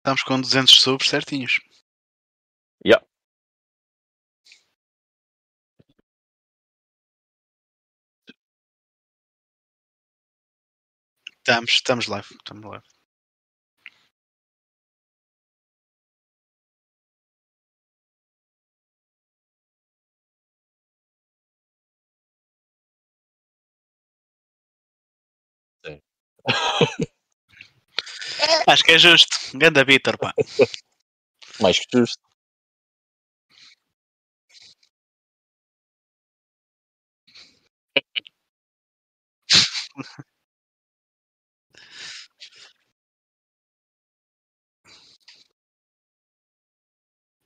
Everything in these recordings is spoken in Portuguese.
Estamos com 200 subs certinhos. Yeah. Estamos, estamos live. Estamos live. Sim. Acho que é justo. Ganda Vitor, pá. Mais que justo.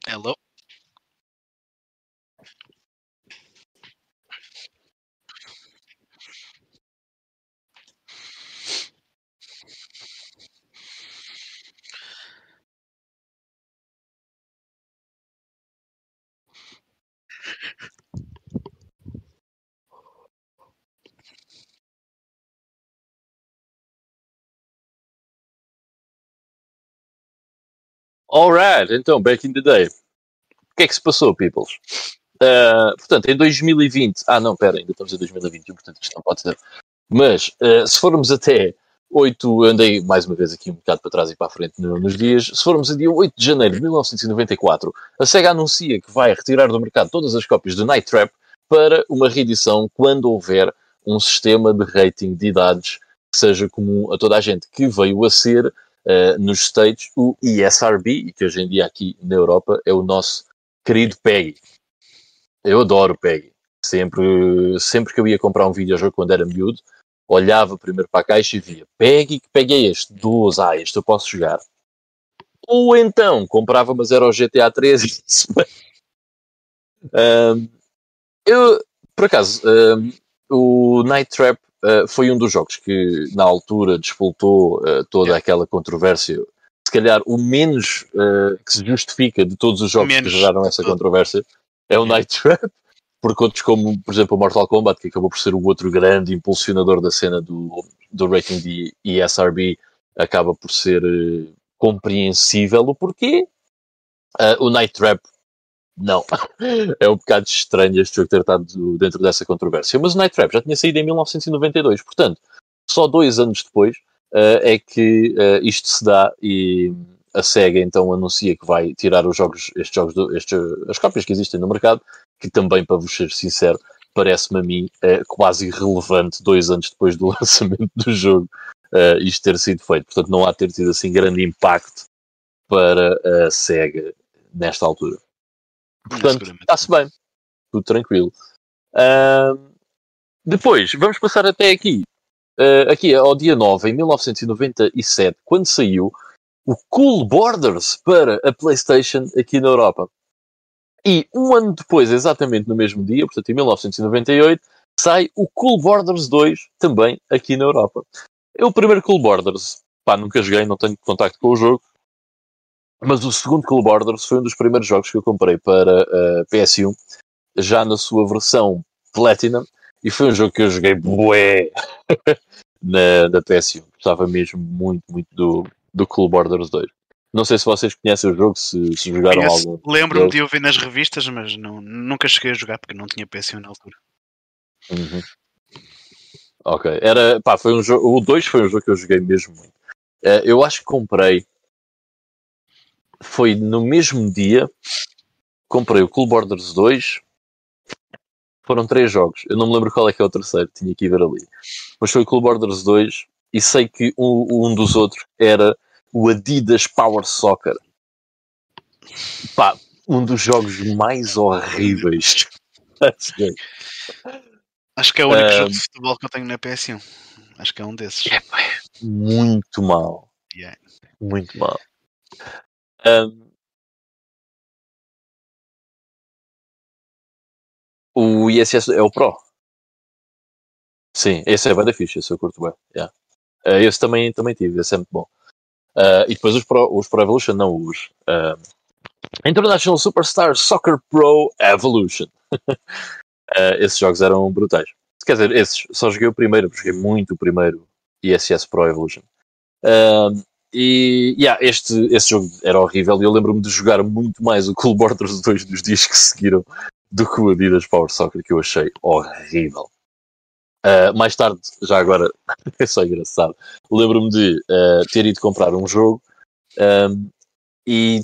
Hello. Alright, então, back in the day. O que é que se passou, peoples? Uh, portanto, em 2020. Ah, não, pera, ainda estamos em 2021, portanto isto não pode ser. Mas, uh, se formos até 8. Andei mais uma vez aqui um bocado para trás e para a frente no- nos dias. Se formos a dia 8 de janeiro de 1994, a SEGA anuncia que vai retirar do mercado todas as cópias do Night Trap para uma reedição quando houver um sistema de rating de idades que seja comum a toda a gente, que veio a ser eh, nos States o ESRB, que hoje em dia aqui na Europa é o nosso querido PEGI. Eu adoro o PEGI. Sempre, sempre que eu ia comprar um videojogo quando era miúdo, olhava primeiro para a caixa e via PEGI, que PEGI é este? 12, ah, este eu posso jogar. Ou então comprava, mas era o GTA 3 e eu, por acaso, o Night Trap ah, foi um dos jogos que na altura despoltou ah, toda Yeah. aquela controvérsia. Se calhar o menos ah, que se justifica de todos os jogos Menos que geraram essa controvérsia é o Night Trap, porque outros como, por exemplo, o Mortal Kombat, que acabou por ser o outro grande impulsionador da cena do, do rating de ESRB, acaba por ser eh, compreensível o porquê. O Night Trap, não. é um bocado estranho este jogo ter estado dentro dessa controvérsia. Mas o Night Trap já tinha saído em 1992, portanto, só dois anos depois ah, é que ah, isto se dá e a SEGA então anuncia que vai tirar os jogos, estes jogos, do, as cópias que existem no mercado, que também, para vos ser sincero, parece-me a mim eh, quase irrelevante dois anos depois do lançamento do jogo eh, isto ter sido feito. Portanto, não há ter tido assim grande impacto para a SEGA nesta altura. Portanto, está-se bem. Tudo tranquilo. Ahm, depois, vamos passar até aqui. Ah, aqui ao dia 9, em 1997, quando saiu o Cool Borders para a PlayStation aqui na Europa. E um ano depois, exatamente no mesmo dia, portanto em 1998, sai o Cool Borders 2 também aqui na Europa. Eu, o primeiro Cool Borders, pá, nunca joguei, não tenho contacto com o jogo, mas o segundo Cool Borders foi um dos primeiros jogos que eu comprei para a PS1, já na sua versão Platinum, e foi um jogo que eu joguei bué na, na PS1. Gostava mesmo muito, muito do, do Cool Borders 2. Não sei se vocês conhecem o jogo, se, se jogaram Conheço- algum. Lembro-me de ouvir nas revistas, mas não, nunca cheguei a jogar porque não tinha PS1 na altura. Uhum. Ok, era, pá, foi um jogo, o 2 foi um jogo que eu joguei mesmo muito. Eh, eu acho que comprei, foi no mesmo dia, comprei o Cool Borders 2, foram três jogos, eu não me lembro qual é que é o terceiro, tinha que ir ver ali. Mas foi o Cool Borders 2 e sei que um, um dos outros era o Adidas Power Soccer. Pá, um dos jogos mais horríveis. Acho que é o único Ah, jogo de futebol que eu tenho na PS1. Acho que é um desses. muito mal. Yeah. Muito mal. Ahm, o ISS é o Pro. Sim, esse é bem da ficha, esse eu curto bem. Yeah. Ah, esse também, também tive, esse é muito bom. Ah, e depois os Pro, os Pro Evolution, não os. ah, International Superstar Soccer Pro Evolution. Ah, esses jogos eram brutais. Quer dizer, esses, só joguei o primeiro, joguei muito o primeiro ISS Pro Evolution. Ah, e yeah, este, este jogo era horrível e eu lembro-me de jogar muito mais o Cool Borders 2 nos dias que seguiram do que o Adidas Power Soccer, que eu achei horrível. Uh, mais tarde, já agora, é só engraçado, lembro-me de uh, ter ido comprar um jogo um, e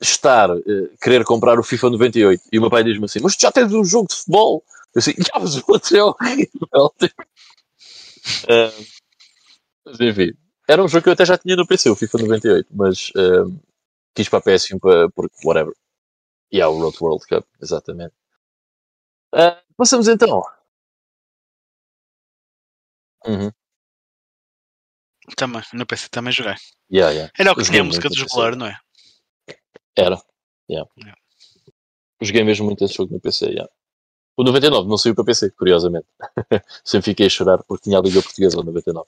estar, uh, querer comprar o FIFA 98 e o meu pai diz-me assim: Mas tu já tens um jogo de futebol? Eu assim, já, mas o outro é horrível. mas enfim, era um jogo que eu até já tinha no PC, o FIFA 98, mas quis para a PS1 para, porque whatever. E há o Road World Cup, exatamente. passamos então Uhum. Também, no PC também joguei. Yeah, yeah. Era o que tinha a música do jogador, não é? Era. Yeah. yeah. Joguei mesmo muito esse jogo no PC, yeah. O 99 não saiu para PC, curiosamente. Sempre fiquei a chorar porque tinha a Liga Portuguesa o 99.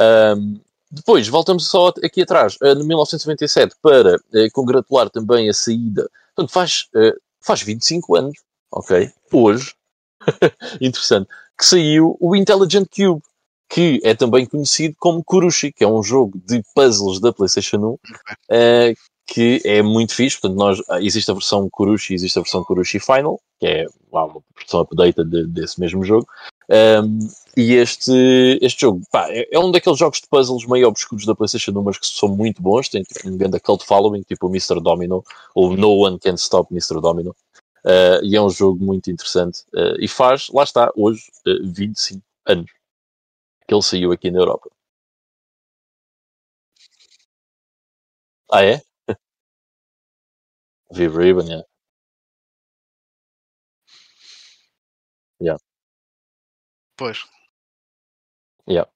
Um, depois, voltamos só aqui atrás, uh, no 1997, para uh, congratular também a saída. Portanto, faz, uh, faz 25 anos, ok? Hoje, interessante, que saiu o Intelligent Cube que é também conhecido como Kurushi, que é um jogo de puzzles da PlayStation 1, uh, que é muito fixe. Portanto, nós, ah, existe a versão Kurushi, existe a versão Kurushi Final, que é uma versão update de, desse mesmo jogo. Um, e este, este jogo pá, é, é, um daqueles jogos de puzzles meio obscuros da PlayStation 1, mas que são muito bons. Tem tipo, um grande cult following, tipo o Mr. Domino, ou No One Can Stop Mr. Domino. Uh, e é um jogo muito interessante. Uh, e faz, lá está, hoje, uh, 25 anos que ele saiu aqui na Europa. Ah, é? Vive Ribbon, yeah. Yeah. Pois. Yeah.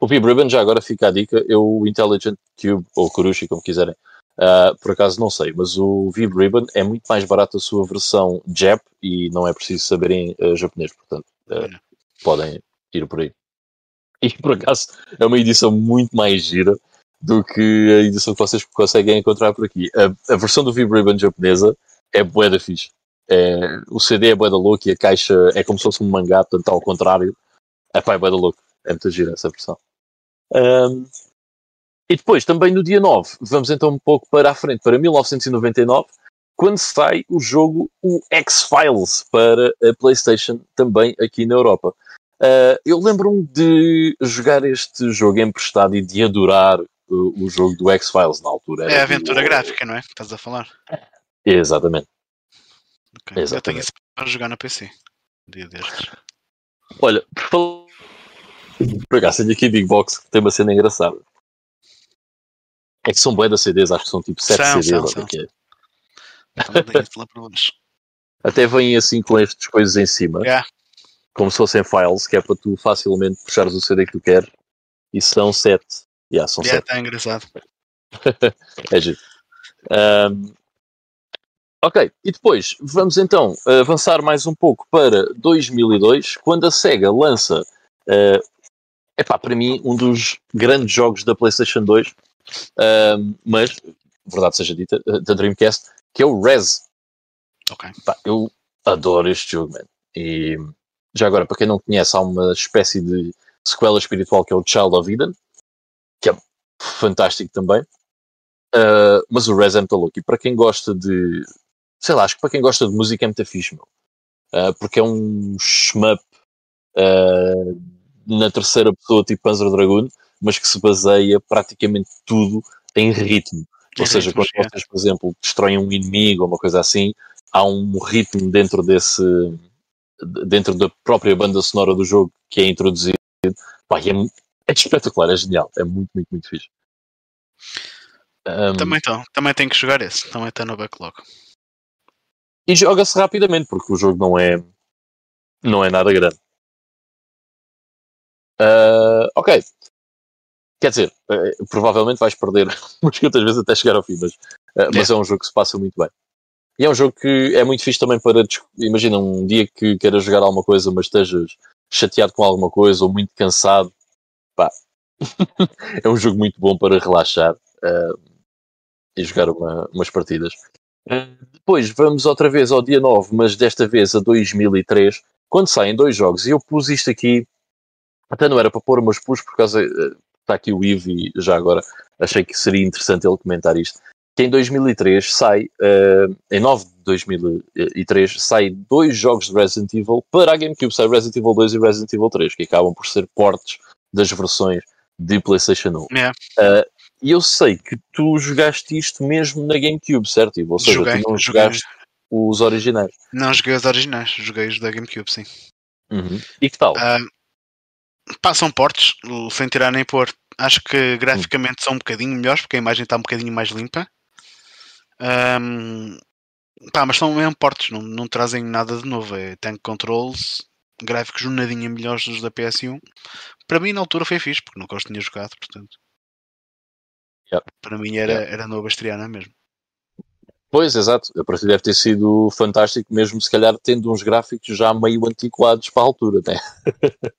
O Ribbon, já agora fica a dica, eu o Intelligent Cube, ou Kurushi, como quiserem, uh, por acaso não sei, mas o Vive Ribbon é muito mais barato a sua versão Jap e não é preciso saberem uh, japonês, portanto, uh, podem ir por aí. E por acaso é uma edição muito mais gira do que a edição que vocês conseguem encontrar por aqui. A, a versão do Vibration japonesa é bué da fixe. É, o CD é bué da louco e a caixa é como se fosse um mangá, portanto ao contrário. É pá, é bué da louco. É muito gira essa versão. Um, e depois, também no dia 9, vamos então um pouco para a frente, para 1999, quando sai o jogo o X-Files para a PlayStation, também aqui na Europa. Uh, eu lembro-me de jogar este jogo emprestado e de adorar o, o jogo do X-Files na altura. É a aventura do... gráfica, não é? Que estás a falar? Exatamente. Okay. Eu tenho isso para jogar no PC. Um dia destes. Olha, por por acaso tenho aqui Big Box que tem uma cena engraçada. É que são bué das CDs, acho que são tipo 7 CDs. São, são, que é. Até vêm assim com estas coisas em cima. Yeah como se fossem files, que é para tu facilmente puxares o CD que tu queres. E são sete. Yeah, são yeah, sete. Está engraçado. é giro. Um, ok, e depois vamos então avançar mais um pouco para 2002, quando a SEGA lança, uh, epá, para mim, um dos grandes jogos da PlayStation 2, um, mas, verdade seja dita, da Dreamcast, que é o Res. Ok. Epá, eu adoro este jogo, man. E já agora, para quem não conhece, há uma espécie de sequela espiritual que é o Child of Eden, que é fantástico também. Uh, mas o Res é muito louco. E para quem gosta de. Sei lá, acho que para quem gosta de música é muito fixe, meu. Uh, porque é um shmup uh, na terceira pessoa, tipo Panzer Dragoon, mas que se baseia praticamente tudo em ritmo. Ou seja, quando vocês, por exemplo, destroem um inimigo ou uma coisa assim, há um ritmo dentro desse, dentro da própria banda sonora do jogo que é introduzido. Pá, é, é, espetacular, é genial, é muito, muito, muito fixe. Um, também, então, também tem que jogar esse, também está no backlog. E joga-se rapidamente, porque o jogo não é, não é nada grande. Uh, ok. Quer dizer, uh, provavelmente vais perder umas quantas vezes até chegar ao fim, mas, uh, mas é. é um jogo que se passa muito bem. E é um jogo que é muito fixe também para. Imagina um dia que queiras jogar alguma coisa, mas estejas chateado com alguma coisa ou muito cansado. Pá. é um jogo muito bom para relaxar uh, e jogar uma, umas partidas. Depois vamos outra vez ao dia 9, mas desta vez a 2003, quando saem dois jogos. E eu pus isto aqui, até não era para pôr, mas pus por causa. Uh, está aqui o Ivo e já agora achei que seria interessante ele comentar isto. Que em 2003 sai, uh, em 9 de 2003, sai dois jogos de Resident Evil para a GameCube, sai Resident Evil 2 e Resident Evil 3, que acabam por ser portes das versões de PlayStation 1. Yeah. Uh, e eu sei que tu jogaste isto mesmo na GameCube, certo? Ou seja, joguei, tu não joguei. jogaste os originais. Não joguei os originais, joguei os da GameCube, sim. Uhum. E que tal? Uh, passam portes, sem tirar nem pôr. Acho que graficamente são um bocadinho melhores, porque a imagem está um bocadinho mais limpa. Um, pá, mas são mesmo portes, não, não trazem nada de novo. É tank controls, gráficos um nadinha melhores dos da PS1. Para mim, na altura, foi fixe, porque nunca os tinha jogado, portanto. Yep. Para mim era, yep. era nova estreana mesmo. Pois, exato. A partida deve ter sido fantástico, mesmo se calhar tendo uns gráficos já meio antiquados para a altura, né?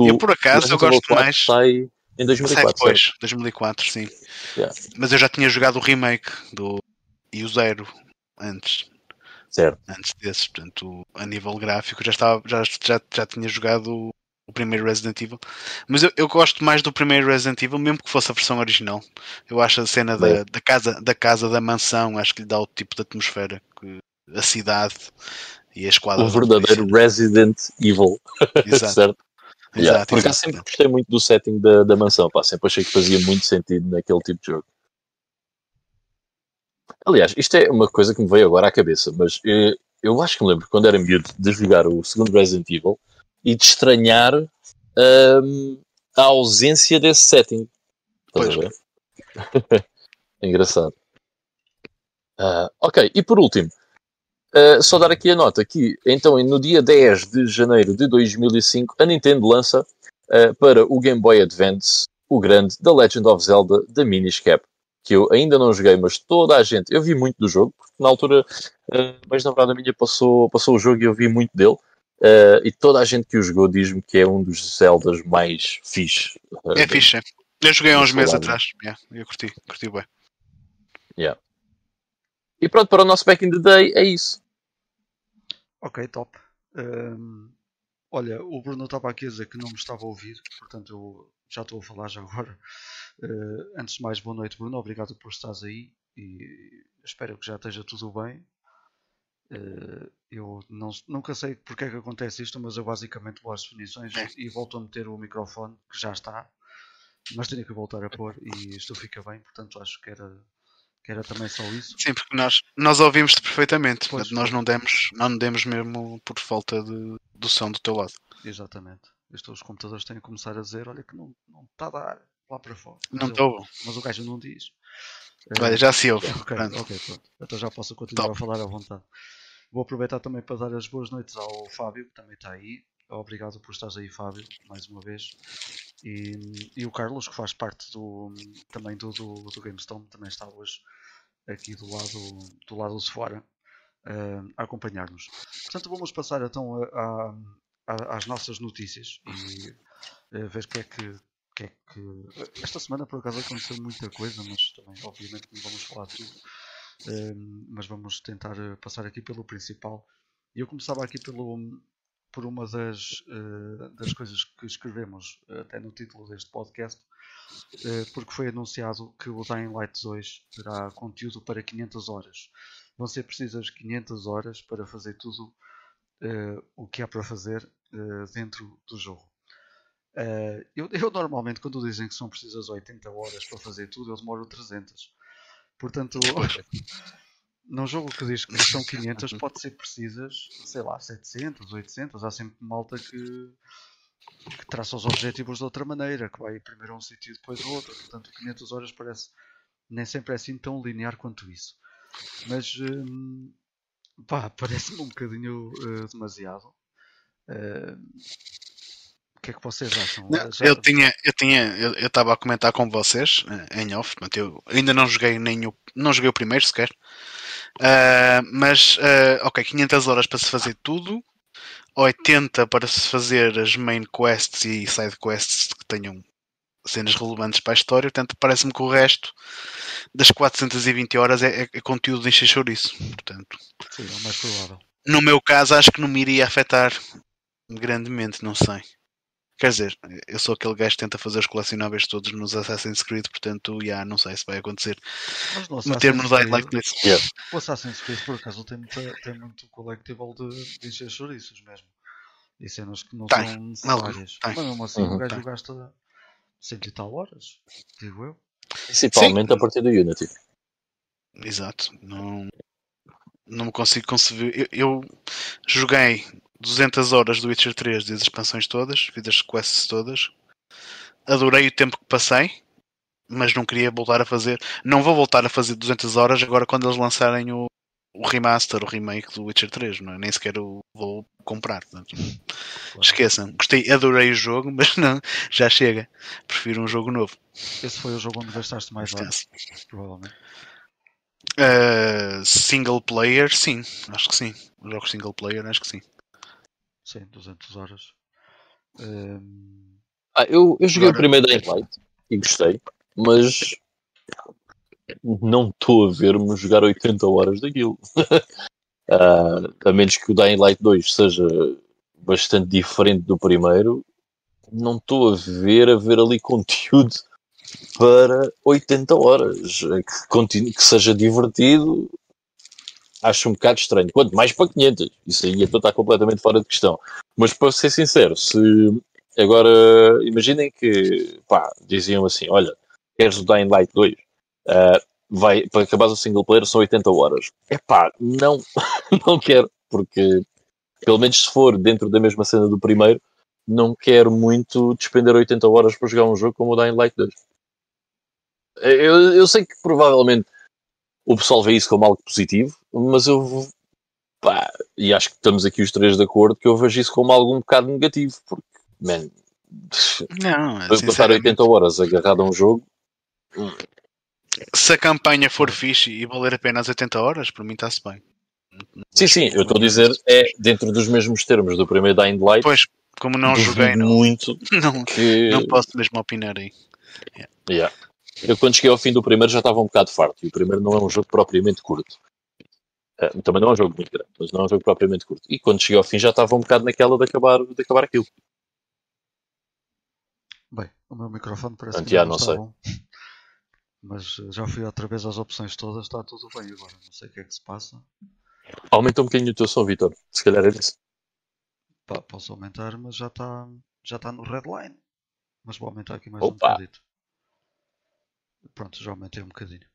eu, por acaso, eu gosto mais. Sai em 2004. Sai depois, certo? 2004, sim. Yeah. Mas eu já tinha jogado o remake do e o Zero antes. Certo. Antes desses, portanto, a nível gráfico já, estava, já, já, já tinha jogado o primeiro Resident Evil. Mas eu, eu, gosto mais do primeiro Resident Evil, mesmo que fosse a versão original. Eu acho a cena da, da, casa, da casa, da mansão, acho que lhe dá o tipo de atmosfera que a cidade e a esquadra. O verdadeiro Resident Evil. Exato. certo? Yeah. Exato, Por acaso sempre gostei muito do setting da, da mansão, pá. sempre achei que fazia muito sentido naquele tipo de jogo. Aliás, isto é uma coisa que me veio agora à cabeça, mas eu, eh, eu acho que me lembro quando era miúdo de jogar o segundo Resident Evil e de estranhar um, a ausência desse setting. Estás a ver? Engraçado. Uh, ok, e por último, uh, só dar aqui a nota que, então, no dia 10 de janeiro de 2005, a Nintendo lança uh, para o Game Boy Advance o grande The Legend of Zelda da Minish Cap, que eu ainda não joguei, mas toda a gente, eu vi muito do jogo, porque na altura uh, mais namorada minha passou, passou o jogo e eu vi muito dele. Uh, e toda a gente que o jogou diz-me que é um dos Zeldas mais fixe. Uh, é fixe, é. Eu joguei há uns meses atrás. Yeah, eu curti, curti bem. Yeah. E pronto, para o nosso Back in the Day é isso. Ok, top. Um, olha, o Bruno estava aqui a dizer que não me estava a ouvir, portanto eu já estou a falar já agora. Uh, antes de mais, boa noite, Bruno. Obrigado por estares aí e espero que já esteja tudo bem. Uh, eu não, nunca sei porque é que acontece isto, mas eu basicamente vou às definições é. e volto a meter o microfone que já está, mas tenho que voltar a pôr e isto fica bem, portanto acho que era, que era também só isso. Sim, porque nós, nós ouvimos-te perfeitamente, pois, nós não demos, não demos mesmo por falta de, do som do teu lado. Exatamente. Estes os computadores têm que começar a dizer, olha que não, não está a dar lá para fora. Não estou. Mas o gajo não diz. Olha, já se ouve. Ok, pronto. ok, pronto. Então já posso continuar Top. a falar à vontade. Vou aproveitar também para dar as boas noites ao Fábio, que também está aí. Obrigado por estares aí, Fábio, mais uma vez. E, e o Carlos, que faz parte do, também do, do, do GameStone, também está hoje aqui do lado, do lado de fora uh, a acompanhar-nos. Portanto, vamos passar então a, a, às nossas notícias e uh, ver o que é que, que é que. Esta semana por acaso aconteceu muita coisa, mas também obviamente não vamos falar tudo mas vamos tentar eh, passar aqui pelo principal. Eu começava aqui pelo, por uma das, uh, das coisas que escrevemos uh, até no título deste podcast, uh, porque foi anunciado que o Dying Light 2 terá conteúdo para 500 horas. Vão ser precisas 500 horas para fazer tudo o que há para fazer dentro do jogo. Eu, eu, normalmente, quando dizem que são precisas 80 horas para fazer tudo, eu demoro 300. Portanto, num jogo que diz que são 500, pode ser precisas, sei lá, 700, 800. Há sempre malta que, que traça os objetivos de outra maneira, que vai primeiro a um sítio e depois a outro. Portanto, 500 horas parece nem sempre é assim tão linear quanto isso. Mas, hum, pá, parece-me um bocadinho uh, demasiado. Uh, que é que vocês acham? Não, Já... Eu tinha, eu tinha, eu estava a comentar com vocês eh, em off, mas eu ainda não joguei nem o, não joguei o primeiro sequer. Uh, mas, uh, ok, 500 horas para se fazer tudo, 80 para se fazer as main quests e side quests que tenham cenas relevantes para a história. Portanto, parece-me que o resto das 420 horas é, é, é conteúdo de encher chouriço. Portanto, Sim, é o mais provável. No meu caso, acho que não me iria afetar grandemente, não sei. Quer dizer, eu sou aquele gajo que tenta fazer os colecionáveis todos nos Assassin's Creed, portanto, já não sei se vai acontecer. Meter-me no Dying Light nisso. Yeah. o Assassin's Creed, por acaso, tem, muita, tem muito collectible de, de encher chouriços mesmo. E cenas que não Tem, são necessárias. tem. Mas mesmo assim, Uhum, o gajo tem. gasta cento e tal horas, digo eu. Principalmente a partir do Unity. Exato. Não, não me consigo conceber. Eu, eu joguei 200 horas do Witcher 3 das expansões todas, fiz as quests todas. Adorei o tempo que passei, mas não queria voltar a fazer. Não vou voltar a fazer 200 horas agora quando eles lançarem o, o remaster, o remake do Witcher 3. Não é? Nem sequer o vou comprar. portanto, Esqueçam. Gostei, adorei o jogo, mas não, já chega. Prefiro um jogo novo. Esse foi o jogo onde gastaste mais horas, provavelmente. Uh, single player, sim, acho que sim. Jogos single player, acho que sim. Sim, 200 horas. Hum, Ah, eu, eu joguei Agora- o primeiro Dying Light e gostei, mas não estou a ver-me jogar 80 horas daquilo. Ah, a menos que o Dying Light 2 seja bastante diferente do primeiro, não estou a ver haver ali conteúdo para 80 horas. Que, continue, que seja divertido, acho um bocado estranho. Quanto mais para 500, isso aí então está completamente fora de questão. Mas para ser sincero, se agora imaginem que pá, diziam assim: olha, queres o Dying Light 2? Ah, vai, para acabar o single player são 80 horas. É pá, não, não quero, porque pelo menos se for dentro da mesma cena do primeiro, não quero muito despender 80 horas para jogar um jogo como o Dying Light 2. Eu, eu sei que provavelmente o pessoal vê isso como algo positivo, mas eu pá, e acho que estamos aqui os três de acordo que eu vejo isso como algo um bocado negativo, porque man, Não, para passar sinceramente, 80 horas agarrado a um jogo, se a campanha for fixe e valer a pena as 80 horas, para mim está-se bem. sim, sim, eu estou a dizer é dentro dos mesmos termos do primeiro Dying Light, Pois, como não joguei, não, muito não, que não posso mesmo opinar aí. Yeah. Eu quando cheguei ao fim do primeiro já estava um bocado farto. E o primeiro não é um jogo propriamente curto. Eh, também não é um jogo muito grande, mas não é um jogo propriamente curto. E quando cheguei ao fim já estava um bocado naquela de acabar, de acabar aquilo. bem, o meu microfone parece Portanto, que já não não está sei. bom. Mas eh, já fui outra vez às opções todas, está tudo bem agora. Não sei o que é que se passa. Aumenta um bocadinho o teu som, Vitor. Se calhar é isso. Pá, posso aumentar, mas já está já está no redline. Mas vou aumentar aqui mais Opa. um bocadinho. Pronto, já aumentei um bocadinho.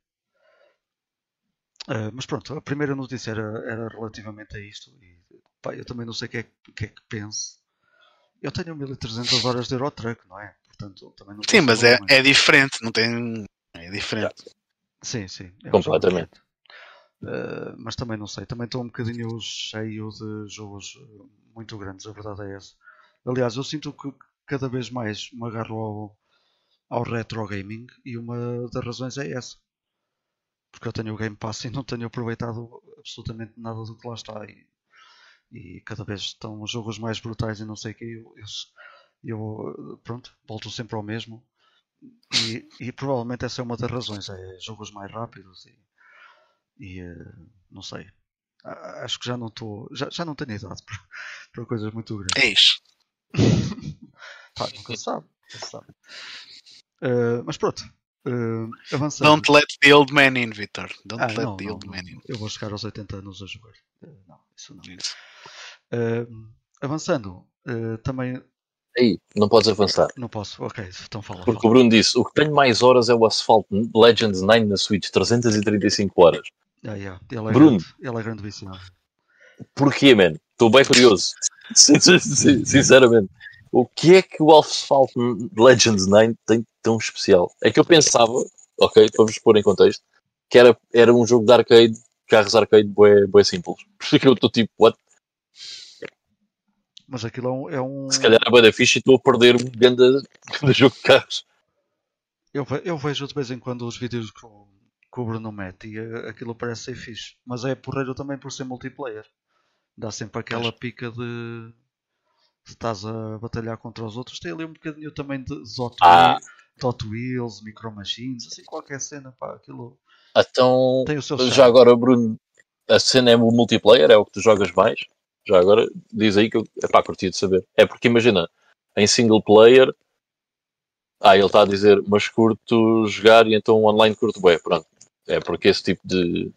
Ah, mas pronto, a primeira notícia era, era relativamente a isto. E, pá, eu também não sei o que é, que- é que penso. Eu tenho 1300 horas de Eurotruck, não é? Portanto, também não Sim, mas é, é diferente, não tem. É diferente. Sim, sim. é um Completamente. diferente. Uh, mas também não sei, também estou um bocadinho cheio de jogos uh, muito grandes, a verdade é essa. Aliás, eu sinto que cada vez mais me agarro ao, ao retro gaming e uma das razões é essa. Porque eu tenho o Game Pass e não tenho aproveitado absolutamente nada do que lá está. E, e cada vez estão os jogos mais brutais e não sei o que. Eu, eu, eu, pronto, volto sempre ao mesmo. E, e provavelmente essa é uma das razões. É jogos mais rápidos e, e eh, não sei. Acho que já não estou. Já, já não tenho idade para, para coisas muito grandes. É isto. Pá, nunca sabe. nunca sabe. Eh, mas pronto. Eh, avançando. Don't let the old man in, Victor. Don't Ah, let não, the não, old não. man in. Eu vou chegar aos 80 anos a jogar. Eh, não, isso não. Isso. Eh, avançando. também. Aí, não podes avançar. Não posso. Ok, então fala. Porque o fala. Bruno disse: o que tenho mais horas é o Asphalt Legends 9 na Switch, 335 horas. Ah, yeah, Ele é Bruno. grande, ele é grande viciado. Porquê, man? Estou bem curioso. Sin- sin- Sinceramente. O que é que o Asphalt Legends 9 tem tão especial? É que eu pensava, ok, vos pôr em contexto, que era, era um jogo de arcade, carros arcade, bué, bué simples. Por isso que eu estou tipo, what? Mas aquilo é um. É um Se calhar é bué da ficha e estou a perder um grande, grande jogo de carros. eu, eu vejo de vez em quando os vídeos que o, que o Bruno mete e eh, aquilo parece ser fixe. Mas é porreiro também por ser multiplayer. Dá sempre aquela pica de. Se estás a batalhar contra os outros, tem ali um bocadinho também de Hot, Ah. Hot Wheels, Micro Machines, assim qualquer cena, pá, aquilo Então, tem o seu já charme. agora, Bruno, a cena é o multiplayer, é o que tu jogas mais? Já agora, diz aí que eu, epá, curti de saber. É porque imagina, em single player. Ah, ele está a dizer, mas curto jogar e então online curto bem. Pronto. É porque esse tipo de.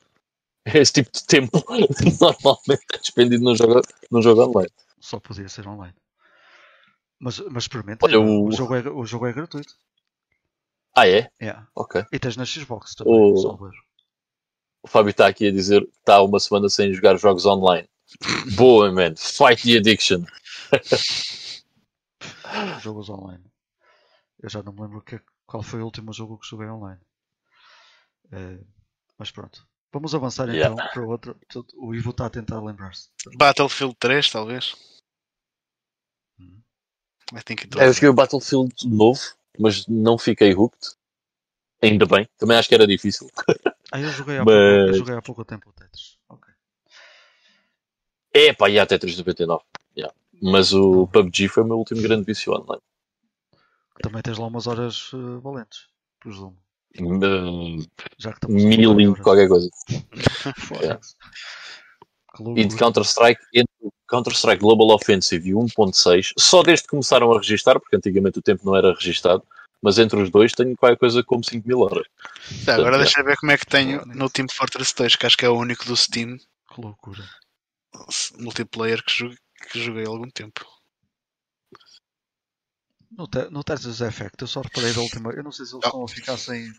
Esse tipo de tempo normalmente é despendido num jogo, num jogo online. Só podia ser online. Mas, mas experimenta. Olha, o... o- jogo é, o jogo é gratuito. Ah, é? Yeah. Ok. E tens na Xbox também. O- erro. O Fábio está aqui a dizer que está uma semana sem jogar jogos online. Boa, man. Fight the addiction. Jogos online. Eu já não me lembro que- qual foi o último jogo que joguei online. Eh, mas pronto. Vamos avançar então Yeah. para outro. O Ivo está a tentar lembrar-se. Battlefield 3, talvez. Hum. I think it É, eu was. joguei o Battlefield novo, mas não fiquei hooked. Ainda bem. Também acho que era difícil. Ah, eu joguei há, Mas- pouco, eu joguei há pouco tempo o Tetris. Ok. É pá, e até 399. Yeah. Mas o PUBG foi o meu último grande vício online. Também tens lá umas horas eh, valentes. Presumo. Hum, Já que Mil e qualquer coisa. Que E de. Counter-Strike, entre Counter-Strike Global Offensive e o 1.6, só desde que começaram a registar, porque antigamente o tempo não era registado, mas entre os dois tenho qualquer coisa como 5 mil horas. Tá, agora Portanto, deixa eu ver como é que tenho no Team Fortress 2, que acho que é o único do Steam Que loucura. multiplayer que joguei, que joguei há algum tempo. No, Tetris Effect, eu só reparei da última. Eu não sei se eles estão a ficar sem.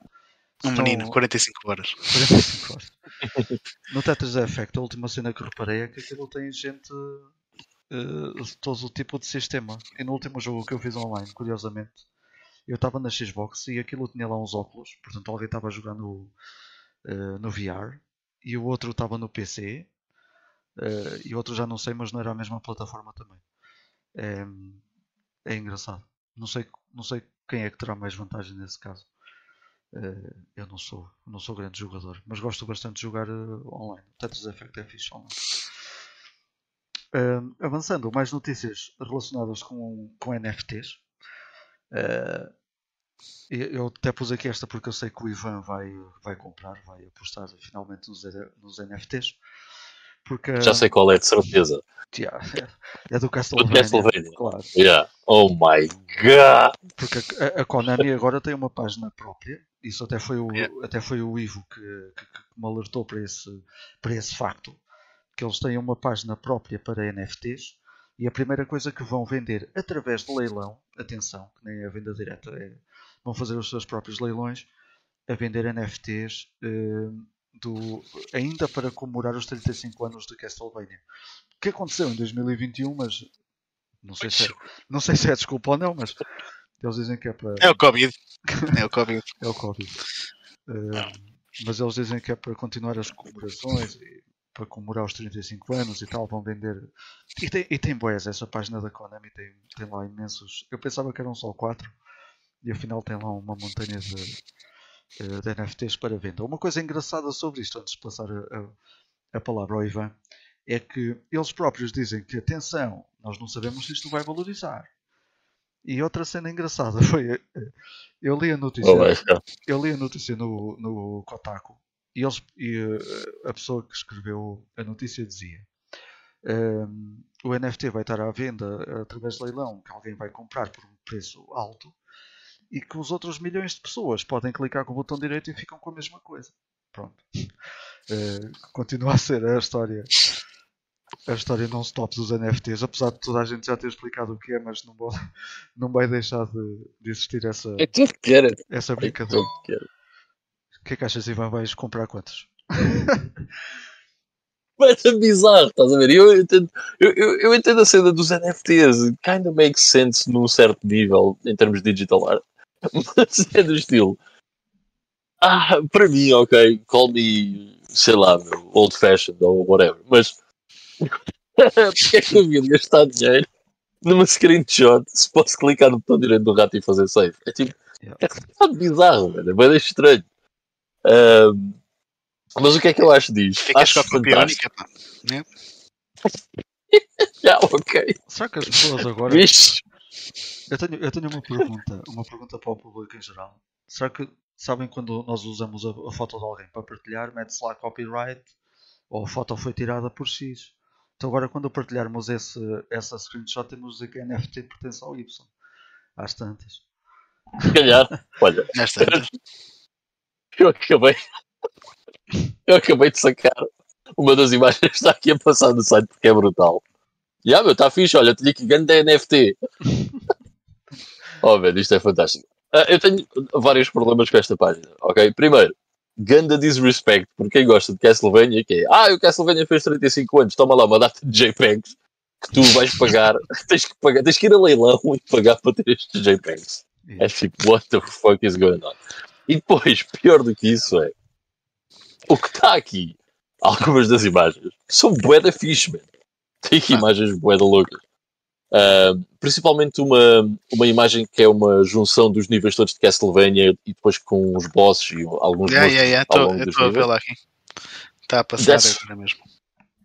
Um estão- menino, 45 horas. 45 horas. No Tetris Effect, a última cena que reparei é que aquilo tem gente eh, de todo o tipo de sistema. E no último jogo que eu fiz online, curiosamente, eu estava na Xbox e aquilo tinha lá uns óculos, portanto alguém estava a jogar no, VR e o outro estava no PC eh, e o outro já não sei, mas não era a mesma plataforma também. É, é engraçado. Não sei, não sei quem é que terá mais vantagem nesse caso. Eh, eu não sou, não sou grande jogador, mas gosto bastante de jogar eh, online. O Tetris Effect é fixe online. Ahm, avançando, mais notícias relacionadas com, com NFTs. Eu eu até pus aqui esta porque eu sei que o Ivan vai, vai comprar, vai apostar finalmente nos, nos NFTs. Porque, Já sei qual é, de certeza. Yeah, é do Castlevania. Castlevania. Claro. Yeah. Oh my god! Porque a, a Konami agora tem uma página própria. Isso até foi o, Yeah. até foi o Ivo que, que- que me alertou para esse, para esse facto. Que eles têm uma página própria para NFTs. E a primeira coisa que vão vender através de leilão, atenção, que nem é a venda direta, é, vão fazer os seus próprios leilões a vender NFTs eh, do, ainda para comemorar os 35 anos de Castlevania. O que aconteceu em 2021, mas não sei se é, não sei se é desculpa ou não, mas eles dizem que é para. É o Covid. É o Covid. É o Covid. Eh, mas eles dizem que é para continuar as comemorações e para comemorar os 35 anos e tal, vão vender. E tem, e tem boias, essa página da Konami tem, tem lá imensos. Eu pensava que eram só 4 e afinal tem lá uma montanha de, de NFTs para venda. Uma coisa engraçada sobre isto, antes de passar a, a- a palavra ao Ivan, é que eles próprios dizem que atenção, nós não sabemos se isto vai valorizar. E outra cena engraçada foi. eh, Eu li a notícia Oh eu li a notícia no, no Kotaku e, eles, e eh, a pessoa que escreveu a notícia dizia ehm, o NFT vai estar à venda através de leilão que alguém vai comprar por um preço alto e que os outros milhões de pessoas podem clicar com o botão direito e ficam com a mesma coisa. Pronto. Eh, continua a ser a história a história non-stop dos NFTs, apesar de toda a gente já ter explicado o que é, mas não, vai- não vai deixar de, de existir essa, É tudo que era. essa É brincadeira. tudo que era. O que é que achas, Ivan? Vais comprar quantos? Mas é bizarro, estás a ver? Eu entendo, eu, eu, eu entendo a cena dos NFTs, kind of makes sense num certo nível em termos de digital art, mas é do estilo. Ah, para mim, ok, call me, sei lá, meu, old fashioned ou whatever, mas porque é que eu devia gastar dinheiro numa screenshot se posso clicar no botão direito do rato e fazer save? É tipo, é um bizarro, velho, é bem estranho. Mas o que é que eu acho? Ficas com Acho a fantástico. única. pá. Já, ok. Será que as pessoas agora. Vixe. Eu tenho, eu tenho uma pergunta, uma pergunta para o público em geral. Será que sabem quando nós usamos a, a foto de alguém para partilhar, mete-se lá copyright ou a foto foi tirada por X? Então agora quando partilharmos esse, essa screenshot temos de dizer que a NFT pertence ao Y. Às tantas. Se calhar, olha, Nesta. eu acabei. Eu acabei de sacar uma das imagens que está aqui a passar no site porque é brutal. E ah, meu, está fixe, olha, tinha aqui grande NFT. oh, velho, isto é fantástico. Ah, eu tenho vários problemas com esta página, ok? Primeiro, ganda disrespect por quem gosta de Castlevania, que é, ah, o Castlevania fez 35 anos, toma lá uma data de JPEGs que tu vais pagar, tens que pagar, tens que ir a leilão e pagar para ter estes JPEGs. É tipo, what the fuck is going on? E depois, pior do que isso é, o que está aqui, algumas das imagens, são bué da fixe, man. Tem imagens bué da loucas. Ah, principalmente uma, uma imagem que é uma junção dos níveis todos de Castlevania e depois com os bosses e alguns Yeah, yeah, yeah. Tô- Eu estou a níveis. vê-la aqui. Está a passar That's- agora mesmo.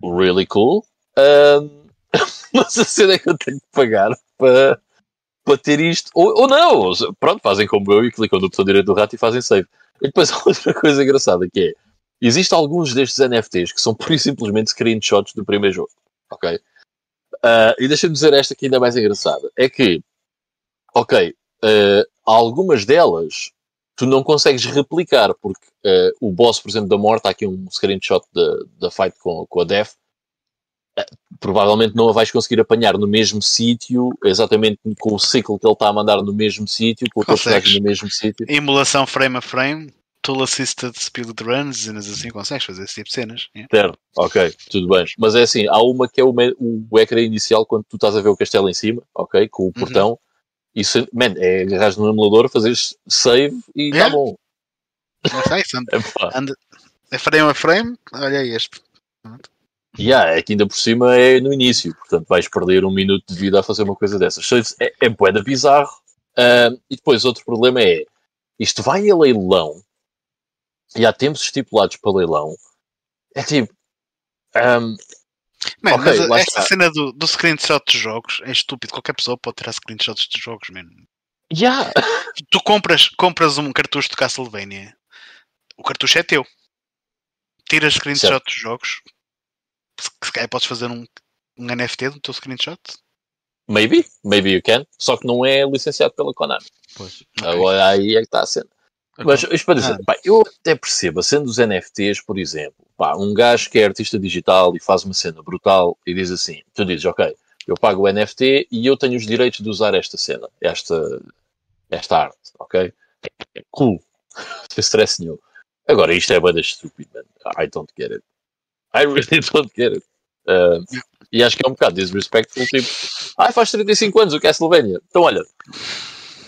really cool. Ahm, mas a cena é que eu tenho que pagar para, para ter isto. Ou, ou não, pronto, fazem como eu e clicam no botão direito do rato e fazem save. E depois há outra coisa engraçada que é: existem alguns destes NFTs que são pura e simplesmente screenshots do primeiro jogo. Ok? Ah, e deixa-me dizer esta que ainda é mais engraçada: é que, ok, ah, algumas delas tu não consegues replicar, porque ah, o boss, por exemplo, da morte, há aqui um screenshot da, da fight com, com a Death provavelmente não a vais conseguir apanhar no mesmo sítio, exatamente com o ciclo que ele está a mandar no mesmo sítio, com o personagem no mesmo sítio. Emulação frame a frame, tool assisted speedruns, cenas assim, consegues fazer esse tipo de cenas. yeah. Certo, ok, tudo bem. Mas é assim, há uma que é o, o ecrã inicial quando tu estás a ver o castelo em cima, ok, com o portão. Isso, man, é agarrar no emulador, fazeres save e está Yeah. bom. Não sei, se anda- é frame a frame, olha este. Yeah, é que ainda por cima é no início, portanto vais perder um minuto de vida a fazer uma coisa dessas. É, é bué da bizarro. Ah, e depois outro problema é, isto vai a leilão, e há tempos estipulados para leilão, é tipo, ahm, Man, Ok, mas esta cena do, do screenshot de jogos é estúpido. Qualquer pessoa pode tirar screenshots de jogos, man. yeah, Tu compras, compras um cartucho de Castlevania, o cartucho é teu. Tiras screenshot dos jogos, se, calhar podes fazer um, um NFT do teu screenshot. maybe, maybe you can, só que não é licenciado pela Konami. Pois. Agora aí é que está a cena. Mas isto para dizer, Ah. pá, eu até percebo, sendo os NFTs, por exemplo, pá, um gajo que é artista digital e faz uma cena brutal e diz assim: tu dizes, ok, eu pago o NFT e eu tenho os direitos de usar esta cena, esta, esta arte, ok? Cool, sem stress nenhum. Agora, isto é banda estúpido, man. I don't get it. I really don't get it. Uh, e acho que é um bocado disrespectful, tipo, ah, faz 35 anos o Castlevania. Então, olha,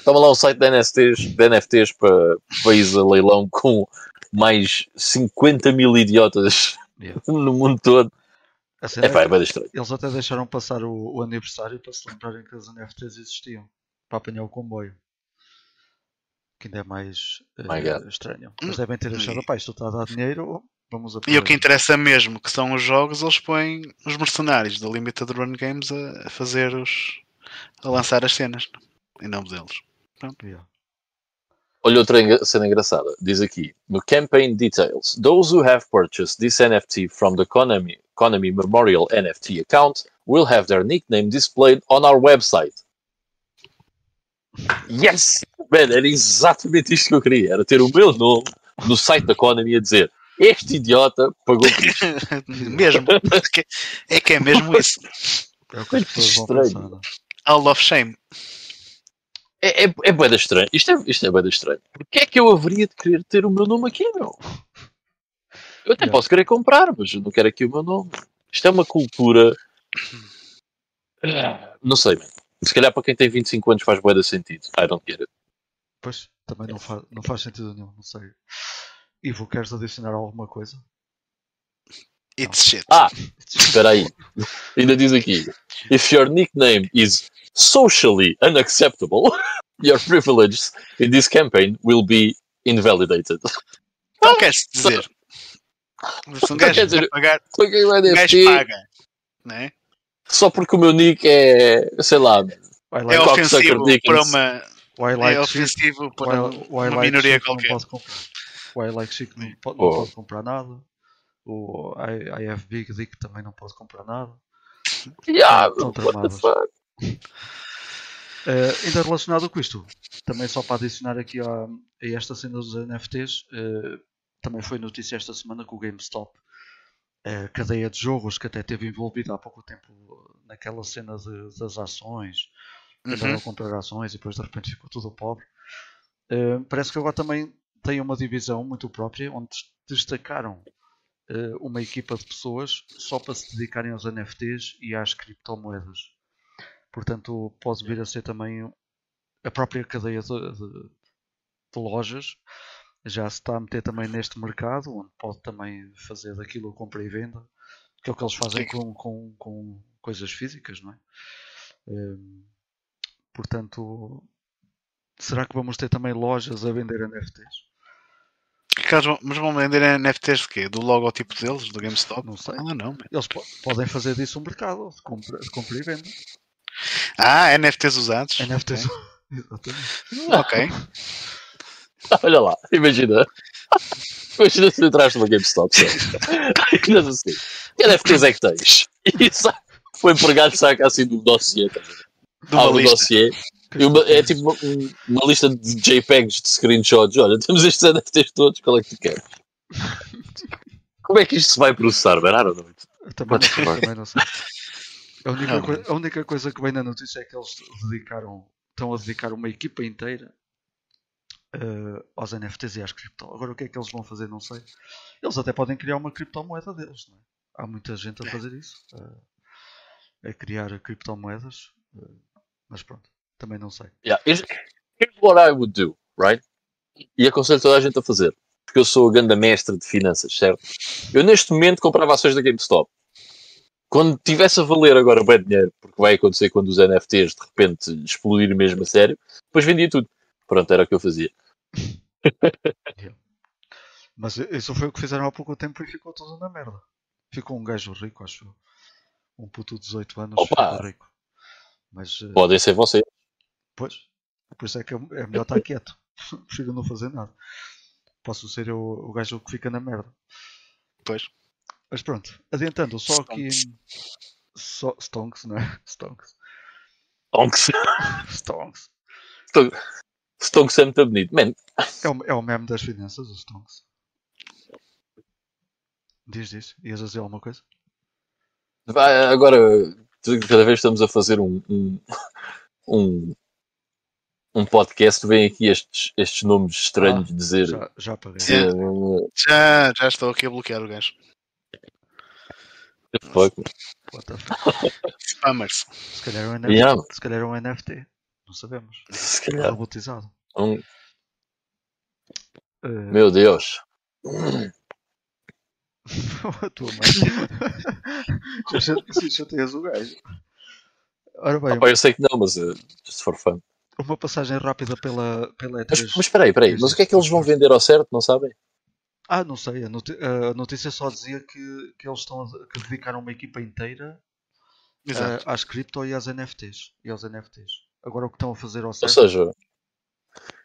toma lá um site de NFTs, de NFTs para, ir a leilão com mais 50 mil idiotas Yeah. no mundo todo. A cena É pá, é bem estranho. eles até deixaram passar o, o aniversário para se lembrarem que as NFTs existiam. Para apanhar o comboio. Que ainda é mais God. estranho. Mas devem ter achado, pá, isto está a dar dinheiro, vamos E o que interessa mesmo, que são os jogos, eles põem os mercenários da Limited Run Games a, a fazer os. a lançar as cenas em nome deles. Yeah. Olha outra cena engraçada. Diz aqui, no campaign details, those who have purchased this NFT from the Konami, Konami Memorial NFT account will have their nickname displayed on our website. Yes! Man, era exatamente isto que eu queria. Era ter o meu nome no site da Konami a dizer este idiota pagou por isto. mesmo. É que é mesmo isso. É o que as pessoas vão. All of Shame. É, é, é bué da estranho. Isto é, isto é bué da estranho. Porquê é que eu haveria de querer ter o meu nome aqui, meu? Eu até posso querer comprar, mas não quero aqui o meu nome. Isto é uma cultura... Não sei, man. Se calhar para quem tem 25 anos faz de sentido. I don't get it. Pois, também não, fa não faz sentido nenhum, não sei. Ivo, queres adicionar alguma coisa? It's shit. Ah, espera aí. Ainda diz aqui. If your nickname is socially unacceptable, your privileges in this campaign will be invalidated. Então queres dizer. Se um Quer gajo dizer, quer pagar, o um gajo paga. Né? só porque o meu nick é, sei lá, É Cocksucker ofensivo para uma. why É like chic, ofensivo para why, why uma like minoria qualquer. Why like chic não, pode, Oh. não pode comprar nada. O I, IF Big Dick também não pode comprar nada. Yeah, Estão what the tramadas. fuck? Eh, ainda relacionado com isto, também só para adicionar aqui a, a esta cena dos NFTs, eh, também foi notícia esta semana que o GameStop, a cadeia de jogos que até esteve envolvida há pouco tempo naquela cena de- das ações, que andaram Uhum. a comprar ações e depois de repente ficou tudo pobre. Eh, parece que agora também tem uma divisão muito própria onde destacaram uma equipa de pessoas só para se dedicarem aos NFTs e às criptomoedas. Portanto, pode vir a ser também a própria cadeia de, de- de lojas já se está a meter também neste mercado, onde pode também fazer daquilo compra e venda, que é o que eles fazem com, com, com coisas físicas, não é? Hum, portanto, será que vamos ter também lojas a vender NFTs? Caso vão- Mas vão vender NFTs de quê? Do logotipo deles, do GameStop? Não sei. Ah, não. man. Eles po- podem fazer disso um mercado de compra, de compra e venda. Ah, NFTs usados. NFTs. Exatamente. Ok. Olha lá, imagina. Imagina se entraste numa GameStop. E andas assim. Que NFTs é que tens? E sa- o empregado saca assim do dossiê. tá a ver? De uma Ah, um lista. dossiê. Uma- é tipo uma, um- uma lista de JPEGs de screenshots. Olha, temos estes NFTs todos, qual é que tu queres? Como é que isto se vai processar. Eu Também não também não sei. A única, Ah, coi- a única coisa que vem na notícia é que eles dedicaram, estão a dedicar uma equipa inteira eh, aos NFTs e às cripto. Agora o que é que eles vão fazer, não sei. Eles até podem criar uma criptomoeda deles, não é? Há muita gente a fazer isso. eh, a criar criptomoedas. eh, mas pronto, também não sei. Yeah, here's, here's what I would do, right? E aconselho toda a gente a fazer. Porque eu sou o grande mestre de finanças, certo? Eu neste momento comprava ações da GameStop. Quando tivesse a valer agora bem dinheiro, porque vai acontecer quando os NFTs de repente explodirem mesmo a sério, depois vendia tudo. Pronto, era o que eu fazia. Mas isso foi o que fizeram há pouco tempo e ficou tudo na merda. Ficou um gajo rico, acho eu. Um puto de 18 anos Opa! ficou rico. Mas eh, Podem ser vocês. Pois, por isso é que é é melhor estar quieto. Prefiro não fazer nada. Posso ser eu o gajo que fica na merda. Pois. Mas pronto, adiantando, só aqui. Stonks. Só, stonks, não é? Stonks. Stonks. Stonks. Stonks é muito bonito. Man, É o, é o meme das finanças, os stonks. Diz, diz. Ias dizer alguma coisa? vai, agora, cada vez estamos a fazer um, um, um, um podcast, vem aqui estes, estes nomes estranhos de dizer. Já, já paguei. dizer, Já, já estou aqui a bloquear o gajo. fuck, What the fuck? Spammers. Se calhar é um NFT. Yeah. Se calhar é um NFT. Não sabemos. Se calhar. Robotizado. Um- Eh, meu Deus. a tua mãe. Já se chateias o gajo. Ora bem, Ah, pá, eu sei que não, mas uh, just for fun. Uma passagem rápida pela, pela Mas, E3. mas espera aí, espera aí. Mas o que é que eles vão vender ao certo? Não sabem? Ah, não sei. A, notícia só dizia que, que eles estão a, que dedicaram uma equipa inteira eh, às cripto e às NFTs. E aos NFTs. Agora o que estão a fazer ao Ou certo. seja,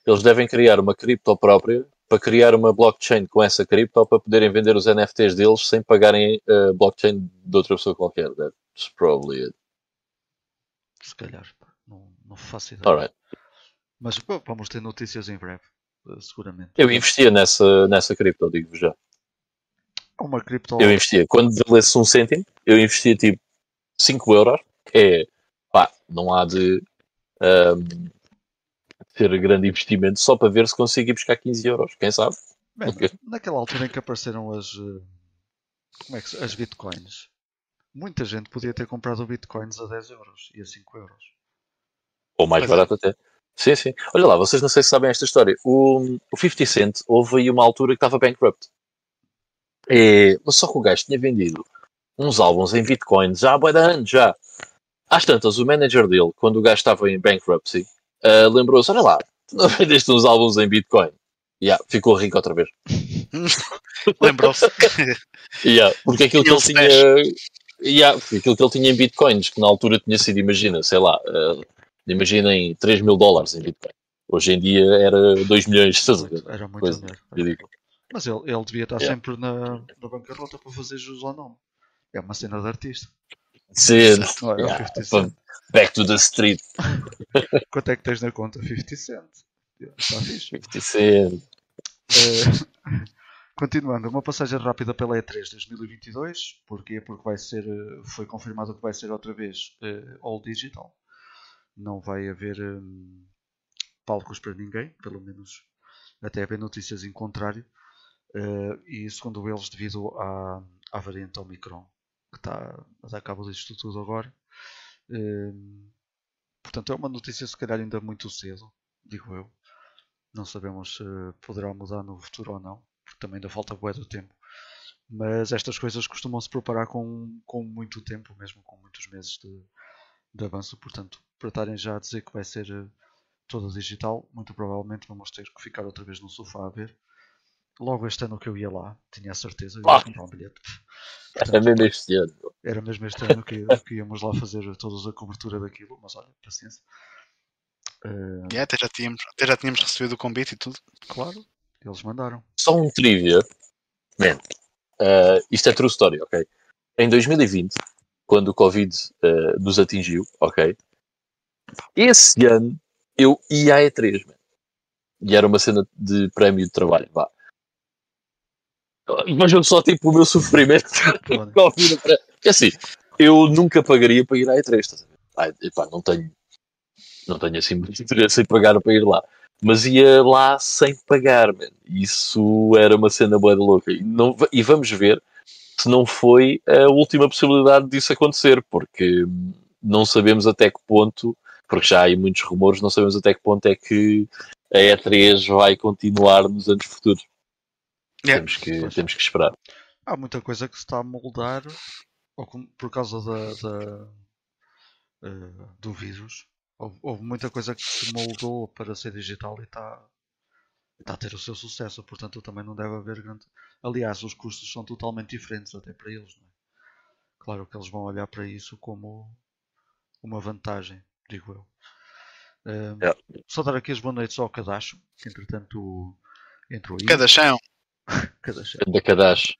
eles devem criar uma cripto própria para criar uma blockchain com essa cripto para poderem vender os NFTs deles sem pagarem a blockchain de outra pessoa qualquer. That's probably it. Se calhar. Não, faço ideia. Alright. Mas pô, vamos ter notícias em breve. Seguramente. Eu investia nessa, nessa cripto, digo-vos já. Há Uma cripto. Eu investia, quando valesse um cêntimo, eu investia tipo 5 euros, que é, pá, não há de ahm, ter grande investimento só para ver se consigo ir buscar 15 euros, quem sabe? Man, naquela altura em que apareceram as. eh, Como é que As bitcoins. Muita gente podia ter comprado bitcoins a 10 euros e a 5 euros. Ou mais é. barato até. Sim, sim. Olha lá, vocês não sei se sabem esta história. O, o 50 Cent, houve aí uma altura que estava bankrupt. E, mas só que o gajo tinha vendido uns álbuns em bitcoins já há de anos, já. Às tantas, o manager dele, quando o gajo estava em bankruptcy, ah, lembrou-se, olha lá, tu não vendeste uns álbuns em bitcoin? Yeah, ficou rico outra vez. Lembrou-se. Yeah, porque aquilo que ele Tinha tinha. Yeah, aquilo que ele tinha em bitcoins, que na altura tinha sido, imagina, sei lá, uh, imaginem 3 mil dólares em bitcoin. Hoje em dia era 2 milhões, estás a ver? Era muito Coisa dinheiro. Mas ele, ele devia estar Yeah. sempre na, na bancarrota para fazer jus ao nome. É uma cena de artista. Cent. Não, é o Yeah, 50 Cent. Back to the street. Quanto é que tens na conta? 50 Cent. Está fixe. 50 Cent. Eh, continuando, uma passagem rápida pela E3 2022. Porquê? Porque vai ser, eh, foi confirmado que vai ser outra vez eh, all digital. Não vai haver hum, palcos para ninguém, pelo menos até haver notícias em contrário. Eh, e segundo eles, devido à, à variante Omicron, que está a dar cabo disto tudo agora. Hum, portanto, é uma notícia se calhar ainda muito cedo, digo eu. Não sabemos se poderá mudar no futuro ou não, porque também ainda falta bué do tempo. Mas estas coisas costumam se preparar com, com muito tempo, mesmo com muitos meses de, de avanço. Portanto, para estarem já a dizer que vai ser eh, toda digital, muito provavelmente vamos ter que ficar outra vez no sofá a ver. Logo este ano que eu ia lá, tinha a certeza, eu ia Ah. comprar um bilhete. É mesmo este ano. Era mesmo este ano que, que íamos lá fazer todos a cobertura daquilo, mas olha, paciência. Eh, Yeah, até, já tínhamos, até já tínhamos recebido o convite e tudo. claro, eles mandaram. Só um trivia. Man, uh, isto é true story, ok? Em 2020, quando o Covid uh, nos atingiu, ok? Esse ano eu ia à E3, man. E era uma cena de prémio de trabalho, vá. Vejam só, tipo, o meu sofrimento Covid. Porque assim, eu nunca pagaria para ir à E3, estás a ver? Epá, não tenho, não tenho assim muito interesse em pagar para ir lá. Mas ia lá sem pagar, man. Isso era uma cena boa de louca. E, não, e vamos ver se não foi a última possibilidade disso acontecer, porque não sabemos até que ponto, porque já há aí muitos rumores, não sabemos até que ponto é que a E3 vai continuar nos anos futuros. Yeah. Temos, que, Pois. temos que esperar. Há muita coisa que se está a moldar por causa da, da, eh, do vírus. Houve, houve muita coisa que se moldou para ser digital e está, está a ter o seu sucesso. Portanto, também não deve haver grande. Aliás, os custos são totalmente diferentes até para eles. Não é? Claro que eles vão olhar para isso como uma vantagem, digo eu. Eh, Yeah. Só dar aqui as boas noites ao Cadacho, que entretanto entrou aí. Cada chão. Cadacho. Da Kadash.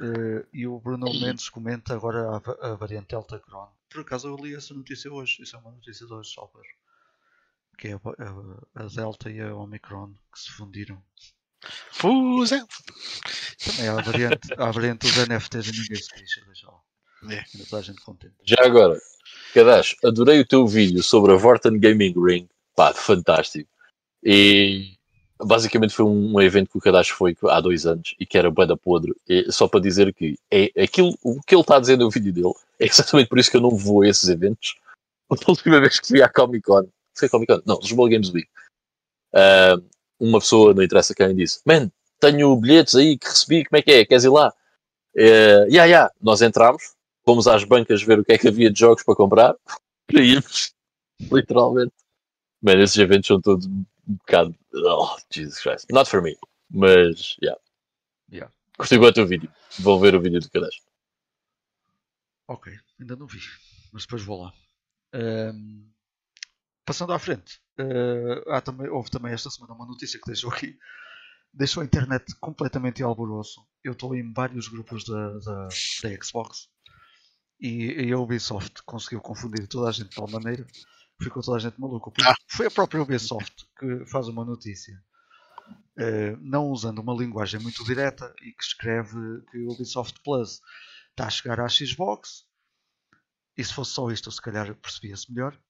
Eh, e o Bruno Mendes comenta agora a, a variante Delta Cron. Por acaso eu li essa notícia hoje. Isso é uma notícia de hoje, Salver. Que é a, a- a Delta e a Omicron que se fundiram. Fusa. Também há a variante, há a variante dos NFTs e ninguém se queixa. Deixa lá. É. Toda a gente contente. Já agora, Kadash, adorei o teu vídeo sobre a Vorten Gaming Ring. Pá, fantástico. E basicamente foi um evento que o Kadash foi há dois anos e que era banda podre. E só para dizer que é aquilo, o que ele está a dizer no vídeo dele é exatamente por isso que eu não vou a esses eventos. A última vez que fui à Comic Con, foi Comic Con? Não, Lisboa Games Week. ah, uma pessoa, não interessa quem, disse: Man, tenho bilhetes aí que recebi, como é que é? Queres ir lá? Uh, yeah, yeah. Nós entramos, fomos às bancas ver o que é que havia de jogos para comprar e íamos, literalmente. Man, esses eventos são todos um bocado. Oh, Jesus Christ. Not for me. Mas, yeah. Yeah. Muito do teu vídeo. Vão ver o vídeo do Kadash. Ok, ainda não vi. Mas depois vou lá. Ehm, passando à frente. Há também, houve também esta semana uma notícia que deixou aqui. Deixou a internet completamente em alvoroço. Eu estou em vários grupos da, da, da Xbox e, e a Ubisoft conseguiu confundir toda a gente de tal maneira que ficou toda a gente maluca. Ah. Foi a própria Ubisoft que faz uma notícia eh, não usando uma linguagem muito direta e que escreve que o Ubisoft Plus está a chegar à Xbox. E se fosse só isto, se calhar percebia-se melhor.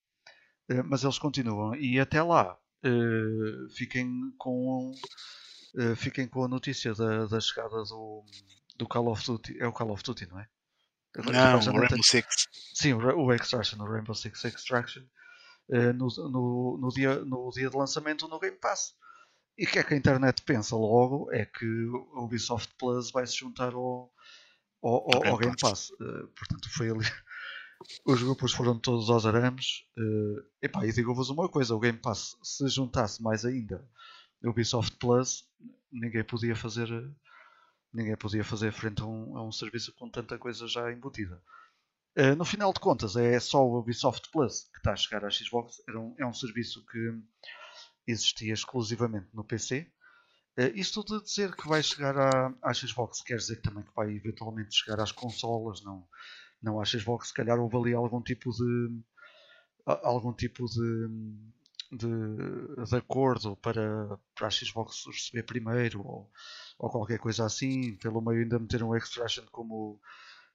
Eh, mas eles continuam. E até lá, eh, fiquem, com, eh, fiquem com a notícia da, da chegada do, do Call of Duty. É o Call of Duty, não é? Não, o Rainbow Six. Sim, o, Ra- o Extraction, o Rainbow Six Extraction, no, no, no, dia, no dia de lançamento no Game Pass. E o que é que a internet pensa logo é que o Ubisoft Plus vai se juntar ao, ao, ao- ao Game Pass. Eh, portanto, foi ali. Os grupos foram todos aos arames. eh, epá, e digo-vos uma coisa: o Game Pass, se juntasse mais ainda o Ubisoft Plus, ninguém podia fazer. eh, Ninguém podia fazer frente a um, a um serviço com tanta coisa já embutida. Uh, no final de contas, é só o Ubisoft Plus que está a chegar à Xbox. Era um- é um serviço que existia exclusivamente no PC. Uh, isto de dizer que vai chegar à, à Xbox quer dizer que também que vai eventualmente chegar às consolas, não? Não a Xbox, se calhar houve ali algum tipo de algum tipo de, de, de acordo para, para a Xbox receber primeiro ou, ou qualquer coisa assim, pelo meio ainda meter um extraction como,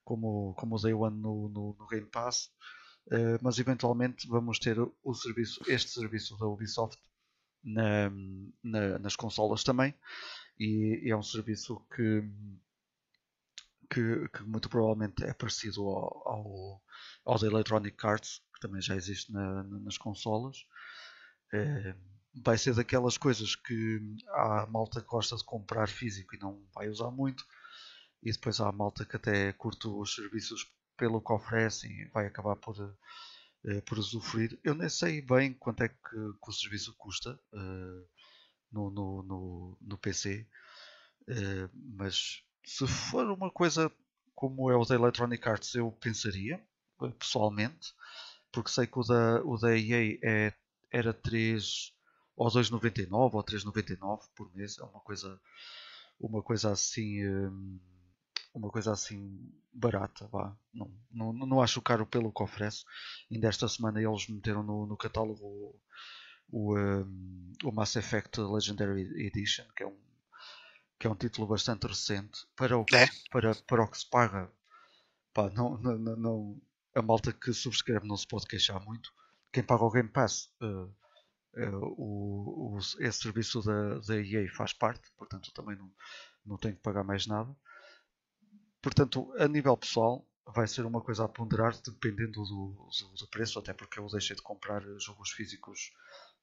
como, como o Day One no, no, no Game Pass. Uh, mas eventualmente vamos ter o serviço, este serviço da Ubisoft na, na, nas consolas também e, e, é um serviço que, que, que muito provavelmente é parecido ao, ao, da Electronic Arts que também já existe na, nas consolas é, vai ser daquelas coisas que há malta gosta de comprar físico e não vai usar muito e depois há malta que até curte os serviços pelo que oferecem e vai acabar por uh, por usufruir. Eu nem sei bem quanto é que, que o serviço custa uh, no, no, no, no, PC, uh, eh, mas se for uma coisa como é o da Electronic Arts, eu pensaria, pessoalmente, porque sei que o da, o da EA é, era 3 ou 2,99 ou 3,99 por mês, é uma coisa, uma coisa assim. Um, uma coisa assim barata, vá. Não, não, não acho caro pelo que oferece. Ainda esta semana eles meteram no, no catálogo o, o, um, o, Mass Effect Legendary Edition, que é um, que é um título bastante recente para o que, é. para, para o que se paga. Pá, não, não, não, a malta que subscreve não se pode queixar muito. Quem paga o Game Pass, uh, uh, o, o, esse serviço da, da EA faz parte, portanto também não, não tenho que pagar mais nada. Portanto, a nível pessoal, vai ser uma coisa a ponderar dependendo do, do, preço, até porque eu deixei de comprar jogos físicos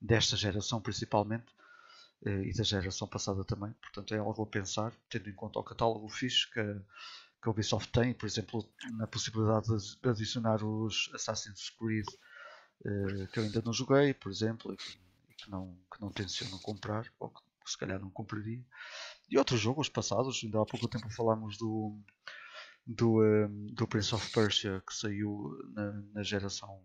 desta geração principalmente e da geração passada também. Portanto, é algo a pensar, tendo em conta o catálogo fixe que, que a Ubisoft tem, por exemplo, na possibilidade de adicionar os Assassin's Creed eh, que eu ainda não joguei, por exemplo, e que não, que não tenciono comprar, ou que se calhar não compraria. E outros jogos passados, ainda há pouco tempo falámos do, do, um, do Prince of Persia que saiu na, na geração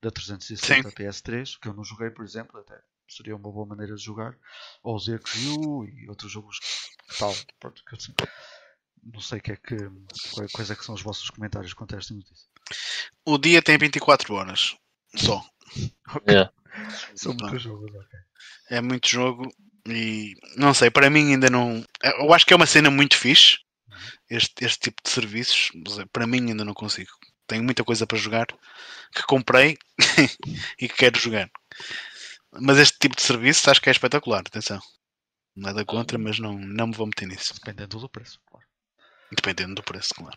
da 360 Sim. PS3, que eu não joguei, por exemplo, até seria uma boa maneira de jogar, ou o ZXU e outros jogos que tal. Pronto, que eu, não sei que é que, quais é que são os vossos comentários quanto a esta notícia. O dia tem 24 horas, só. Okay. Yeah. São muitos jogos, ok. É muito jogo e não sei, para mim ainda não. Eu acho que é uma cena muito fixe. Este, este tipo de serviços, para mim ainda não consigo. Tenho muita coisa para jogar que comprei e que quero jogar. Mas este tipo de serviço acho que é espetacular. Atenção, nada contra, mas não, não me vou meter nisso. Dependendo do preço, claro. Dependendo do preço, claro.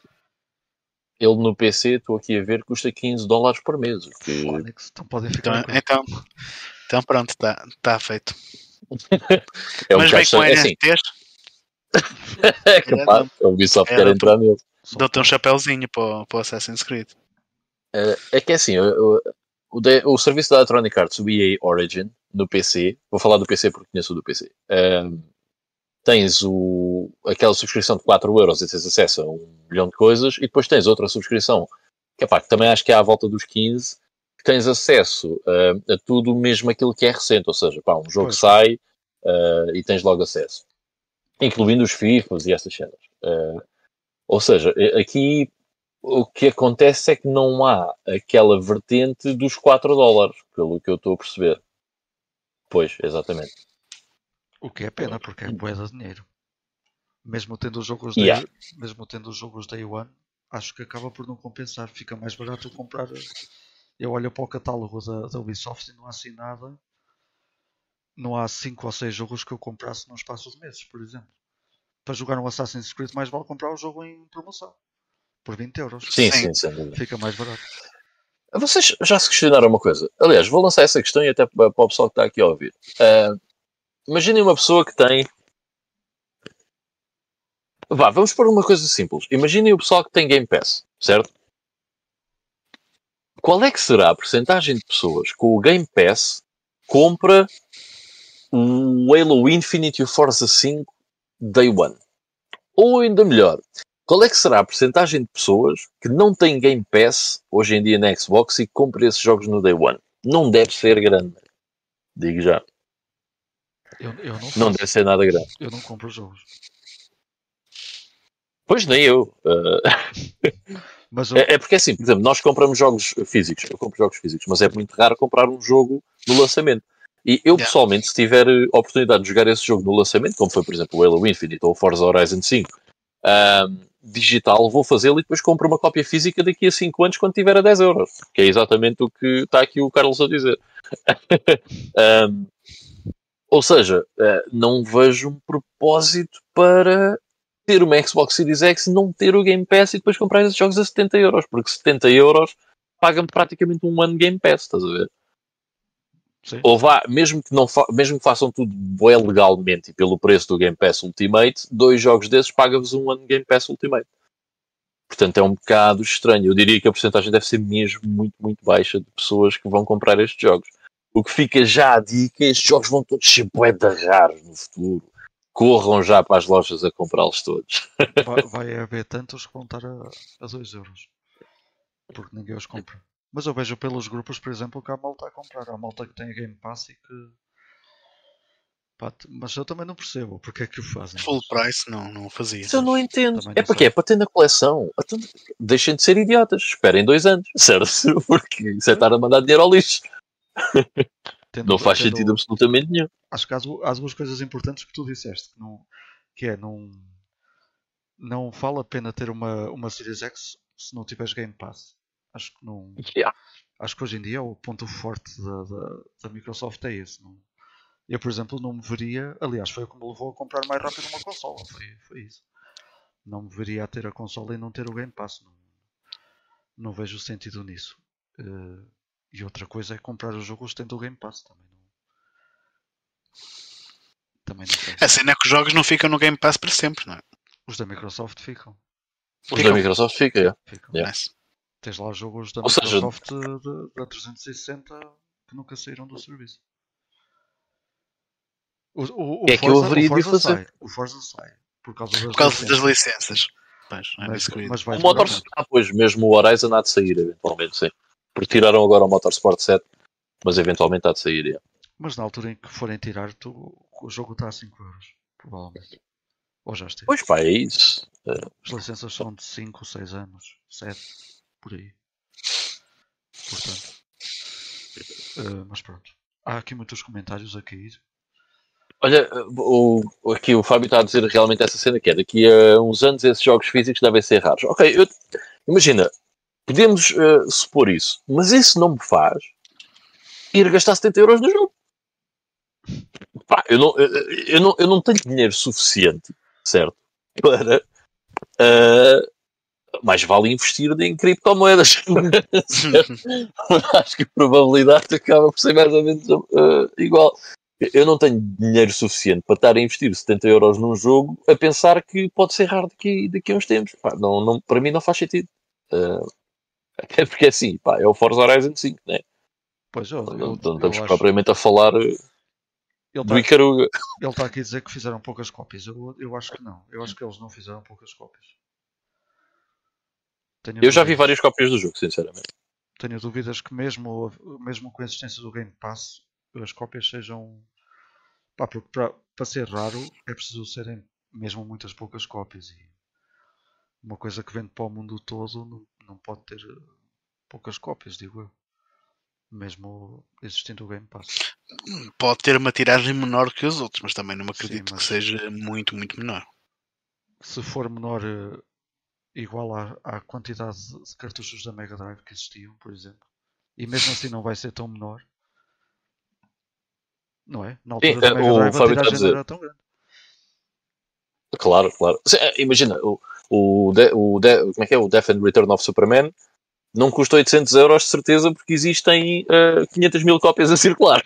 Ele no PC, estou aqui a ver, custa 15 dólares por mês. Que... Então podem ficar. Então, então, então pronto, está tá feito. é um Mas vem com é assim. é capaz, é, o Ubisoft quer entrar nele. Dou-te um chapéuzinho para, para o Assassin's Creed. É, é que é assim, o, o, o, serviço da Electronic Arts, o EA Origin, no PC, vou falar do PC porque conheço o do PC, um, tens o, aquela subscrição de 4 euros e tens acesso a um milhão de coisas, e depois tens outra subscrição, que, epá, que também acho que é à volta dos 15, que tens acesso uh, a tudo mesmo aquilo que é recente, ou seja, pá, um jogo pois. sai uh, e tens logo acesso, incluindo os FIFAs e essas cenas. Uh, ou seja, aqui o que acontece é que não há aquela vertente dos 4 dólares, pelo que eu estou a perceber. Pois, exatamente. O que é pena, porque é boa de dinheiro. Mesmo tendo os jogos yeah. day, mesmo tendo os jogos One, acho que acaba por não compensar. Fica mais barato comprar eu olho para o catálogo da, da Ubisoft e não há assim nada. Não há 5 ou 6 jogos que eu comprasse num espaço de meses, por exemplo. Para jogar um Assassin's Creed, mais vale comprar o jogo em promoção por 20 euros. Sim, sim, sim. Fica mais barato. Vocês já se questionaram uma coisa? Aliás, vou lançar essa questão e até para o pessoal que está aqui a ouvir. Uh, imaginem uma pessoa que tem. Vá, vamos por uma coisa simples. Imaginem o pessoal que tem Game Pass, certo? qual é que será a porcentagem de pessoas com o Game Pass compra o Halo Infinite e o Forza 5 Day One? Ou ainda melhor, qual é que será a porcentagem de pessoas que não têm Game Pass hoje em dia na Xbox e compra esses jogos no Day One? Não deve ser grande. Digo já. Eu, eu não, não deve ser nada grande. Eu não compro jogos. Pois nem eu. Uh... Mas eu, É, é porque assim, por exemplo, nós compramos jogos físicos, eu compro jogos físicos, mas é muito raro comprar um jogo no lançamento. E eu Yeah. pessoalmente, se tiver eh, oportunidade de jogar esse jogo no lançamento, como foi por exemplo o Halo Infinite ou o Forza Horizon 5, ahm, digital, vou fazê-lo e depois compro uma cópia física daqui a 5 anos quando tiver a 10 euros. Que é exatamente o que está aqui o Carlos a dizer. Ahm, ou seja, eh, não vejo um propósito para ter uma Xbox Series X não ter o Game Pass e depois comprar esses jogos a 70 euros, porque 70 euros paga-me praticamente um ano de Game Pass, estás a ver? Sim. Ou vá, mesmo que, não mesmo que façam tudo bué legalmente e pelo preço do Game Pass Ultimate, dois jogos desses paga-vos um ano de Game Pass Ultimate. Portanto, é um bocado estranho. Eu diria que a porcentagem deve ser mesmo muito, muito baixa de pessoas que vão comprar estes jogos. O que fica já a dica, estes jogos vão todos ser de raros no futuro. Corram já para as lojas a comprá-los todos. vai, vai haver tantos que vão estar a, a 2 euros. Porque ninguém os compra. Mas eu vejo pelos grupos, por exemplo, que há malta a comprar. Há malta que tem a Game Pass e que. Pá, mas eu também não percebo porque é que o fazem. Full price, não, não fazia. Isso eu não entendo. Também É não porque é para ter na coleção. Então, deixem de ser idiotas. Esperem dois anos, certo? Porque isso é estar a mandar dinheiro ao lixo. Tendo- Não faz tendo- sentido absolutamente nenhum. Acho que há, há duas coisas importantes que tu disseste. Que, não, que é, não, não vale a pena ter uma, uma Series X se não tiveres Game Pass. Acho que não. Yeah. Acho que hoje em dia o ponto forte da, da, da Microsoft é esse. Não, eu, por exemplo, não me veria. Aliás, foi o que me levou a comprar mais rápido uma consola. Foi, foi isso. Não me veria a ter a consola e não ter o Game Pass. Não, não vejo sentido nisso. Eh, e outra coisa é comprar os jogos tendo o Game Pass. Também não, também não sei. A cena é que os jogos não ficam no Game Pass para sempre, não é? Os da Microsoft ficam. Os Ficam. da Microsoft fica, é. ficam. Yeah. Nice. Tens lá os jogos da Ou seja- Microsoft de- da 360 que nunca saíram do serviço. O, o, o Que é que eu Forza, haveria o de fazer? sai. O Forza sai. Por causa das Por causa das licenças. licenças. Pois, é Mas, isso que eu ia mas vai O demorar Motor... muito. Ah, pois, mesmo o Horizon há de sair, eventualmente, sim. Porque tiraram agora o Motorsport 7, mas eventualmente há de sair, é. Mas na altura em que forem tirar, tu, o jogo está a 5 euros. Provavelmente. Ou já esteve. Pois pá, é isso. As licenças são de 5, 6 anos. 7. Por aí. Portanto. eh, mas pronto. Há aqui muitos comentários a cair. Olha, o, o- aqui o Fábio está a dizer realmente essa cena que é daqui a uns anos esses jogos físicos devem ser raros. Ok, eu- imagina, podemos eh, supor isso, mas isso não me faz ir gastar 70 euros no jogo. Pá, eu não, eu, eu não, eu não tenho dinheiro suficiente, certo? Para. eh, mais vale investir em criptomoedas. Acho que a probabilidade acaba por ser mais ou menos eh, igual. Eu não tenho dinheiro suficiente para estar a investir 70 euros num jogo a pensar que pode ser raro daqui, daqui a uns tempos. Pá, não, não, para mim não faz sentido. Eh, até porque é assim, pá, é o Forza Horizon 5, né? Pois eu, não, eu, não eu estamos acho- propriamente a falar eh, ele do está Icaruga. ele tá aqui a dizer que fizeram poucas cópias. Eu, eu acho que não. Eu acho que eles não fizeram poucas cópias. Tenho Eu já vi dúvidas- várias cópias do jogo, sinceramente. Tenho dúvidas que mesmo, mesmo com a existência do Game Pass, as cópias sejam. Pá, porque para, para ser raro é preciso serem mesmo muitas poucas cópias. E uma coisa que vende para o mundo todo não, não pode ter eh, poucas cópias, digo eu. Mesmo existindo o Game Pass. Pode ter uma tiragem menor que os outros, mas também não me Sim, acredito mas- que seja muito, muito menor. Se for menor, eh, igual à, à quantidade de cartuchos da Mega Drive que existiam, por exemplo. E mesmo assim não vai ser tão menor. Não é? Na altura Sim, da eh, Mega o Drive a tiragem dizer. era tão grande. Claro, claro. Eh, Imagina, o, o, de- o de- como é que é? O Death and Return of Superman não custa 800 euros de certeza porque existem eh, 500 mil cópias a circular.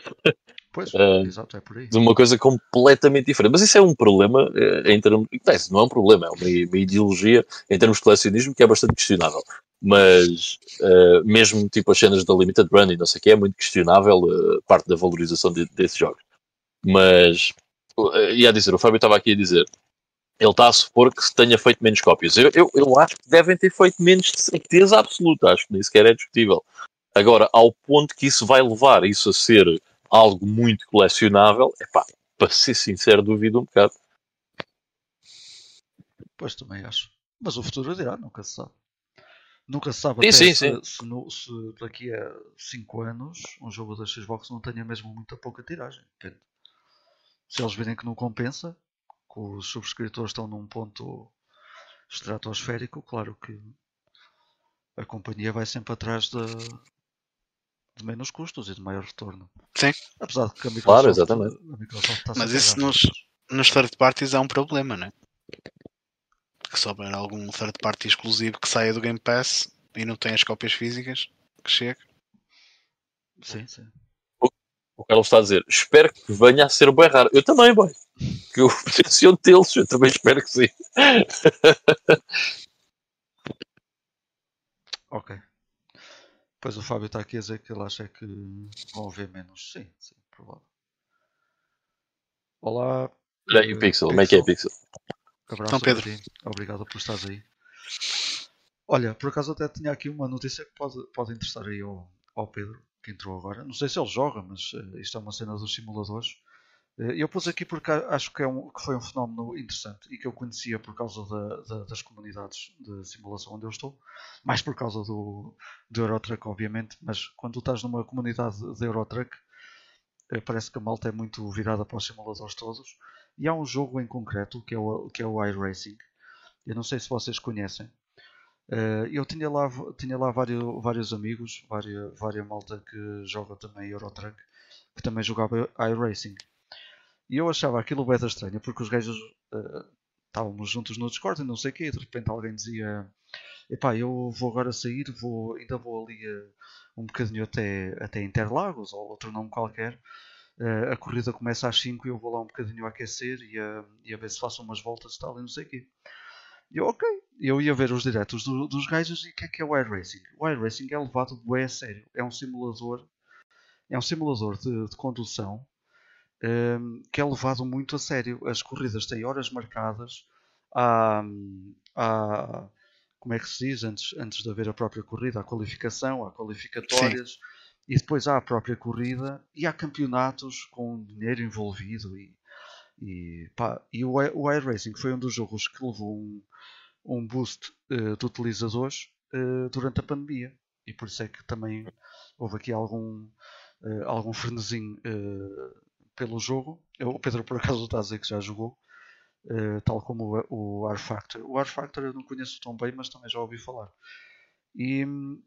Pois, Eh, exato, é por aí. de uma coisa completamente diferente. Mas isso é um problema eh, em termos. Não, é um problema, é uma, uma ideologia em termos de colecionismo que é bastante questionável. Mas eh, mesmo tipo as cenas da Limited Run e não sei o que, é muito questionável eh, parte da valorização de- desses jogos. Mas eh, ia dizer, o Fábio estava aqui a dizer. Ele está a supor que se tenha feito menos cópias. Eu, eu, eu acho que devem ter feito menos de certeza absoluta. Acho que nem sequer é discutível. Agora, ao ponto que isso vai levar isso a ser algo muito colecionável, epá, para ser sincero, duvido um bocado. Pois também acho. Mas o futuro dirá, nunca se sabe. Nunca se sabe Sim, até sim, se, sim. Se, no- se daqui a 5 anos um jogo da Xbox não tenha mesmo muita pouca tiragem. Depende. Se eles virem que não compensa, que os subscritores estão num ponto estratosférico, claro que a companhia vai sempre atrás de, de menos custos e de maior retorno. Sim. Apesar de que a Microsoft, Claro, exatamente. a Microsoft está Mas isso nos, nos third parties é um problema, né? Que se houver algum third party exclusivo que saia do Game Pass e não tem as cópias físicas, que chegue. Sim, sim. O Carlos está a dizer, espero que venha a ser bem raro. Eu também, boy. Que eu tenciono tê-los, eu também espero que sim. Ok. Pois o Fábio está aqui a dizer que ele acha que vão haver menos. Sim, sim, provável. Olá. Olha aí eh, o Pixel, como é que é Pixel? Abraço Então, Pedro. Obrigado por estares aí. Olha, por acaso até tinha aqui uma notícia que pode, pode interessar aí ao, ao Pedro, que entrou agora. Não sei se ele joga, mas eh, isto é uma cena dos simuladores. Eh, eu pus aqui porque acho que, é um, que foi um fenómeno interessante e que eu conhecia por causa da- da- das comunidades de simulação onde eu estou. Mais por causa do, do Eurotruck, obviamente, mas quando tu estás numa comunidade de Eurotruck, eh, parece que a malta é muito virada para os simuladores todos. E há um jogo em concreto que é o, que é o iRacing. Eu não sei se vocês conhecem. Eh, eu tinha lá, tinha lá vários, vários amigos, várias, várias malta que joga também Eurotruck, que também jogava iRacing. E eu achava aquilo bem estranho, porque os gajos eh, estávamos juntos no Discord e não sei o quê, e de repente alguém dizia Epá, eu vou agora sair, vou, ainda vou ali eh, um bocadinho até, até Interlagos ou outro nome qualquer. Eh, a corrida começa às 5 e eu vou lá um bocadinho a aquecer e a, e a ver se faço umas voltas e tal e não sei o quê. Eu, ok, eu ia ver os diretos do- dos gajos e o que é que é o iRacing? O iRacing é levado bem a sério. É um simulador, é um simulador de, de condução que é levado muito a sério. As corridas têm horas marcadas. Há, há como é que se diz antes, antes de haver a própria corrida, há qualificação, há qualificatórias e depois há a própria corrida e há campeonatos com dinheiro envolvido e, e, pá, e o, o iRacing foi um dos jogos que levou um, um boost eh, de utilizadores eh, durante a pandemia e por isso é que também houve aqui algum eh, algum frenesim eh, pelo jogo o Pedro por acaso está a dizer que já jogou eh, tal como o, o R Factor o R Factor eu não conheço tão bem mas também já ouvi falar e hum,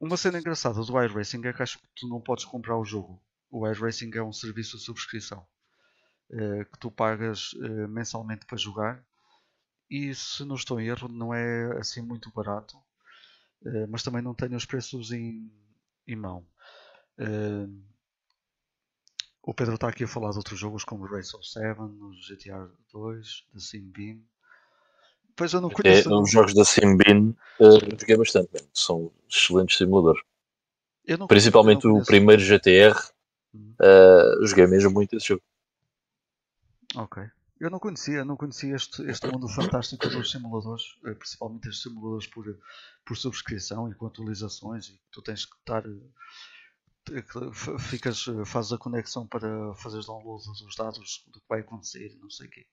uma cena engraçada do iRacing é que acho que tu não podes comprar o jogo. O iRacing é um serviço de subscrição eh, que tu pagas eh, mensalmente para jogar e se não estou em erro não é assim muito barato, mas também não tenho os preços em, em mão. Eh, o Pedro está aqui a falar de outros jogos como Race of Seven, o GTR 2, The Sim Beam. Pois eu não É, conheço. os jogos da Simbin uh, joguei bastante, são excelentes simuladores. Principalmente o primeiro GTR, Hum. uh, joguei mesmo muito esse jogo. Ok. Eu não conhecia, não conhecia este, este mundo fantástico dos simuladores, eh, principalmente estes simuladores por, por subscrição e com atualizações e tu tens que estar eh, ficas, eh, fazes a conexão para fazeres download dos dados do que vai acontecer não sei o quê.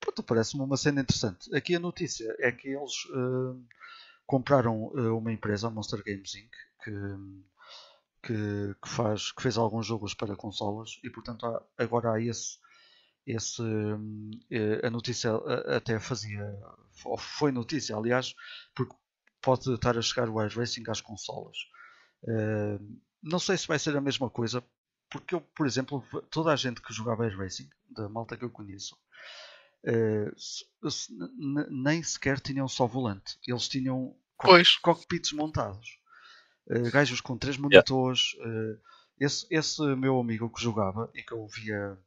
Pronto, parece-me uma cena interessante. Aqui a notícia é que eles eh, compraram eh, uma empresa, a Monster Games Inc., que, que, que faz, que fez alguns jogos para consolas e portanto há- agora há esse esse, eh, a notícia até fazia, foi notícia, aliás, porque pode estar a chegar o iRacing às consolas. Não sei se vai ser a mesma coisa, porque eu, por exemplo, toda a gente que jogava iRacing, da malta que eu conheço, se- n- nem sequer tinham só volante, eles tinham Pois. cockpits montados. Eh, gajos com três monitores. eh, esse, esse meu amigo que jogava e que eu via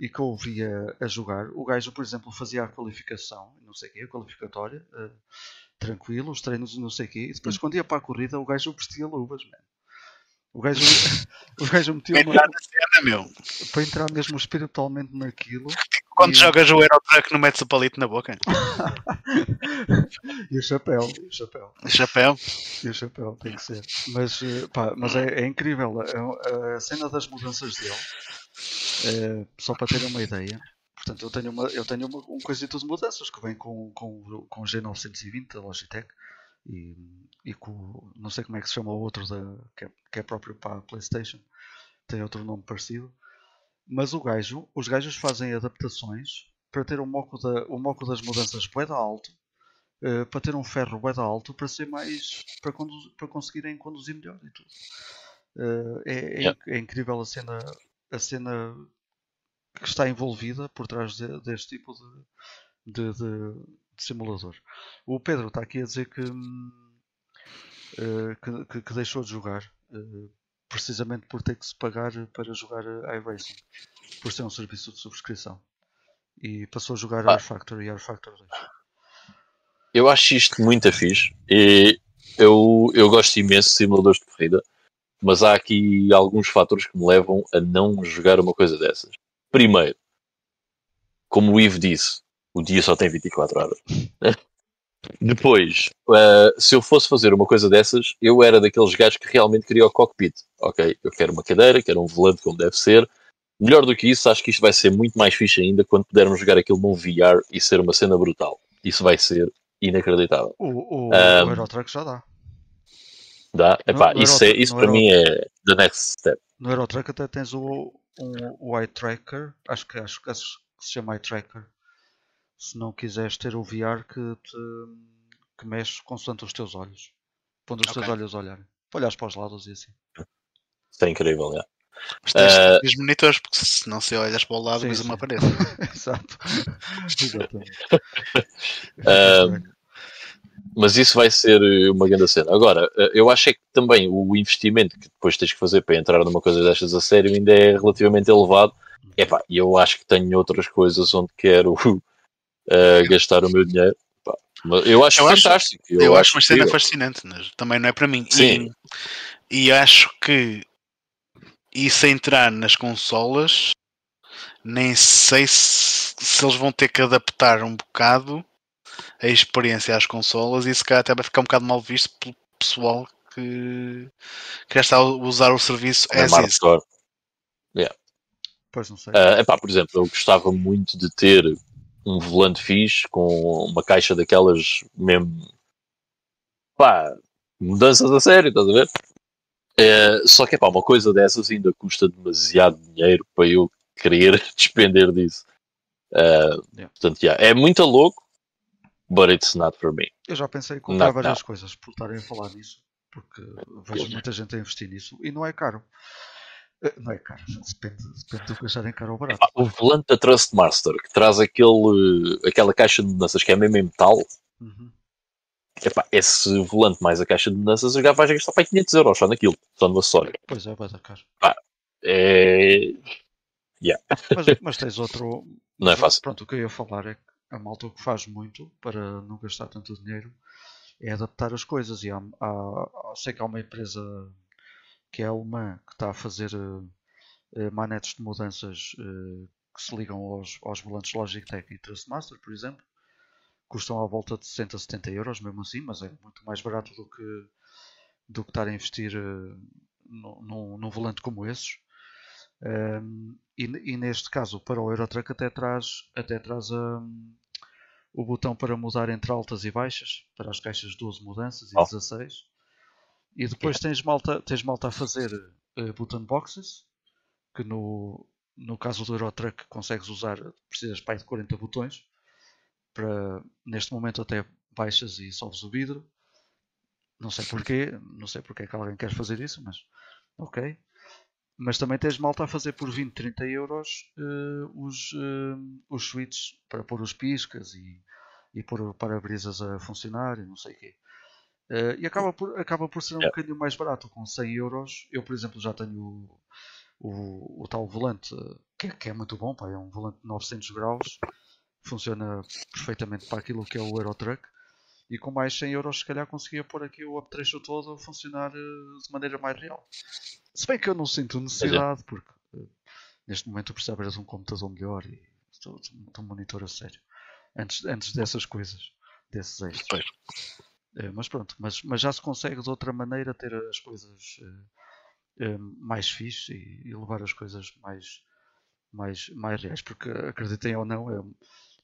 e que eu via a jogar, o gajo, por exemplo, fazia a qualificação, não sei o quê, a qualificatória, eh, tranquilo, os treinos e não sei o quê, e depois quando ia para a corrida o gajo vestia luvas, man. O gajo, o gajo metia uma, para entrar mesmo espiritualmente naquilo. Quando E- jogas o Eurotruck não metes o palito na boca. e o chapéu, e o chapéu. Chapéu. E o chapéu tem que ser. Mas, eh, pá, mas é, é incrível. A, a cena das mudanças dele, eh, só para terem uma ideia. Portanto, eu tenho, uma, eu tenho uma, um coisito de mudanças que vem com, com, com o G920 da Logitech E, e com, não sei como é que se chama o outro da, que, é, que é próprio para a Playstation, tem outro nome parecido. Mas o gajo, os gajos fazem adaptações para ter o moco, da, o moco das mudanças bué alto, uh, para ter um ferro bué alto, para ser mais, para, conduz, para conseguirem conduzir melhor e tudo. Uh, é, é, é, incrível a cena, a cena que está envolvida por trás de, deste tipo de, de, de, simulador. O Pedro está aqui a dizer que, uh, que, que, que, deixou de jogar uh, precisamente por ter que se pagar para jogar iRacing, por ser um serviço de subscrição. E passou a jogar ah. Air Factor e Air Factor 2. Eu acho isto muito fixe e eu, eu gosto imenso de simuladores de corrida, mas há aqui alguns fatores que me levam a não jogar uma coisa dessas. Primeiro, como o Ivo disse, o dia só tem 24 horas. Depois, uh, se eu fosse fazer uma coisa dessas, eu era daqueles gajos que realmente queria o cockpit. Ok, eu quero uma cadeira, quero um volante como deve ser. Melhor do que isso, acho que isto vai ser muito mais fixe ainda quando pudermos jogar aquilo num VR e ser uma cena brutal. Isso vai ser inacreditável. O, o, um, o Eurotruck já dá. Dá? Epá, no, isso, é, isso para mim é the next step. No Eurotruck até tens o, um, o eye tracker, acho que, acho, acho que se chama eye tracker. Se não quiseres ter o VR que, te, que mexe consoante os teus olhos. Pondo os okay. teus olhos a olhar. Para olhares para os lados e assim. Isso é incrível, é. Mas tens, uh, tens monitores, porque se não se olhas para o lado, vês uma parede. Exato. Exatamente. uh, mas isso vai ser uma grande cena. Agora, eh, eu acho é que também o investimento que depois tens que fazer para entrar numa coisa destas a sério ainda é relativamente elevado. Epá, eu acho que tenho outras coisas onde quero uh, gastar o meu dinheiro. Epá, eu acho eu fantástico. Acho, eu, eu, acho uma cena fascinante, mas também não é para mim. Sim. E, e acho que isso entrar nas consolas, nem sei se, se eles vão ter que adaptar um bocado a experiência às consolas e se calhar até vai ficar um bocado mal visto pelo pessoal que, que já está a usar o serviço as is. Yeah. Pois não sei. Uh, epá, por exemplo, eu gostava muito de ter um volante fixe com uma caixa daquelas mesmo pá, mudanças a sério, estás a ver? É, só que é pá, uma coisa dessas ainda custa demasiado dinheiro para eu querer despender disso. Uh, yeah. Portanto, yeah, é muito louco, but it's not for me. Eu já pensei em comprar not várias now. coisas por estarem a falar nisso, porque vejo muita gente a investir nisso e não é caro. Eh, não é caro, depende, depende do que acharem caro ou barato. o volante da Trustmaster que traz aquele, aquela caixa de mudanças que é mesmo em metal. Uhum. Epá, esse volante mais a caixa de mudanças já vais gastar para 500 euros só naquilo, só no acessório. Pois é, vai dar caro. É. Yeah. Mas, mas tens outro. Não é fácil. Pronto, o que eu ia falar é que a malta o que faz muito para não gastar tanto dinheiro é adaptar as coisas. E há, há, sei que há uma empresa que é alemã que está a fazer uh, manetes de mudanças uh, que se ligam aos, aos volantes Logitech e Trustmaster, por exemplo. Custam à volta de 60, 70 euros, mesmo assim, mas é muito mais barato do que, do que estar a investir uh, num, num volante como esses. Um, e, e, neste caso, para o Eurotruck até traz, até traz um, o botão para mudar entre altas e baixas, para as caixas 12 mudanças e oh. 16. E depois tens malta, tens malta a fazer uh, button boxes, que no, no caso do Eurotruck consegues usar, precisas para de 40 botões, para neste momento até baixas e solves o vidro. Não sei porquê, não sei porque é que alguém quer fazer isso, mas ok. Mas também tens malta a fazer por 20, 30 euros uh, os, uh, os switches para pôr os piscas e, e pôr para-brisas a funcionar e não sei o quê. Uh, e acaba por, acaba por ser um yeah. bocadinho mais barato. Com 100 euros, eu por exemplo já tenho o, o, o tal volante que, é, que, é muito bom, pá, é um volante de 900 graus, funciona perfeitamente para aquilo que é o Eurotruck e com mais 100 euros se calhar conseguia pôr aqui o apetrecho todo a funcionar de maneira mais real. Se bem que eu não sinto necessidade, porque uh, neste momento eu precisava de um computador melhor e de um monitor a sério. Antes, antes dessas coisas, desses extras. Uh, mas pronto, mas, mas já se consegue de outra maneira ter as coisas mais fixe e, e, levar as coisas mais, mais, mais reais. Porque acreditem ou não, é,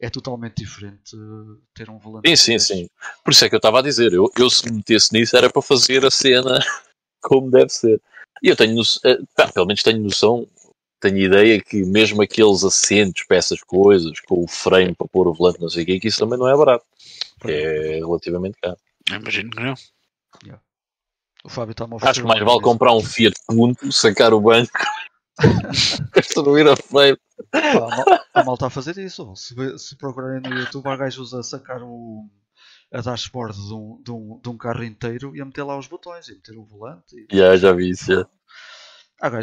é totalmente diferente uh, ter um volante. Sim, sim, sim. Por isso é que eu estava a dizer, eu, eu se me metesse nisso era para fazer a cena como deve ser. E eu tenho noção, pá, pelo menos tenho noção, tenho ideia que mesmo aqueles assentos, peças, coisas, com o frame para pôr o volante, não sei o que, que isso também não é barato. É relativamente caro. Imagino que não. Yeah. O Fábio está Acho que mais vale comprar um Fiat Punto, sacar o banco, construir a frame. Pá, a mal está a fazer isso. Se, se procurarem no YouTube, há gajos a sacar o, a dashboard de um, de, um, de um carro inteiro e a meter lá os botões e meter o volante. E... Yeah, já vi isso. Yeah.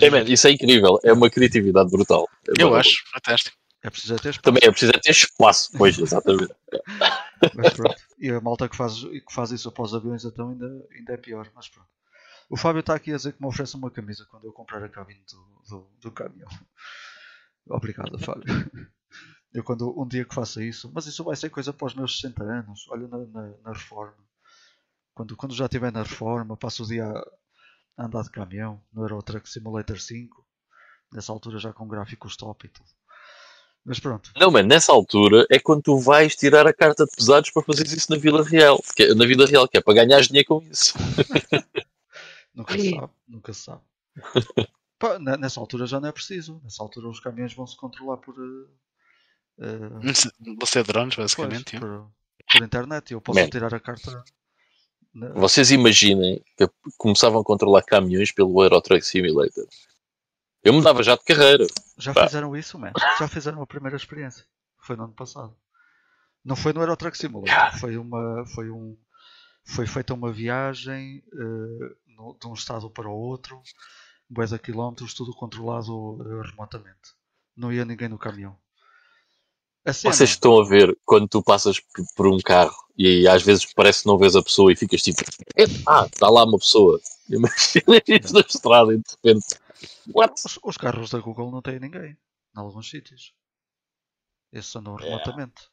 É, man, isso é incrível, é uma criatividade brutal. É eu acho, fantástico. É preciso ter espaço. Também é preciso ter espaço, pois, exatamente. mas pronto. E a malta que faz, que faz isso após aviões então ainda, ainda é pior, mas pronto. O Fábio está aqui a dizer que me oferece uma camisa quando eu comprar a cabine do, do, do caminhão. Obrigado, Fábio. Eu quando um dia que faça isso, mas isso vai ser coisa para os meus 60 anos. Olha na, na, na reforma. Quando, quando já estiver na reforma, passo o dia a andar de caminhão no Euro Truck Simulator 5. Nessa altura já com gráficos top e tudo. Mas pronto. Não, mano, nessa altura é quando tu vais tirar a carta de pesados para fazer isso na Vila Real. Que é, na Vida Real, que é para ganhar dinheiro com isso. nunca se sabe, nunca se sabe. Pá, nessa altura já não é preciso. Nessa altura os caminhões vão se controlar por. Uh, uh, Você é drones, basicamente. Pois, por, por, internet. Eu posso Man. tirar a carta. Na... Vocês imaginem que começavam a controlar caminhões pelo Euro Truck Simulator. Eu mudava já de carreira. Já Pá. fizeram isso, man. Já fizeram a primeira experiência. Foi no ano passado. Não foi no Euro Truck Simulator. Foi uma. Foi um. Foi feita uma viagem uh, no, de um estado para o outro, bué de quilómetros, tudo controlado uh, remotamente. Não ia ninguém no caminhão. Cena... Vocês estão a ver quando tu passas por um carro e às vezes parece que não vês a pessoa e ficas tipo, ah, está lá uma pessoa. Imagina isso na estrada e de repente os, os, carros da Google não têm ninguém, em alguns sítios. Esses andam yeah. remotamente.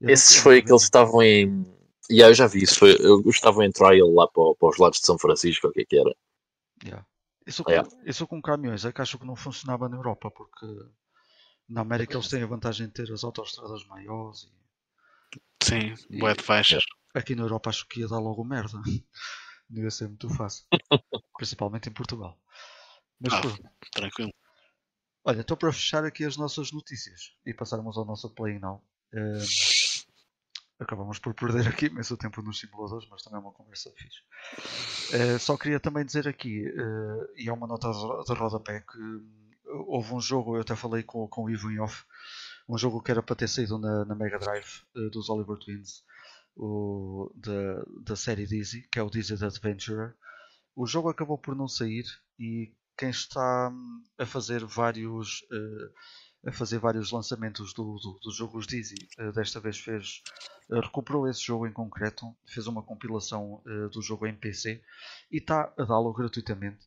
Eu Esses foi que eles estavam em. Yeah, eu já vi isso. Foi, eu estavam em trial lá para, para os lados de São Francisco, o que é que era? Yeah. Isso, com, yeah. isso com caminhões é que acho que não funcionava na Europa, porque na América eles têm a vantagem de ter as autostradas maiores. E, Sim, boé de faixas. Aqui na Europa acho que ia dar logo merda. Não ia ser muito fácil. Principalmente em Portugal. Mas ah, tranquilo. Olha, estou para fechar aqui as nossas notícias e passarmos ao nosso Play Now. Um, acabamos por perder aqui imenso tempo nos simuladores, mas também é uma conversa fixe. Uh, só queria também dizer aqui, uh, e é uma nota de rodapé, que uh, houve um jogo, eu até falei com, com o Ivo em off, um jogo que era para ter saído na, na Mega Drive dos Oliver Twins, o, da, da série Dizzy, que é o Dizzy the Adventurer. O jogo acabou por não sair e quem está hum, a fazer vários a fazer vários lançamentos do, do, dos jogos Dizzy uh, desta vez fez uh, recuperou esse jogo em concreto fez uma compilação do jogo em PC e está a dá-lo gratuitamente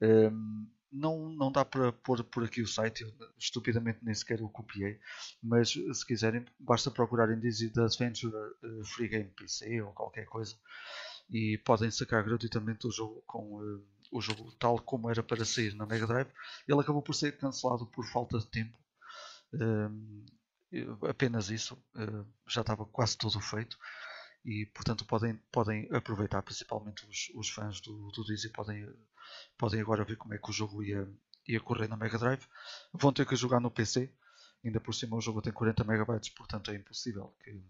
um, não, não dá para pôr por aqui o site, eu estupidamente nem sequer o copiei, mas se quiserem basta procurar em Dizzy The Adventure Free Game PC ou qualquer coisa e podem sacar gratuitamente o jogo com o jogo tal como era para sair na Mega Drive, ele acabou por ser cancelado por falta de tempo. Apenas isso, já estava quase tudo feito e portanto podem, podem aproveitar, principalmente os, os fãs do, do Dizzy podem, podem agora ver como é que o jogo ia, ia correr na Mega Drive. Vão ter que jogar no PC, ainda por cima o jogo tem 40 MB, portanto é impossível que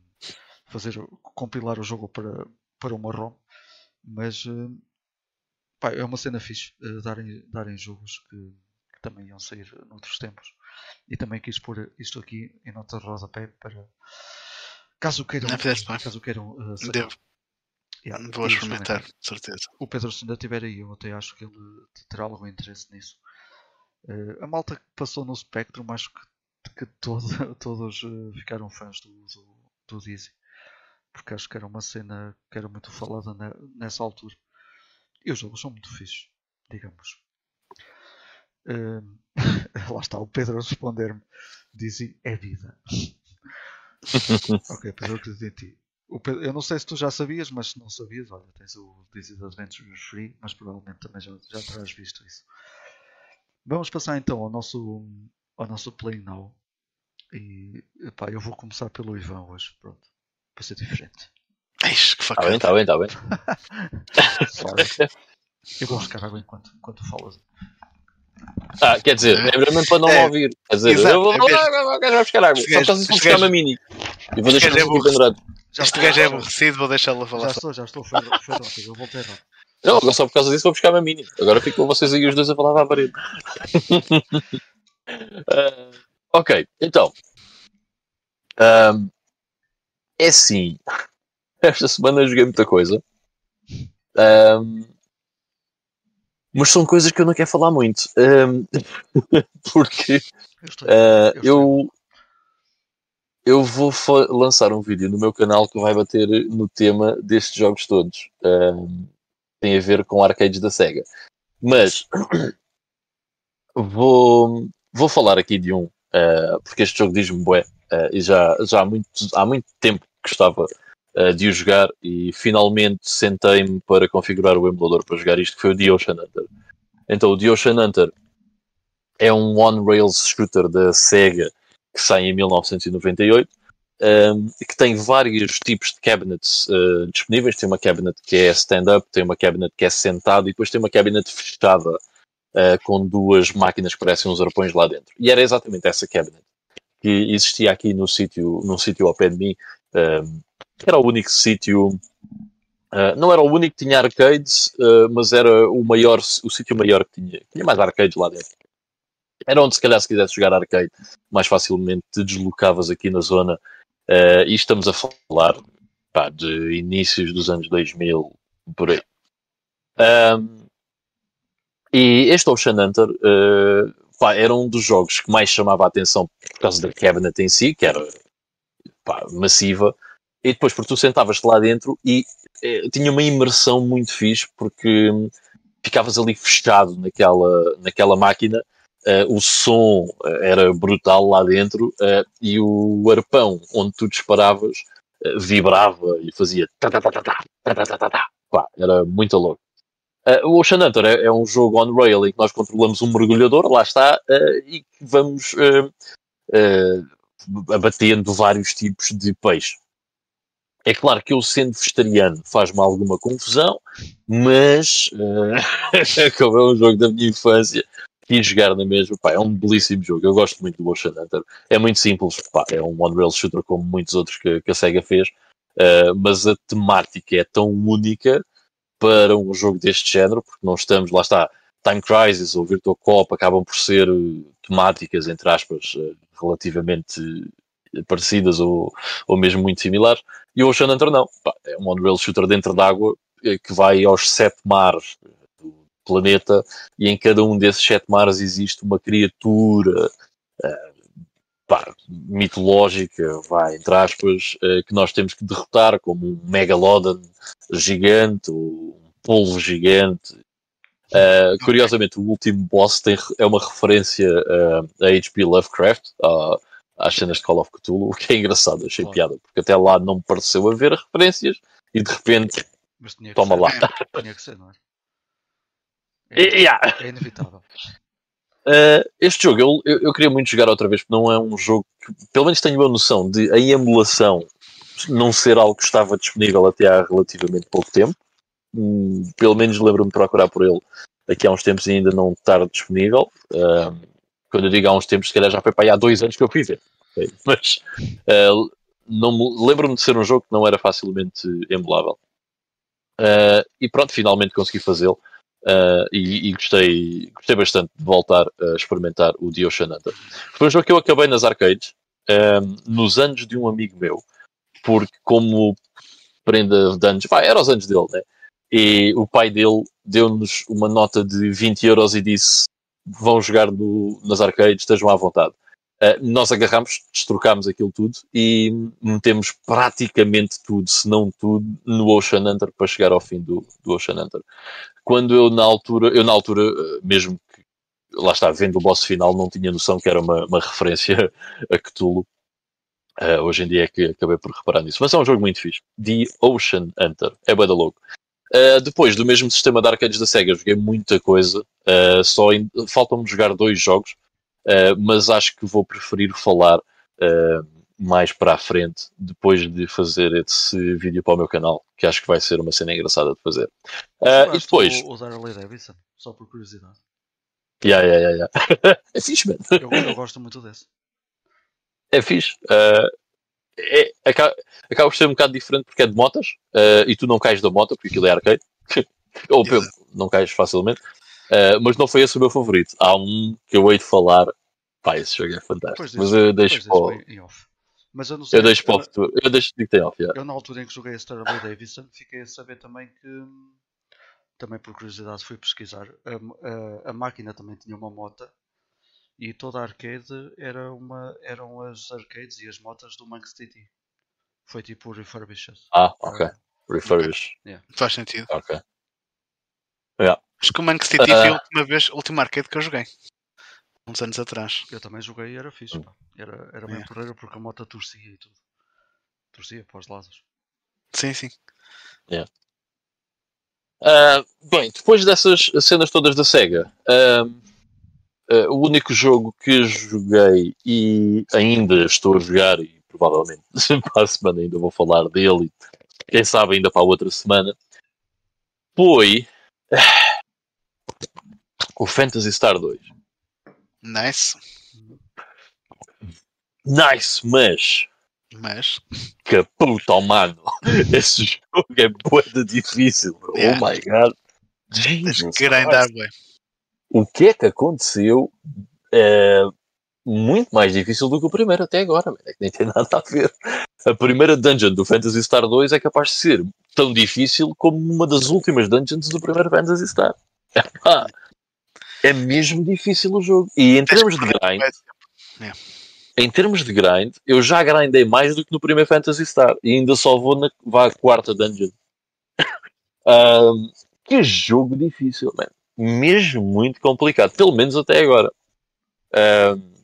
fazer compilar o jogo para, para uma ROM. Mas pá, é uma cena fixe uh, darem, darem jogos que, que, também iam sair noutros tempos. E também quis pôr isto aqui em nota de rodapé para caso queiram, Não, caso queiram uh, Devo. Yeah, Vou experimentar, certeza. O Pedro, se ainda estiver aí, eu até acho que ele terá algum interesse nisso. Uh, a malta que passou no Spectrum, acho que, que todo, todos uh, ficaram fãs do, do, do Dizzy. Porque acho que era uma cena que era muito falada na, nessa altura. E os jogos são muito fixos, digamos. Uh, lá está o Pedro a responder-me. Dizem é vida. ok, Pedro, acredito em ti. Pedro, eu não sei se tu já sabias, mas se não sabias, olha, tens o Dizzy Adventures Free, mas provavelmente também já, já terás visto isso. Vamos passar então ao nosso, ao nosso Play Now. E pá, eu vou começar pelo Ivan hoje, pronto. Para ser diferente. Que Está bem, está bem, está bem. eu vou buscar água enquanto, enquanto falas. Ah, quer dizer, é mesmo para não É. ouvir. Quer dizer, Exato, eu vou vou- mesmo. vou- vou buscar água. Só por causa gajo- disso vou gajo- uma mini. E vou deixar gajo é aqui burro. pendurado. Já Este gajo é já- aborrecido, vou deixá-lo Já falar. estou, já estou. Foi, eu voltei rápido. Não, agora só por causa disso vou buscar uma mini. Agora fico com vocês aí os dois a falar à parede. Ah, ok, então. Ahm, é assim. Esta semana eu joguei muita coisa. Ahm, mas são coisas que eu não quero falar muito. Ahm, porque ah, eu eu, vou lançar um vídeo no meu canal que vai bater no tema destes jogos todos. Ahm, tem a ver com arcades da SEGA. Mas vou, vou falar aqui de um, ah, porque este jogo diz-me bué, ah, e já, já há, muito, há muito tempo que gostava ah, de o jogar e finalmente sentei-me para configurar o emulador para jogar isto, que foi o The Ocean Hunter. Então o The Ocean Hunter é um on-rails shooter da SEGA que sai em 1998 um, e que tem vários tipos de cabinets uh, disponíveis. Tem uma cabinet que é stand-up, tem uma cabinet que é sentado e depois tem uma cabinet fechada uh, com duas máquinas que parecem uns arpões lá dentro. E era exatamente essa cabinet que existia aqui no sítio, num sítio ao pé de mim, um, que era o único sítio. uh, não era o único que tinha arcades, uh, mas era o maior, o sítio maior que tinha. Tinha mais arcades lá dentro. Era onde, se calhar, se quisesse jogar arcade, mais facilmente te deslocavas aqui na zona Uh, e estamos a falar pá, de inícios dos anos 2000, por aí. Um, e este Ocean Hunter pá, era um dos jogos que mais chamava a atenção por causa da cabinet em si, que era pá, massiva, e depois, porque tu sentavas-te lá dentro e eh, tinha uma imersão muito fixe, porque hum, ficavas ali fechado naquela, naquela máquina. Uh, o som eh, era brutal lá dentro uh, e o arpão onde tu disparavas uh, vibrava e fazia. Pá, era muito louco. Uh, o Ocean Hunter é, é, um jogo on rail em que nós controlamos um mergulhador, lá está, uh, e que vamos uh, abatendo vários tipos de peixe. É claro que eu, sendo vegetariano, faz-me alguma confusão, mas como é um jogo da minha infância, quis jogar na mesma, pá, é um belíssimo jogo. Eu gosto muito do Ocean Hunter. É muito simples, pá, é um one-rail shooter como muitos outros que, que a SEGA fez, uh, mas a temática é tão única para um jogo deste género, porque não estamos, lá está, Time Crisis ou Virtual Cop acabam por ser uh, temáticas, entre aspas, uh, relativamente parecidas ou, ou mesmo muito similares, e o Ocean Hunter não, pá, é um one-rail shooter dentro d'água que vai aos sete mares planeta e em cada um desses sete mares existe uma criatura uh, pá, mitológica, vai, entre aspas, uh, que nós temos que derrotar, como um megalodon gigante, ou um polvo gigante. Uh, curiosamente, o último boss tem, é uma referência a H.P. Lovecraft, às cenas de Call of Cthulhu, o que é engraçado, achei Claro. piada, porque até lá não me pareceu haver referências e de repente, toma ser. lá. Tinha que ser, não é? E- yeah. É inevitável. Uh, este jogo eu, eu, eu queria muito jogar outra vez, porque não é um jogo que, pelo menos tenho a noção de a emulação não ser algo que estava disponível até há relativamente pouco tempo. Hum, pelo menos lembro-me de procurar por ele aqui há uns tempos e ainda não estar disponível. Uh, quando eu digo há uns tempos, se calhar já foi para aí há dois anos que eu ver. Ok? Mas uh, lembro-me de ser um jogo que não era facilmente emulável. Uh, e pronto, finalmente consegui fazê-lo. Uh, e, e gostei, gostei bastante de voltar a experimentar o The Ocean Hunter. Foi um jogo que eu acabei nas arcades um, nos anos de um amigo meu, porque como prenda de anos, pá, era os anos dele, né? E o pai dele deu-nos uma nota de 20 euros e disse: vão jogar no- nas arcades, estejam à vontade. Uh, nós agarramos, destrocámos aquilo tudo e metemos praticamente tudo, se não tudo, no Ocean Hunter para chegar ao fim do, do Ocean Hunter quando eu na altura, eu na altura, eh, mesmo que lá está, vendo o boss final, não tinha noção que era uma, uma referência a Cthulhu. Eh, hoje em dia é que acabei por reparar nisso. Mas é um jogo muito fixe. The Ocean Hunter. É bué da louco. Eh, depois do mesmo sistema de arcades da SEGA, joguei muita coisa. Eh, só em- faltam-me jogar dois jogos, eh, mas acho que vou preferir falar uh, mais para a frente, depois de fazer esse vídeo para o meu canal, que acho que vai ser uma cena engraçada de fazer. Uh, e depois. Usar a Lei Davidson, só por curiosidade. Yeah, yeah, yeah, yeah. é fixe, mano. Eu, eu, gosto muito desse. É fixe. Uh, é, acaba, acaba por ser um bocado diferente porque é de motas uh, e tu não cais da moto porque aquilo é arcade. Ou yeah. não cais facilmente. Uh, mas não foi esse o meu favorito. Há um que eu hei de falar. Pá, esse jogo é fantástico. mas eu deixo para. Mas eu não sei. Eu deixo para o. Eu deixo de ter off. Yeah. Eu, na altura em que joguei a Starboy Davidson, fiquei a saber também que. Também por curiosidade fui pesquisar. A, a, a máquina também tinha uma moto e toda a arcade era uma, eram as arcades e as motas do Manx City. Foi tipo refurbished. Ah, ok. Refurbished. Yeah. Faz sentido. Ok. Yeah. Acho que o Manx City uh, foi a última vez, a última arcade que eu joguei. Uns anos atrás. Eu também joguei e era fixe, pá. Era, era bem porreiro porque a moto torcia e tudo. Torcia para os lados. Sim, sim. Yeah. Uh, bem, depois dessas cenas todas da SEGA, uh, uh, o único jogo que joguei e ainda estou a jogar, e provavelmente para a semana ainda vou falar dele, quem sabe ainda para a outra semana, foi o Phantasy Star 2. Nice. Nice, mas. Mas. Que puta, mano. Esse jogo é boeda difícil. Oh yeah. Oh my god. Jesus. Grindar. O que é que aconteceu? É muito mais difícil do que o primeiro até agora. É que nem tem nada a ver. A primeira dungeon do Fantasy Star 2 é capaz de ser tão difícil como uma das últimas dungeons do primeiro Fantasy Star. é mesmo difícil o jogo. E em termos de grind, é. em termos de grind, eu já grindei mais do que no primeiro Fantasy Star. E ainda só vou na vá quarta dungeon. um, que jogo difícil, man. Mesmo muito complicado. Pelo menos até agora. Um,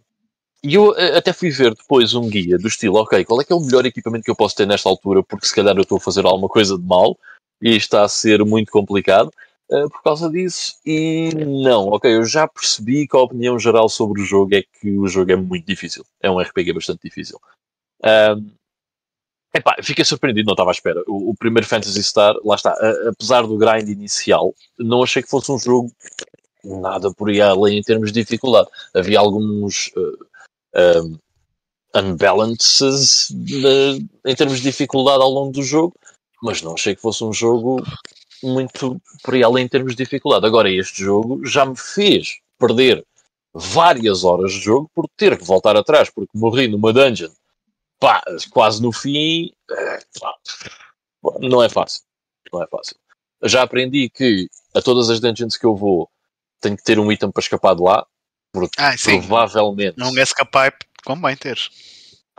e eu eh, até fui ver depois um guia do estilo, ok, qual é que é o melhor equipamento que eu posso ter nesta altura, porque se calhar eu estou a fazer alguma coisa de mal e está a ser muito complicado uh, por causa disso. E não, ok, eu já percebi que a opinião geral sobre o jogo é que o jogo é muito difícil. É um RPG bastante difícil. Um, epá, fiquei surpreendido, não estava à espera. O, o primeiro Fantasy Star, lá está, a, apesar do grind inicial, não achei que fosse um jogo nada por aí além em termos de dificuldade. Havia alguns. Uh, um, unbalances de, em termos de dificuldade ao longo do jogo, mas não achei que fosse um jogo muito por além em termos de dificuldade. Agora, este jogo já me fez perder várias horas de jogo por ter que voltar atrás, porque morri numa dungeon pá, quase no fim. Pá, não é fácil. Não é fácil. Já aprendi que a todas as dungeons que eu vou tenho que ter um item para escapar de lá. Porque ah, provavelmente. Não é escapar, convém ter.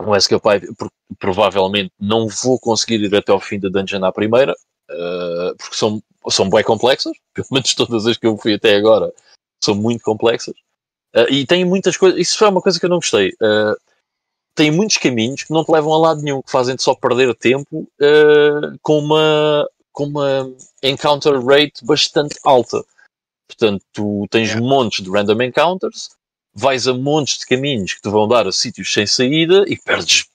Não é escapar, porque provavelmente não vou conseguir ir até ao fim da dungeon à primeira, uh, porque são, são bem complexas. Pelo menos todas as que eu fui até agora são muito complexas. Uh, e tem muitas coisas. Isso foi uma coisa que eu não gostei. Uh, tem muitos caminhos que não te levam a lado nenhum, que fazem-te só perder tempo com uma com uma encounter rate bastante alta. Portanto, tu tens yeah. montes de random encounters, vais a montes de caminhos que te vão dar a sítios sem saída e perdes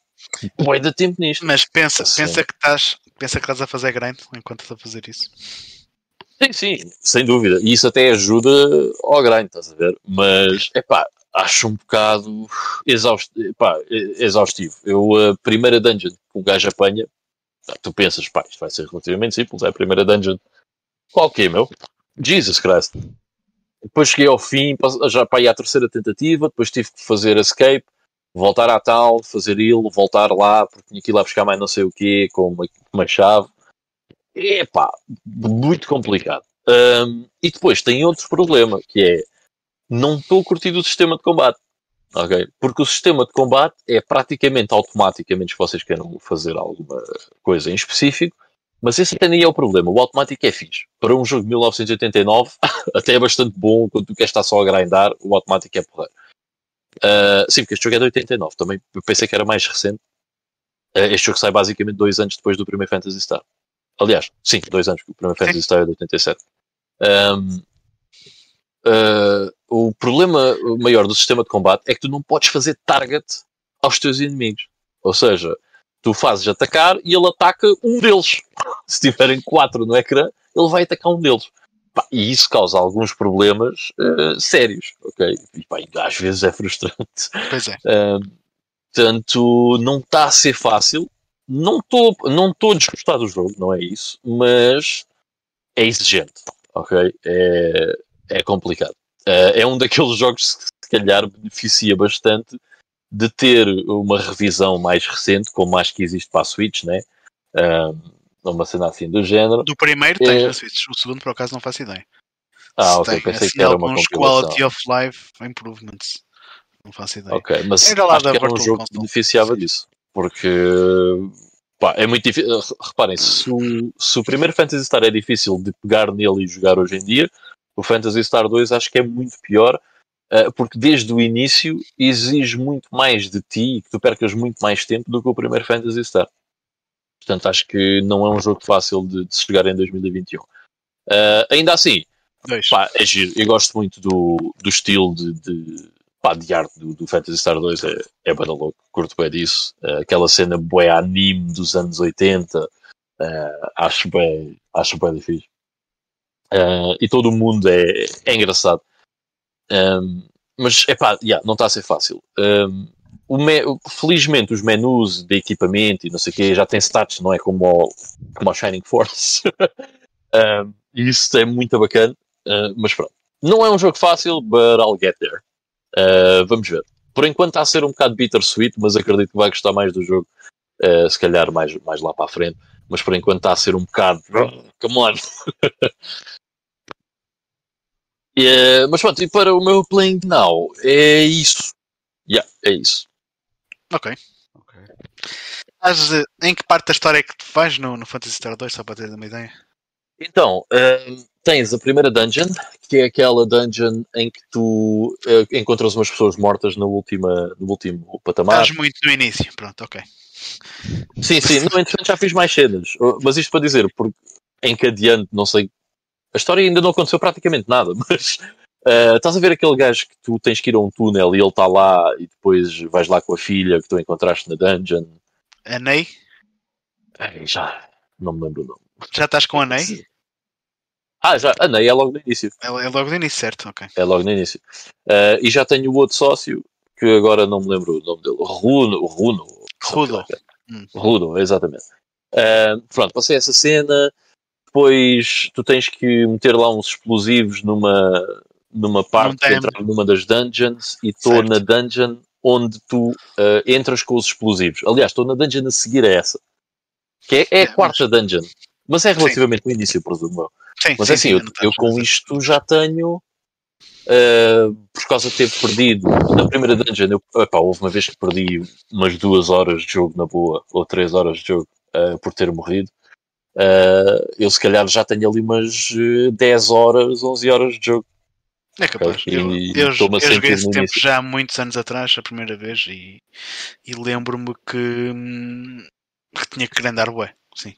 boi de tempo nisto. Mas pensa, pensa que estás, pensa que estás a fazer grind enquanto estás a fazer isso. Sim, sim, sem dúvida. E isso até ajuda ao grind, estás a ver? Mas, é pá, acho um bocado exaustivo. Epá, exaustivo. Eu, a primeira dungeon que o gajo apanha, tu pensas, pá, isto vai ser relativamente simples, é a primeira dungeon. Qual que é, meu? Jesus Christ. Depois cheguei ao fim, já para ir à terceira tentativa, depois tive que fazer escape, voltar à tal, fazer ele, voltar lá, porque tinha que ir lá buscar mais não sei o quê, com uma, uma chave. Epá, muito complicado. Um, e depois tem outro problema, que é, não estou curtindo o sistema de combate. Ok? Porque o sistema de combate é praticamente automático, a menos que vocês queiram fazer alguma coisa em específico mas esse também é o problema. O automático é fixe. Para um jogo de 1989, até é bastante bom quando tu queres estar só a grindar, o automático é porreiro. Uh, sim, porque este jogo é de 89. Também pensei que era mais recente. Uh, este jogo sai basicamente dois anos depois do primeiro Fantasy Star. Aliás, sim, dois anos, porque o primeiro Fantasy Star é de 87. Um, uh, o problema maior do sistema de combate é que tu não podes fazer target aos teus inimigos. Ou seja, tu fazes atacar e ele ataca um deles. Se tiverem quatro no ecrã, ele vai atacar um deles. Pá, e isso causa alguns problemas uh, sérios, ok? E, pá, às vezes é frustrante. Pois é. Uh, portanto, não está a ser fácil. Não estou não tô a desgostar do jogo, não é isso, mas é exigente, ok? É, é complicado. Uh, é um daqueles jogos que se calhar beneficia bastante de ter uma revisão mais recente, como acho que existe para a Switch, né? Uh, uma cena assim do género. Do primeiro tens é... Switch, o segundo por acaso não faço ideia. Ah, ok, tem, pensei assim, que era uma quality of life improvements. Não faço ideia. Ok, mas era lá acho que era um jogo que beneficiava disso. Porque pá, é muito difícil. Reparem, se o, se o primeiro Fantasy Star é difícil de pegar nele e jogar hoje em dia, o Fantasy Star 2 acho que é muito pior Uh, porque desde o início exige muito mais de ti e que tu percas muito mais tempo do que o primeiro Fantasy Star. Portanto, acho que não é um jogo fácil de, de se jogar em 2021. Uh, eh, ainda assim, pá, é giro. Eu gosto muito do, do estilo de, de, pá, de arte do, do, Fantasy Star 2, é, é bada louco, curto bem disso. Uh, aquela cena bué anime dos anos 80, uh, acho bem, acho bem difícil. e todo o mundo é, é engraçado. Um, mas, é pá, yeah, não está a ser fácil. Um, me, felizmente, os menus de equipamento e não sei o quê já têm stats, não é como o, como o Shining Force. um, isso é muito bacana. Uh, mas pronto. Não é um jogo fácil, but I'll get there. Uh, vamos ver. Por enquanto está a ser um bocado bittersweet, mas acredito que vai gostar mais do jogo. Uh, se calhar mais, mais lá para a frente. Mas por enquanto está a ser um bocado. Come on! Yeah, mas pronto, e para o meu Playing Now é isso. Yeah, é isso. Ok. okay. Mas, uh, em que parte da história é que tu faz no, no Fantasy Star 2, só para ter uma ideia? Então, uh, tens a primeira dungeon, que é aquela dungeon em que tu uh, encontras umas pessoas mortas no, última, no último patamar. Estás muito no início, pronto, ok. Sim, sim, no entretanto já fiz mais cenas, mas isto para dizer, porque encadeando, não sei a história ainda não aconteceu praticamente nada, mas uh, estás a ver aquele gajo que tu tens que ir a um túnel e ele está lá e depois vais lá com a filha que tu encontraste na dungeon. A Ney? Ai, já, não me lembro o nome. Já estás com a Ney? Ah, já, a Ney é logo no início. É, é logo no início, certo, ok. É logo no início. Uh, e já tenho o outro sócio, que agora não me lembro o nome dele. Runo. Runo. Rudo. Hum. Rudo, exatamente. Uh, pronto, passei essa cena depois tu tens que meter lá uns explosivos numa, numa parte numa das dungeons e estou na dungeon onde tu uh, entras com os explosivos. Aliás, estou na dungeon a seguir a essa. Que é, é a é, quarta mas... dungeon. Mas é relativamente sim. no início, presumo. Sim, mas sim, assim, eu, eu com isto já tenho. Uh, por causa de ter perdido na primeira dungeon, eu, epá, houve uma vez que perdi umas duas horas de jogo na boa, ou três horas de jogo, uh, por ter morrido. Uh, eu se calhar já tenho ali umas 10 horas, 11 horas de jogo. É capaz. Okay? Eu, eu, eu joguei esse tempo já há muitos anos atrás, a primeira vez, e, e lembro-me que, hum, que tinha que grandar bué. Sim.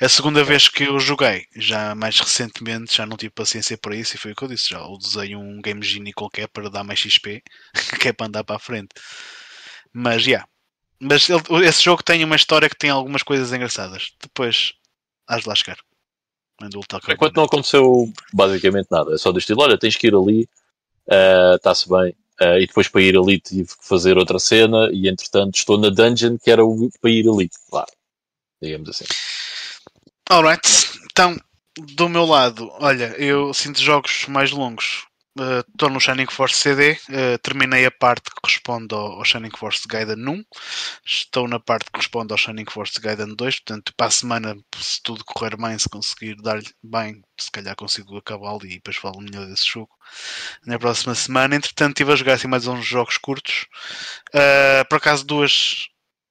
A segunda vez que eu joguei, já mais recentemente, já não tive paciência para isso e foi o que eu disse. Já usei um Game Genie qualquer para dar mais XP, que é para andar para a frente. Mas já. Yeah. Mas ele, esse jogo tem uma história que tem algumas coisas engraçadas. Depois Hás de lá chegar. Enquanto não aconteceu basicamente nada, é só do estilo: olha, tens que ir ali, está-se uh, bem. Uh, e depois para ir ali tive que fazer outra cena e entretanto estou na dungeon que era o para ir ali, claro, digamos assim. Alright, então do meu lado, olha, eu sinto jogos mais longos Estou uh, no Shining Force CD, uh, terminei a parte que corresponde ao, ao, Shining Force Gaiden 1, estou na parte que corresponde ao Shining Force Gaiden 2, portanto, para a semana, se tudo correr bem, se conseguir dar-lhe bem, se calhar consigo acabá-lo e depois falo melhor desse jogo na próxima semana. Entretanto, estive a jogar assim mais uns jogos curtos, uh, por acaso, duas,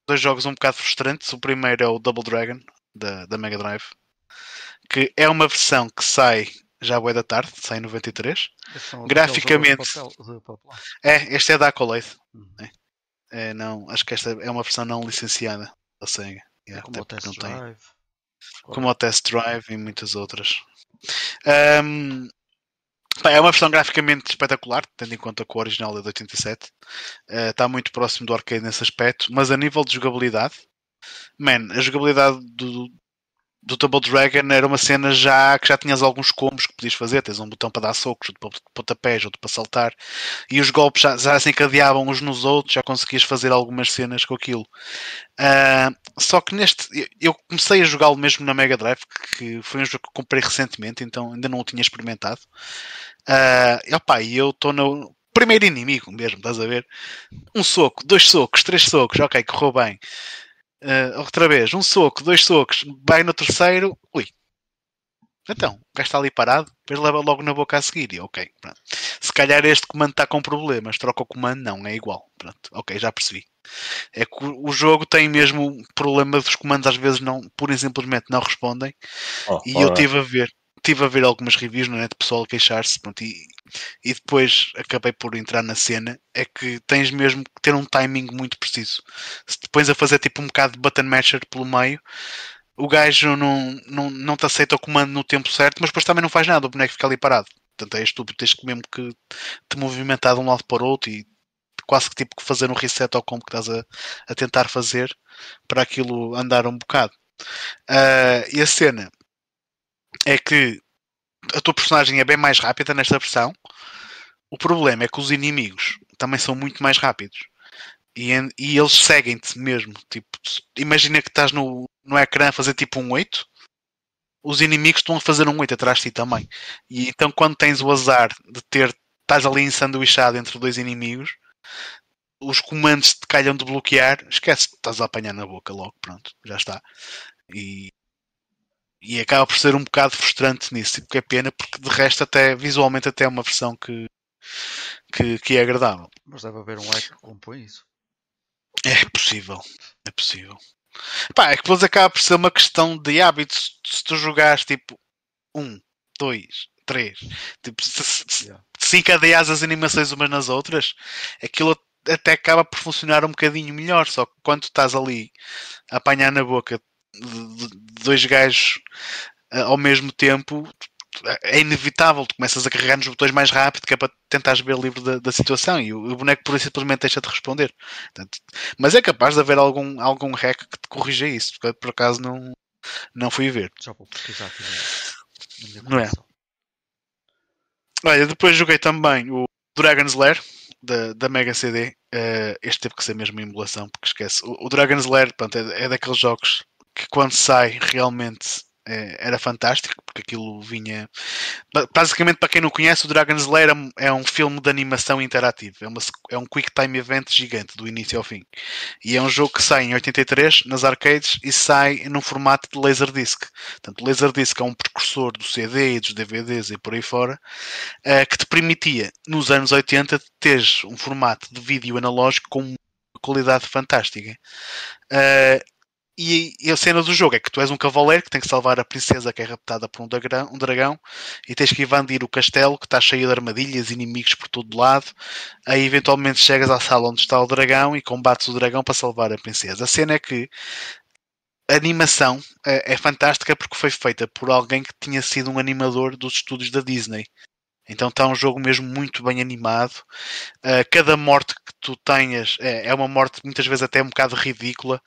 dois jogos um bocado frustrantes. O primeiro é o Double Dragon da, da Mega Drive, que é uma versão que sai já é da tarde, sai em 93. Graficamente. É, este é da Accolade. Uhum. É. É, não, acho que esta é uma versão não licenciada da Sega. É, yeah, como o Test Drive. Como o Test Drive e muitas outras. Um, é uma versão graficamente espetacular, tendo em conta que o original é de 87. Uh, está muito próximo do arcade nesse aspecto, mas a nível de jogabilidade, man, a jogabilidade do, do Double Dragon era uma cena já que já tinhas alguns combos que podias fazer. Tens um botão para dar socos, outro para pontapés, outro para saltar, e os golpes já, já se encadeavam uns nos outros, já conseguias fazer algumas cenas com aquilo. Uh, só que neste eu comecei a jogá-lo mesmo na Mega Drive, que foi um jogo que comprei recentemente, então ainda não o tinha experimentado. Uh, e opa, eu estou no primeiro inimigo mesmo, estás a ver? Um soco, dois socos, três socos, ok, correu bem. Uh, outra vez, um soco, dois socos, vai no terceiro, ui. Então, o gajo está ali parado, depois leva logo na boca a seguir. E ok, pronto. Se calhar este comando está com problemas, troca o comando, não, é igual. Pronto, ok, já percebi. É que o jogo tem mesmo problema dos comandos, às vezes não, pura e simplesmente não respondem. Oh, e eu tive a ver, tive a ver algumas reviews na net pessoal queixar-se, e, e depois acabei por entrar na cena, é que tens mesmo que ter um timing muito preciso. Se te pões a fazer tipo um bocado de button masher pelo meio, o gajo não, não, não te aceita o comando no tempo certo, mas depois também não faz nada, o boneco fica ali parado. Portanto, é estúpido, tens que mesmo que te movimentar de um lado para o outro e quase que tipo que fazer um reset ao combo que estás a, a tentar fazer para aquilo andar um bocado. Uh, e a cena é que a tua personagem é bem mais rápida nesta versão. O problema é que os inimigos também são muito mais rápidos. E, e eles seguem-te mesmo. Tipo, imagina que estás no, no ecrã a fazer tipo um 8. Os inimigos estão a fazer um 8 atrás de ti também. E então quando tens o azar de ter. Estás ali ensanduichado entre dois inimigos. Os comandos te calham de bloquear. Esquece, estás a apanhar na boca logo. Pronto, já está. E e acaba por ser um bocado frustrante nisso, que é pena, porque de resto até visualmente até é uma versão que, que, que é agradável. Mas deve haver um hack que compõe isso. É possível, é possível. Pá, é que depois acaba por ser uma questão de hábitos. Se tu jogares tipo um, dois, três, tipo, se, se, se encadeas as animações umas nas outras, aquilo até acaba por funcionar um bocadinho melhor. Só que quando estás ali a apanhar na boca de, dois gajos uh, ao mesmo tempo, é inevitável, tu começas a carregar nos botões mais rápido que é para tentar ver livre da, da situação e o, o, boneco por simplesmente deixa de responder. Portanto, mas é capaz de haver algum, algum hack que te corrija isso, porque por acaso não, não fui ver. Já vou pesquisar aqui Não é? Olha, depois joguei também o Dragon's Lair da, da Mega CD. Uh, eh, este teve que ser mesmo uma emulação, porque esquece. O, o Dragon's Lair pronto, é, é daqueles jogos que quando sai realmente é, era fantástico, porque aquilo vinha. Basicamente, para quem não conhece, o Dragon's Lair é, é um filme de animação interativo, é, uma, é um quick time event gigante, do início ao fim. E é um jogo que sai em 83 nas arcades e sai num formato de Laserdisc. Portanto, Laserdisc é um precursor do CD e dos DVDs e por aí fora, uh, que te permitia, nos anos 80, teres um formato de vídeo analógico com qualidade fantástica. Uh, e, e, a cena do jogo é que tu és um cavaleiro que tem que salvar a princesa que é raptada por um dragão, um dragão e tens que invadir o castelo que está cheio de armadilhas, inimigos por todo lado. Aí eventualmente chegas à sala onde está o dragão e combates o dragão para salvar a princesa. A cena é que a animação é, é fantástica porque foi feita por alguém que tinha sido um animador dos estúdios da Disney. Então está um jogo mesmo muito bem animado. Uh, cada morte que tu tenhas é, é, uma morte muitas vezes até um bocado ridícula,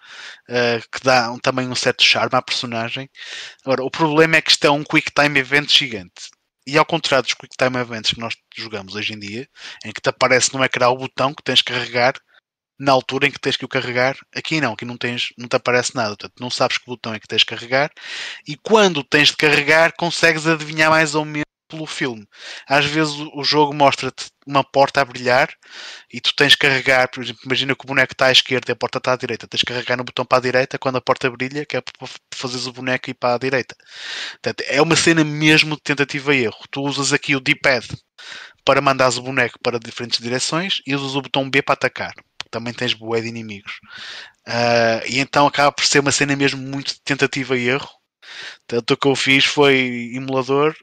uh, que dá um, também um certo charme à personagem. Agora, o problema é que isto é um quick time event gigante. E ao contrário dos quick time events que nós jogamos hoje em dia, em que te aparece no ecrã o botão que tens que carregar na altura em que tens que o carregar, aqui não, aqui não tens, não te aparece nada, portanto não sabes que botão é que tens que carregar e quando tens de carregar consegues adivinhar mais ou menos pelo filme. Às vezes o jogo mostra-te uma porta a brilhar e tu tens que carregar, por exemplo, imagina que o boneco está à esquerda e a porta está à direita, tens que carregar no botão para a direita quando a porta brilha, que é para fazeres o boneco ir para a direita. Portanto, é uma cena mesmo de tentativa e erro. Tu usas aqui o D-pad para mandares o boneco para diferentes direções e usas o botão B para atacar. Também tens bué de inimigos. Uh, e então acaba por ser uma cena mesmo muito de tentativa e erro. Tanto o que eu fiz foi emulador,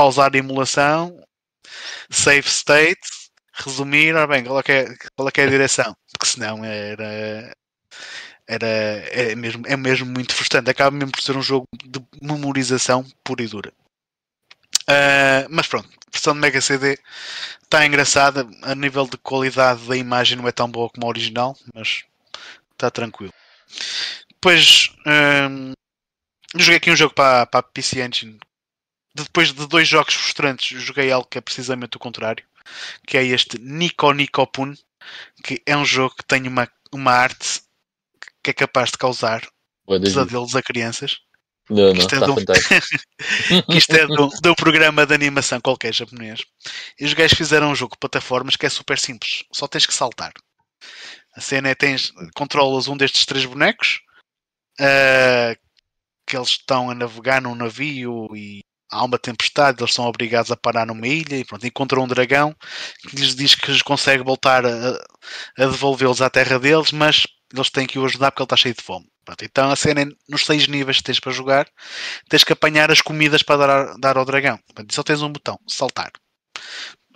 pausar a emulação, save state, resumir, ora bem, qual é, é, qual é, é a direção? Porque senão era, era é, mesmo, é mesmo muito frustrante. Acaba mesmo por ser um jogo de memorização pura e dura. Uh, mas pronto, a versão de Mega CD está engraçada. A nível de qualidade da imagem não é tão boa como a original, mas está tranquilo. Depois um, joguei aqui um jogo para, para a PC Engine. Depois de dois jogos frustrantes, joguei algo que é precisamente o contrário, que é este Nico Nico Pun, que é um jogo que tem uma, uma arte que é capaz de causar pesadelos a crianças. Não, não, isto é, de um... que isto é de um, de um, programa de animação qualquer japonês. E os gajos fizeram um jogo de plataformas que é super simples. Só tens que saltar. A cena é tens, controlas um destes três bonecos uh, que eles estão a navegar num navio e há uma tempestade, eles são obrigados a parar numa ilha e pronto, encontram um dragão que lhes diz que lhes consegue voltar a, a devolvê-los à terra deles, mas eles têm que o ajudar porque ele está cheio de fome. Pronto, então a cena é nos seis níveis que tens para jogar, tens que apanhar as comidas para dar, dar ao dragão. Pronto, só tens um botão, saltar.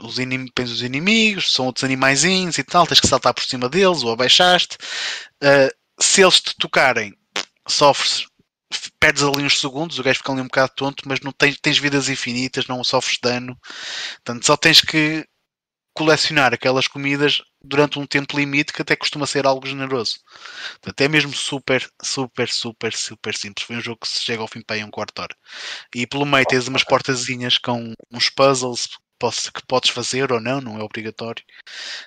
Os inim, tens os inimigos, são outros animaizinhos e tal, tens que saltar por cima deles ou abaixaste. Uh, se eles te tocarem, sofres, perdes ali uns segundos, o gajo fica ali um bocado tonto, mas não tens, tens vidas infinitas, não sofres dano. Portanto, só tens que colecionar aquelas comidas durante um tempo limite que até costuma ser algo generoso. Portanto, é mesmo super, super, super, super simples. Foi um jogo que se chega ao fim para aí um quarto hora. E pelo meio tens umas portazinhas com uns puzzles que podes fazer ou não, não é obrigatório.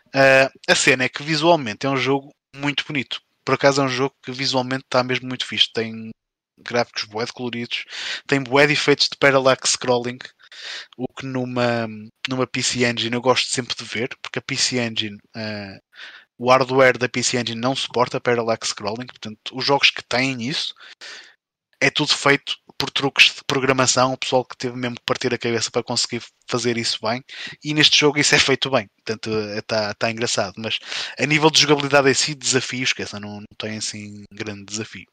Uh, a cena é que visualmente é um jogo muito bonito. Por acaso é um jogo que visualmente está mesmo muito fixe. Tem gráficos bué de coloridos, tem bué de efeitos de parallax scrolling o que numa, numa PC Engine eu gosto sempre de ver, porque a PC Engine, uh, o hardware da PC Engine não suporta parallax scrolling, portanto, os jogos que têm isso é tudo feito por truques de programação, o pessoal que teve mesmo que partir a cabeça para conseguir fazer isso bem, e neste jogo isso é feito bem, portanto está tá engraçado, mas a nível de jogabilidade em si, desafios, que essa não, não tem assim grande desafio.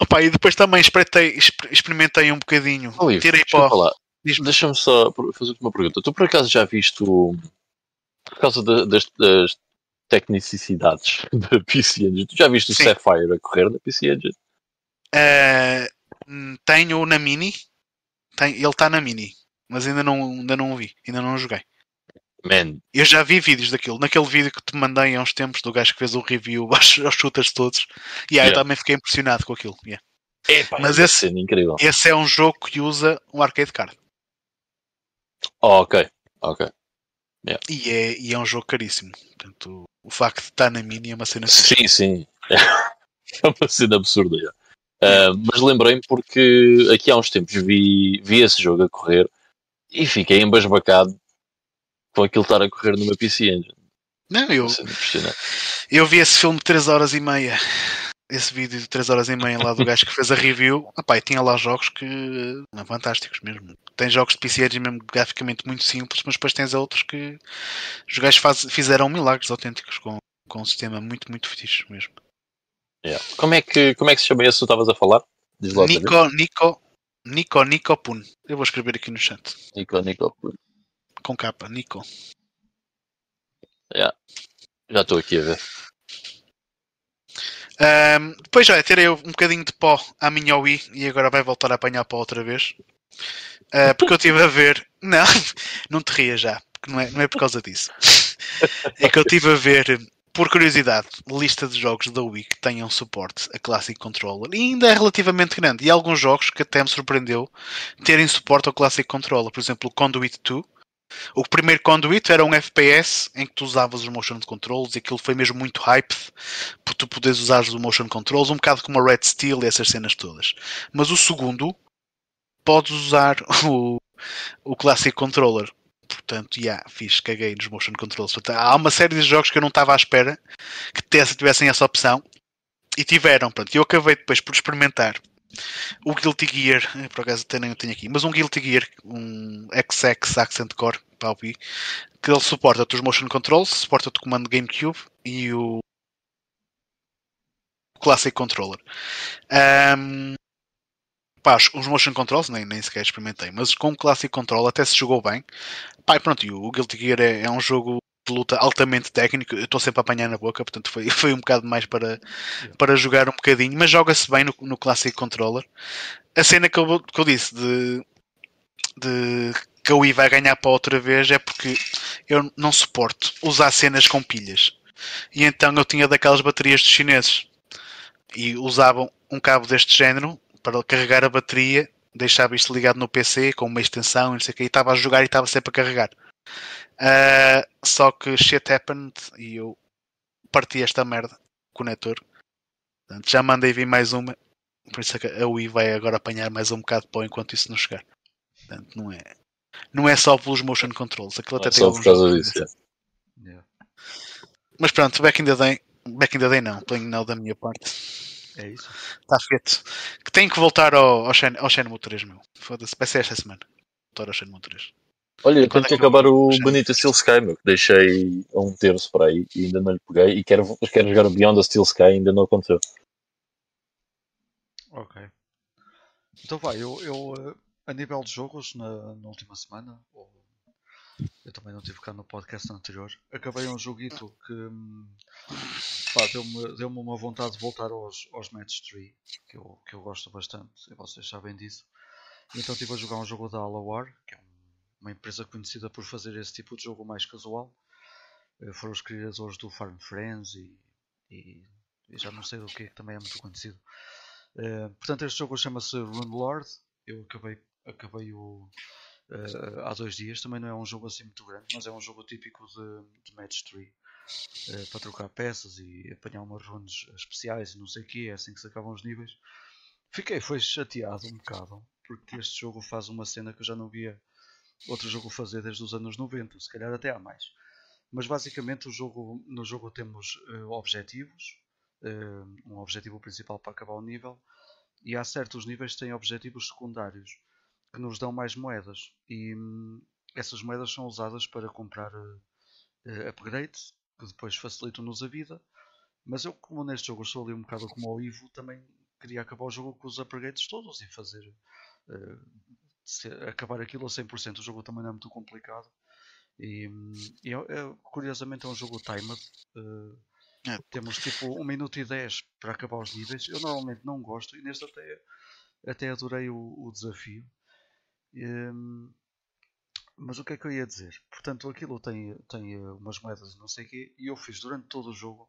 Opa, e depois também experimentei, um bocadinho. Ivo, tirei pó. Deixa-me só fazer uma pergunta. Tu por acaso já viste o. Por causa das, das, tecnicidades da PC Engine, tu já viste Sim. o Sapphire a correr na PC Engine? Uh, tenho na Mini. Tem, ele está na Mini. Mas ainda não, ainda não o vi. Ainda não o joguei. Man. Eu já vi vídeos daquilo. Naquele vídeo que te mandei há uns tempos do gajo que fez o review aos, aos shooters todos. E yeah, yeah. eu também fiquei impressionado com aquilo. Yeah. Epa, Mas esse, incrível. esse é um jogo que usa um arcade card. Oh, ok, ok. Yeah. E, é, e é um jogo caríssimo. Portanto, o facto de estar na mini é uma cena. Sim, sim. É uma cena absurda. Uh, mas lembrei-me porque aqui há uns tempos vi, vi esse jogo a correr e fiquei embasbacado com aquilo estar a correr numa PC Engine. Não, eu, eu vi esse filme de 3 horas e meia. Esse vídeo de 3 horas e meia lá do gajo que fez a review. Epá, tinha lá jogos que não, fantásticos mesmo. Tem jogos de PC Engine mesmo graficamente muito simples, mas depois tens outros que os gajos faz, fizeram milagres autênticos com, com um sistema muito, muito fixe mesmo. Yeah. Como, é que, como é que se chama esse que tu estavas a falar? Nico, Nico, Nico, Nico Pun. Eu vou escrever aqui no chat. Nico, Nico Pun com capa, Nico. Yeah. Já estou aqui a ver. Um, depois já tirei um bocadinho de pó à minha Wii e agora vai voltar a apanhar pó outra vez. Uh, porque eu estive a ver. Não, não te ria já, porque não é, não é por causa disso. É que eu estive a ver, por curiosidade, lista de jogos da Wii que tenham suporte a Classic Controller e ainda é relativamente grande. E alguns jogos que até me surpreendeu terem suporte ao Classic Controller, por exemplo, o Conduit 2 o primeiro Conduit era um FPS em que tu usavas os motion controls e aquilo foi mesmo muito hype por tu poderes usar os motion controls, um bocado como a Red Steel e essas cenas todas. Mas o segundo, podes usar o, o Classic Controller. Portanto, já, yeah, fiz, caguei nos motion controls. há uma série de jogos que eu não estava à espera que tivessem essa opção e tiveram. Pronto, eu acabei depois por experimentar o Guilty Gear, eh, por acaso até nem tenho aqui, mas um Guilty Gear, um XX Accent Core para o que ele suporta os motion controls, suporta o comando GameCube e o Classic Controller. Um, os motion controls nem, nem sequer experimentei, mas com o Classic Controller até se jogou bem. Pá, pronto, e o Guilty Gear é, é um jogo de luta altamente técnico. Eu estou sempre a apanhar na boca, portanto foi, foi um bocado mais para, para jogar um bocadinho, mas joga-se bem no, no Classic Controller. A cena que eu, que eu disse de de que a Wii vai ganhar para outra vez é porque eu não suporto usar cenas com pilhas. E então eu tinha daquelas baterias dos chineses e usavam um cabo deste género para carregar a bateria, deixava isto ligado no PC com uma extensão e não sei o que, e estava a jogar e estava sempre a carregar. Uh, só que shit happened e eu parti esta merda, conector. Portanto, já mandei vir mais uma, por isso é que a Wii vai agora apanhar mais um bocado de pó enquanto isso não chegar. Portanto, não é, não é só pelos motion controls. Aquilo até É tem só por causa disso. é. Yeah. Mas pronto, back in the day, back in the day não, playing now da minha parte. É isso. Está feito. Que tenho que voltar ao, ao, Shen, ao Shenmue 3, meu. Foda-se, vai ser esta semana. Voltar ao Shenmue 3. Olha, Quando é que acabar o Bonito Steel Sky, meu, que deixei a um terço para aí e ainda não lhe peguei. E quero, quero jogar o Beyond the Steel Sky, ainda não aconteceu. Ok. Então vai, eu, eu eh, a nível de jogos na, na última semana, ou eu também não tive cá no podcast anterior, acabei um joguito que hum, pá, deu-me deu uma vontade de voltar aos, aos Match 3, que eu, que eu gosto bastante, e vocês sabem disso. Então estive a jogar um jogo da Alawar, que é um- uma empresa conhecida por fazer esse tipo de jogo mais casual. Eh, Foram os criadores do Farm Friends e, e, e já não sei do que, que também é muito conhecido. Eh, portanto, este jogo chama-se Rune Lord. Eu acabei, acabei o, eh, há dois dias. Também não é um jogo assim muito grande, mas é um jogo típico de, de Match 3 eh, para trocar peças e apanhar umas runes especiais e não sei o que. É assim que se acabam os níveis. Fiquei foi chateado um bocado porque este jogo faz uma cena que eu já não via outro jogo fazer desde os anos 90, se calhar até há mais. Mas basicamente o jogo, no jogo temos eh, objetivos, eh, um objetivo principal para acabar o nível, e há certos níveis que têm objetivos secundários que nos dão mais moedas. E hum, essas moedas são usadas para comprar eh, upgrades, que depois facilitam-nos a vida. Mas eu, como neste jogo sou ali um bocado como o Ivo, também queria acabar o jogo com os upgrades todos e fazer eh, se- acabar aquilo a 100%. O jogo também não é muito complicado. E, e é- é- curiosamente é um jogo timed. eh, É. Temos tipo 1 minuto e 10 para acabar os níveis. Eu normalmente não gosto e neste até, até adorei o, o desafio. Hum, mas o que é que eu ia dizer? Portanto, aquilo tem, tem umas moedas e não sei o quê, e eu fiz durante todo o jogo.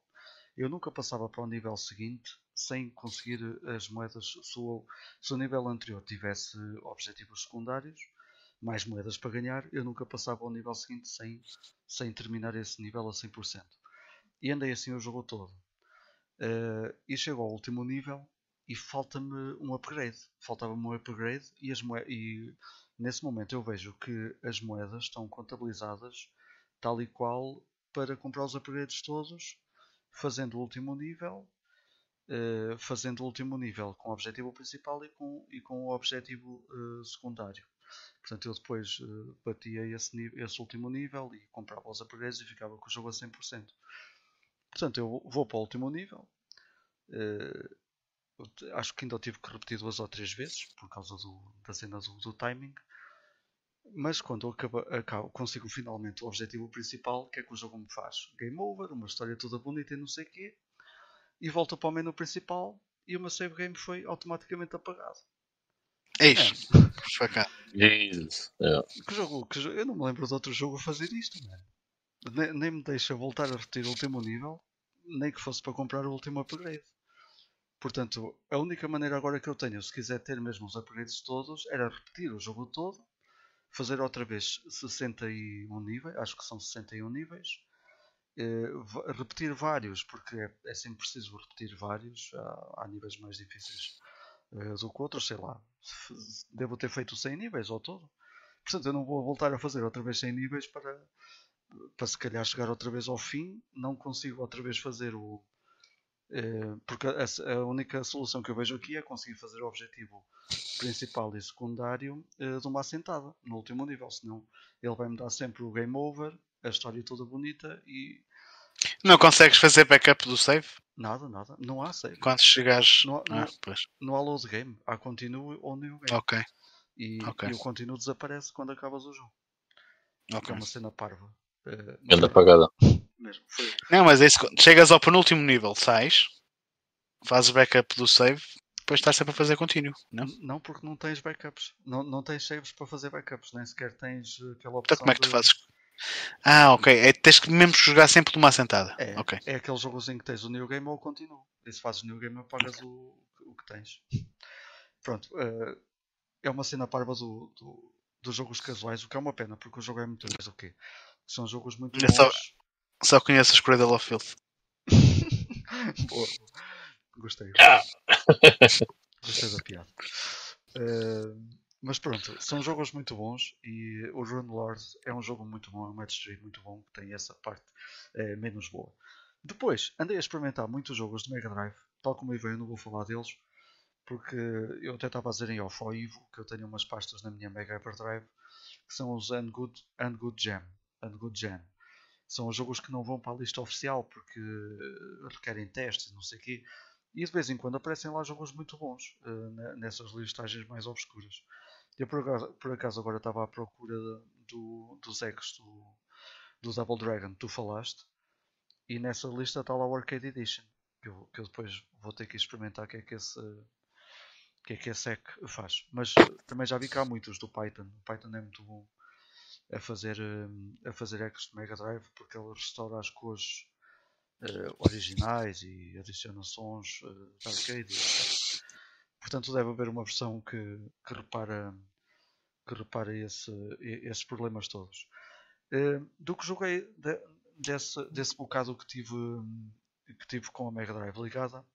Eu nunca passava para o nível seguinte sem conseguir as moedas. Se o, se o nível anterior tivesse objetivos secundários, mais moedas para ganhar, eu nunca passava ao nível seguinte sem, sem terminar esse nível a 100%. E andei assim o jogo todo. Eh, e chego ao último nível e falta-me um upgrade. Faltava-me um upgrade e, as e nesse momento eu vejo que as moedas estão contabilizadas tal e qual para comprar os upgrades todos, fazendo o último nível, eh, fazendo o último nível com o objetivo principal e com, e com o objetivo eh, secundário. Portanto, eu depois eh, batia esse, ni- esse último nível e comprava os upgrades e ficava com o jogo a 100%. Portanto, eu vou para o último nível. Acho que ainda tive que repetir duas ou três vezes por causa do- da cena do, do timing. Mas quando eu acaba, acabo- consigo finalmente o objetivo principal, que é que o jogo me faz? Game over, uma história toda bonita e não sei o quê. E volto para o menu principal e o meu save game foi automaticamente apagado. Eis, cá. Jesus. É. Que jogo, que jo- eu não me lembro de outro jogo a fazer isto, man. Nem, nem me deixa voltar a repetir o último nível, nem que fosse para comprar o último upgrade. Portanto, a única maneira agora que eu tenho, se quiser ter mesmo os upgrades todos, era repetir o jogo todo, fazer outra vez 61 níveis, acho que são 61 níveis, eh, repetir vários, porque é, é sempre preciso repetir vários, há, há níveis mais difíceis eh, do que outros, sei lá. Devo ter feito 100 níveis ao todo. Portanto, eu não vou voltar a fazer outra vez 100 níveis para, para se calhar chegar outra vez ao fim. Não consigo outra vez fazer o. eh, porque a, a única solução que eu vejo aqui é conseguir fazer o objetivo principal e secundário de uma assentada no último nível. Senão ele vai me dar sempre o game over, a história toda bonita e Não consegues fazer backup do save? nada, nada. Não há save. Quando chegares. Não há- Ah, não- pois. Não há load game. Há continue ou new game. Ok, E, ok. e o continuo desaparece quando acabas o jogo. Ok. é uma cena parva. Eh, Anda apagada. mesmo. Foi- Não, mas é isso. Chegas ao penúltimo nível, sais, fazes backup do save, depois estás sempre a fazer contínuo, não? Não, porque não tens backups. Não, não tens saves para fazer backups, nem sequer tens eh, aquela opção. Então como é que tu de- fazes? Ah, ok. É, tens que mesmo jogar sempre de uma assentada. É, Ok. é aquele jogo em que tens o New Game ou o Continuo. E se fazes New Game, apagas o, o que tens. Pronto, eh, é uma cena parva do, do, dos jogos casuais, o que é uma pena, porque o jogo é muito mais o quê? São jogos muito bons. só- Só conheço os Cradle of Filth. Boa. Gostei. Ah! Gostei da piada. Eh, mas pronto, são jogos muito bons e o Rune Lord é um jogo muito bom, é um match 3 muito bom, que tem essa parte eh, menos boa. Depois, andei a experimentar muitos jogos de Mega Drive, tal como eu eu não vou falar deles, porque eu até estava a dizer em off ao Ivo que eu tenho umas pastas na minha Mega Hyperdrive que são os And Good, And Good Jam. And Good Jam. São os jogos que não vão para a lista oficial porque requerem testes, não sei o quê. E de vez em quando aparecem lá jogos muito bons eh, ne- nessas listagens mais obscuras. Eu por acaso, por acaso agora estava à procura do, dos eggs do, do Double Dragon tu falaste e nessa lista está lá o Arcade Edition que eu, que eu depois vou ter que experimentar o que é que esse que é que esse EC faz mas eh, também já vi há muitos do Python o Python é muito bom a fazer eh, a fazer eggs de Mega Drive porque ele restaura as cores eh, originais e adiciona sons de arcade etc. portanto deve haver uma versão que, que repara que repara esse, esses problemas todos. Eh, do que joguei de- desse, desse bocado que tive, que tive com a Mega Drive ligada,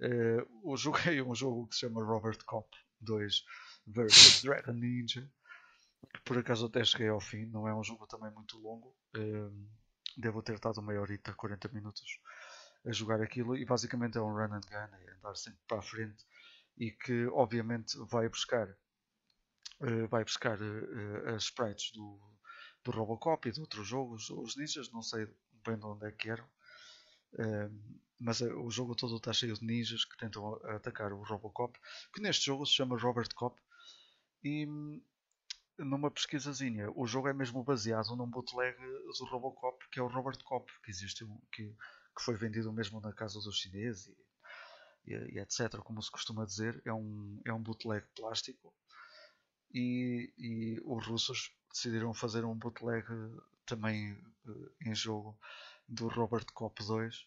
eh, eu joguei um jogo que se chama Robert Cop 2 vs Dragon Ninja, que por acaso até cheguei ao fim, não é um jogo também muito longo, eh, devo ter estado meia horita, 40 minutos a jogar aquilo e basicamente é um run and gun, é andar sempre para a frente e que obviamente vai buscar eh, vai buscar eh, as sprites do, do Robocop e de outros jogos, os ninjas, não sei bem de onde é que eram, eh, mas o jogo todo está cheio de ninjas que tentam atacar o Robocop, que neste jogo se chama Robert Cop, e numa pesquisazinha, o jogo é mesmo baseado num bootleg do Robocop, que é o Robert Cop, que existe, que, que foi vendido mesmo na casa dos chineses e, etc, como se costuma dizer, é um, é um bootleg plástico, e, e os russos decidiram fazer um bootleg eh, também eh, em jogo do Robert Cop 2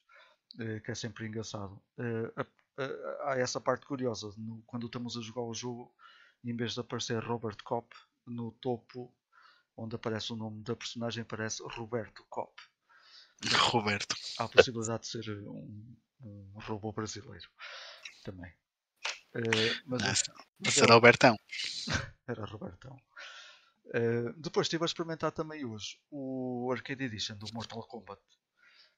eh, que é sempre engraçado. A- a- há essa parte curiosa no- quando estamos a jogar o jogo em vez de aparecer Robert Cop no topo onde aparece o nome da personagem aparece Roberto Cop Roberto. há a possibilidade de ser um, um robô brasileiro também Eh, mas Ah, mas Será o Bertão. Era Robertão. Eh, depois estive a experimentar também hoje o Arcade Edition do Mortal Kombat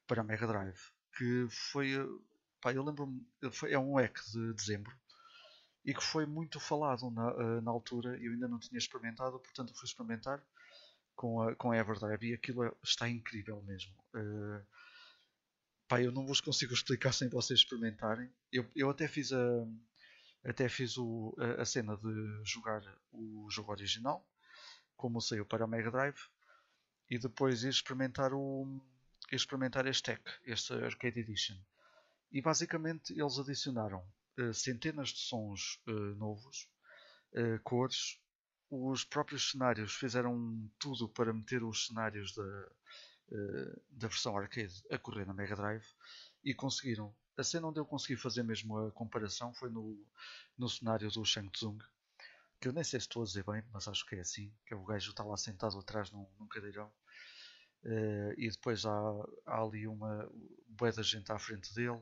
para a Mega Drive, que foi, eh, pá, eu lembro-me, foi- é um hack de dezembro e que foi muito falado na, eh, na altura. Eu ainda não tinha experimentado, portanto fui experimentar com a, com a Everdrive e aquilo é- está incrível mesmo. Eh, pá, eu não vos consigo explicar sem vocês experimentarem. Eu, eu até fiz a, até fiz o- a, a cena de jogar o jogo original, como saiu para a Mega Drive, e depois ir experimentar, o, experimentar este hack, este Arcade Edition. E basicamente eles adicionaram eh, centenas de sons eh, novos, eh, cores, os próprios cenários fizeram tudo para meter os cenários da, da versão arcade a correr na Mega Drive e conseguiram. A cena onde eu consegui fazer mesmo a comparação foi no, no cenário do Shang Tsung, que eu nem sei se estou a dizer bem, mas acho que é assim, que é o gajo está lá sentado atrás num, num cadeirão eh, e depois há, há ali uma boa da gente à frente dele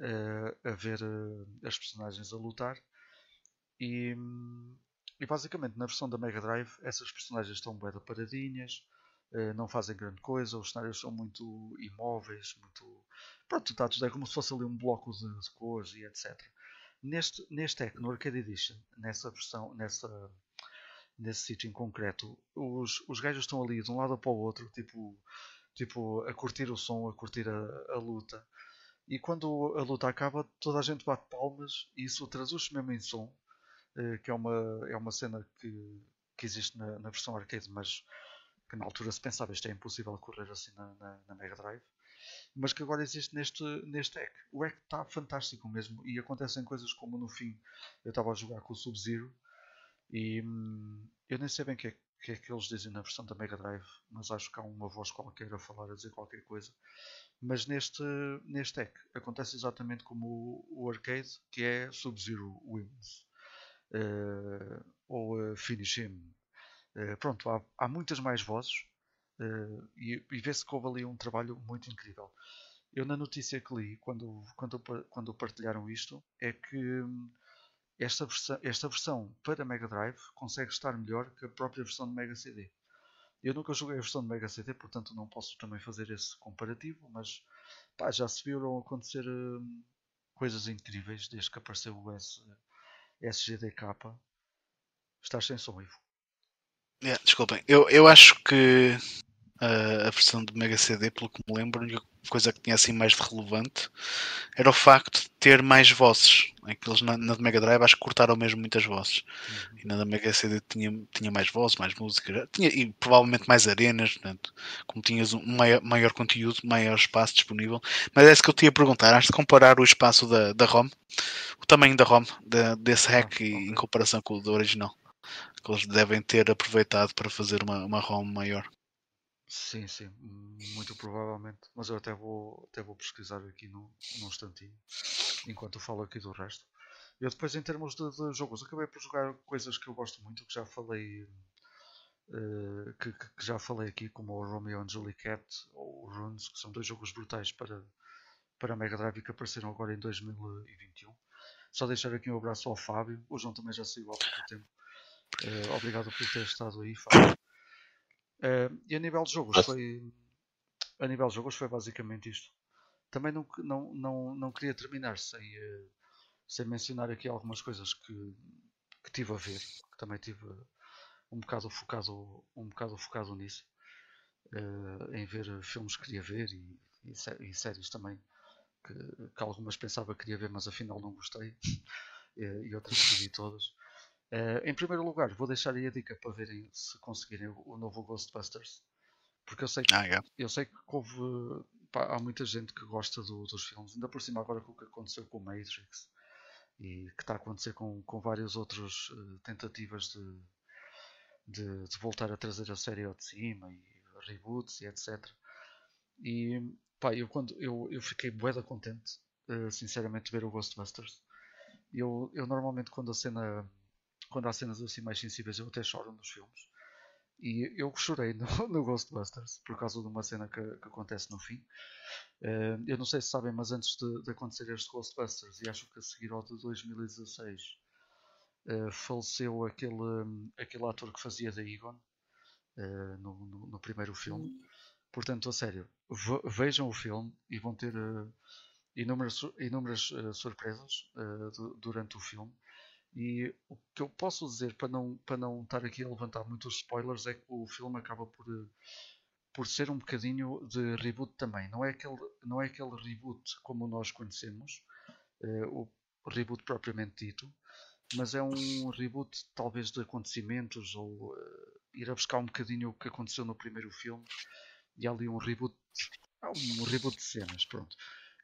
eh, a ver eh, as personagens a lutar e, e basicamente na versão da Mega Drive essas personagens estão bué paradinhas eh, não fazem grande coisa, os cenários são muito imóveis, muito pronto, está tudo é como se fosse ali um bloco de, cores e etc. Neste, neste hack, no Arcade Edition, nessa versão, nessa, nesse sítio em concreto, os, os gajos estão ali de um lado para o outro, tipo, tipo a curtir o som, a curtir a, a luta. E quando a luta acaba, toda a gente bate palmas e isso traduz-se mesmo em som, eh, que é uma, é uma cena que, que existe na, na versão arcade, mas que na altura se pensava isto é impossível correr assim na, na, na Mega Drive. mas que agora existe neste, neste hack. O hack está fantástico mesmo e acontecem coisas como no fim eu estava a jogar com o Sub-Zero e hum, eu nem sei bem o que, é, que é que eles dizem na versão da Mega Drive, mas acho que há uma voz qualquer a falar, a dizer qualquer coisa. Mas neste, neste hack acontece exatamente como o, o arcade, que é Sub-Zero Wins. Uh, ou uh, Finish Him. Uh, pronto, há, há muitas mais vozes Uh, e, e vê-se que houve ali um trabalho muito incrível. Eu na notícia que li, quando, quando, quando partilharam isto, é que hum, esta versão, esta versão para Mega Drive consegue estar melhor que a própria versão de Mega CD. Eu nunca joguei a versão de Mega CD, portanto não posso também fazer esse comparativo, mas pá, já se viram acontecer hum, coisas incríveis desde que apareceu o S, SGDK. Estás sem som, Ivo. Yeah, desculpem, eu, eu acho que uh, a versão do Mega CD, pelo que me lembro, a única coisa que tinha assim mais de relevante era o facto de ter mais vozes. Aqueles na, na Mega Drive acho que cortaram mesmo muitas vozes. Uhum. E na da Mega CD tinha, tinha mais vozes, mais música, tinha, e provavelmente mais arenas, portanto, como tinhas um maior, maior conteúdo, maior espaço disponível. Mas é isso que eu te ia perguntar, antes de comparar o espaço da, da ROM, o tamanho da ROM, de, desse hack, ah, em comparação com o do original que eles devem ter aproveitado para fazer uma, uma ROM maior. Sim, sim, muito provavelmente. Mas eu até vou, até vou pesquisar aqui num, num instantinho, enquanto eu falo aqui do resto. Eu depois, em termos de, de jogos, acabei por jogar coisas que eu gosto muito, que já falei, uh, que, que, já falei aqui, como o Romeo and Julie Cat ou o Runes, que são dois jogos brutais para, para Mega Drive que apareceram agora em 2021. Só deixar aqui um abraço ao Fábio. O João também já saiu há pouco tempo. Uh, obrigado por ter estado aí, Fábio. Uh, e a nível de jogos foi. A nível de jogos foi basicamente isto. Também não, não, não, não queria terminar sem, uh, sem mencionar aqui algumas coisas que, que tive a ver, que também tive um bocado focado, um bocado focado nisso. Em ver filmes que queria ver e, e, sé e séries também que, que, algumas pensava que queria ver, mas afinal não gostei. e, e outras que vi todas. Uh, em primeiro lugar, vou deixar aí a dica para verem se conseguirem o, o novo Ghostbusters. Porque eu sei que, ah, yeah. eu sei que houve, pá, há muita gente que gosta do, dos filmes, ainda por cima agora com o que aconteceu com o Matrix e que está a acontecer com, com várias outras uh, tentativas de, de, de, voltar a trazer a série ao de cima e reboots e etc. E pá, eu, quando, eu, eu fiquei bué contente, uh, sinceramente, de ver o Ghostbusters. Eu, eu normalmente quando a cena quando há cenas assim mais sensíveis, eu até choro nos filmes. E eu chorei no, no Ghostbusters por causa de uma cena que, que acontece no fim. Uh, eu não sei se sabem, mas antes de, de, acontecer este Ghostbusters, e acho que a seguir ao de 2016, uh, eh, faleceu aquele, aquele ator que fazia da Egon uh, no, no, no, primeiro filme. Portanto, a sério, vejam o filme e vão ter inúmeras, inúmeras surpresas durante o filme. E o que eu posso dizer para não, para não estar aqui a levantar muitos spoilers é que o filme acaba por, por ser um bocadinho de reboot também. Não é aquele, não é aquele reboot como nós conhecemos, uh, o reboot propriamente dito, mas é um reboot talvez de acontecimentos ou uh, ir a buscar um bocadinho o que aconteceu no primeiro filme e ali um reboot, um reboot de cenas, pronto.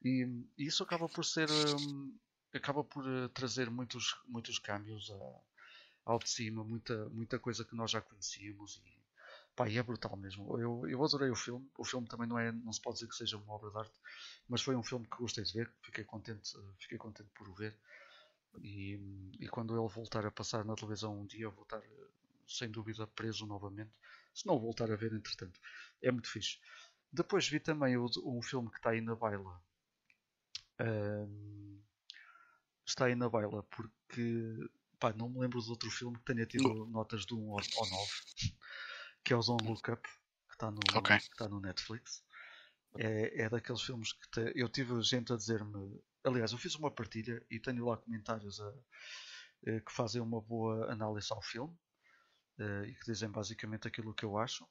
E, e isso acaba por ser um, acaba por uh, trazer muitos, muitos câmbios a, ao de cima, muita, muita coisa que nós já conhecíamos e, pá, e é brutal mesmo. Eu, eu adorei o filme. O filme também não é, não se pode dizer que seja uma obra de arte, mas foi um filme que gostei de ver, fiquei contente, fiquei contente por o ver. E, e quando ele voltar a passar na televisão um dia, eu vou estar sem dúvida preso novamente. Se não voltar a ver, entretanto, é muito fixe. Depois vi também o, um filme que está aí na baila. Um, está aí na baila porque pá, não me lembro de outro filme que tenha tido notas de 1 ou 9 que é o Zone Look Up que está no, okay. que está no Netflix. É, é daqueles filmes que te, eu tive gente a dizer-me aliás eu fiz uma partilha e tenho lá comentários a, eh, que fazem uma boa análise ao filme eh, e que dizem basicamente aquilo que eu acho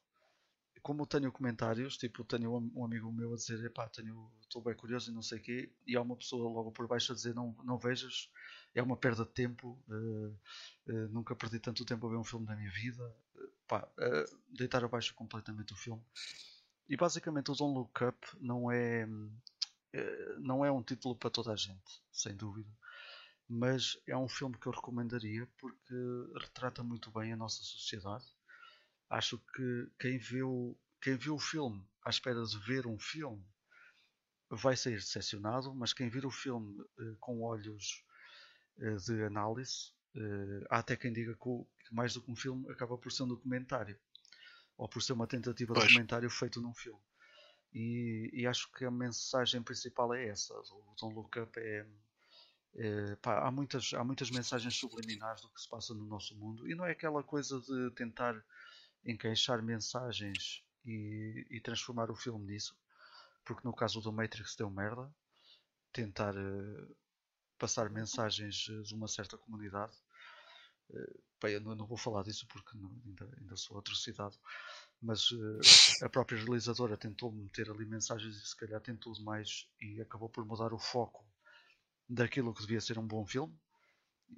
como tenho comentários, tipo, tenho um, amigo meu a dizer, epá, tenho, estou bem curioso e não sei o quê, e há uma pessoa logo por baixo a dizer, não, não vejas, é uma perda de tempo, uh, uh, nunca perdi tanto tempo a ver um filme na minha vida, uh, pá, deitar abaixo completamente o filme. e basicamente o Don't Look Up não é, não é um título para toda a gente, sem dúvida. Mas é um filme que eu recomendaria porque retrata muito bem a nossa sociedade. Acho que quem viu, quem viu o filme à espera de ver um filme vai sair decepcionado, mas quem vir o filme uh, com olhos uh, de análise, uh, há até quem diga que, o, que, mais do que um filme acaba por ser um documentário ou por ser uma tentativa pois. de documentário feito num filme. E, e, acho que a mensagem principal é essa. O Don't Look Up é. é pá, há, muitas, há muitas mensagens subliminares do que se passa no nosso mundo e não é aquela coisa de tentar encaixar mensagens e, e transformar o filme nisso porque no caso do Matrix deu merda, tentar uh, passar mensagens eh, de uma certa comunidade. Bem, eu não, vou falar disso porque ainda, ainda sou atrocidade, mas uh, a própria realizadora tentou meter ali mensagens e se calhar tentou demais e acabou por mudar o foco daquilo que devia ser um bom filme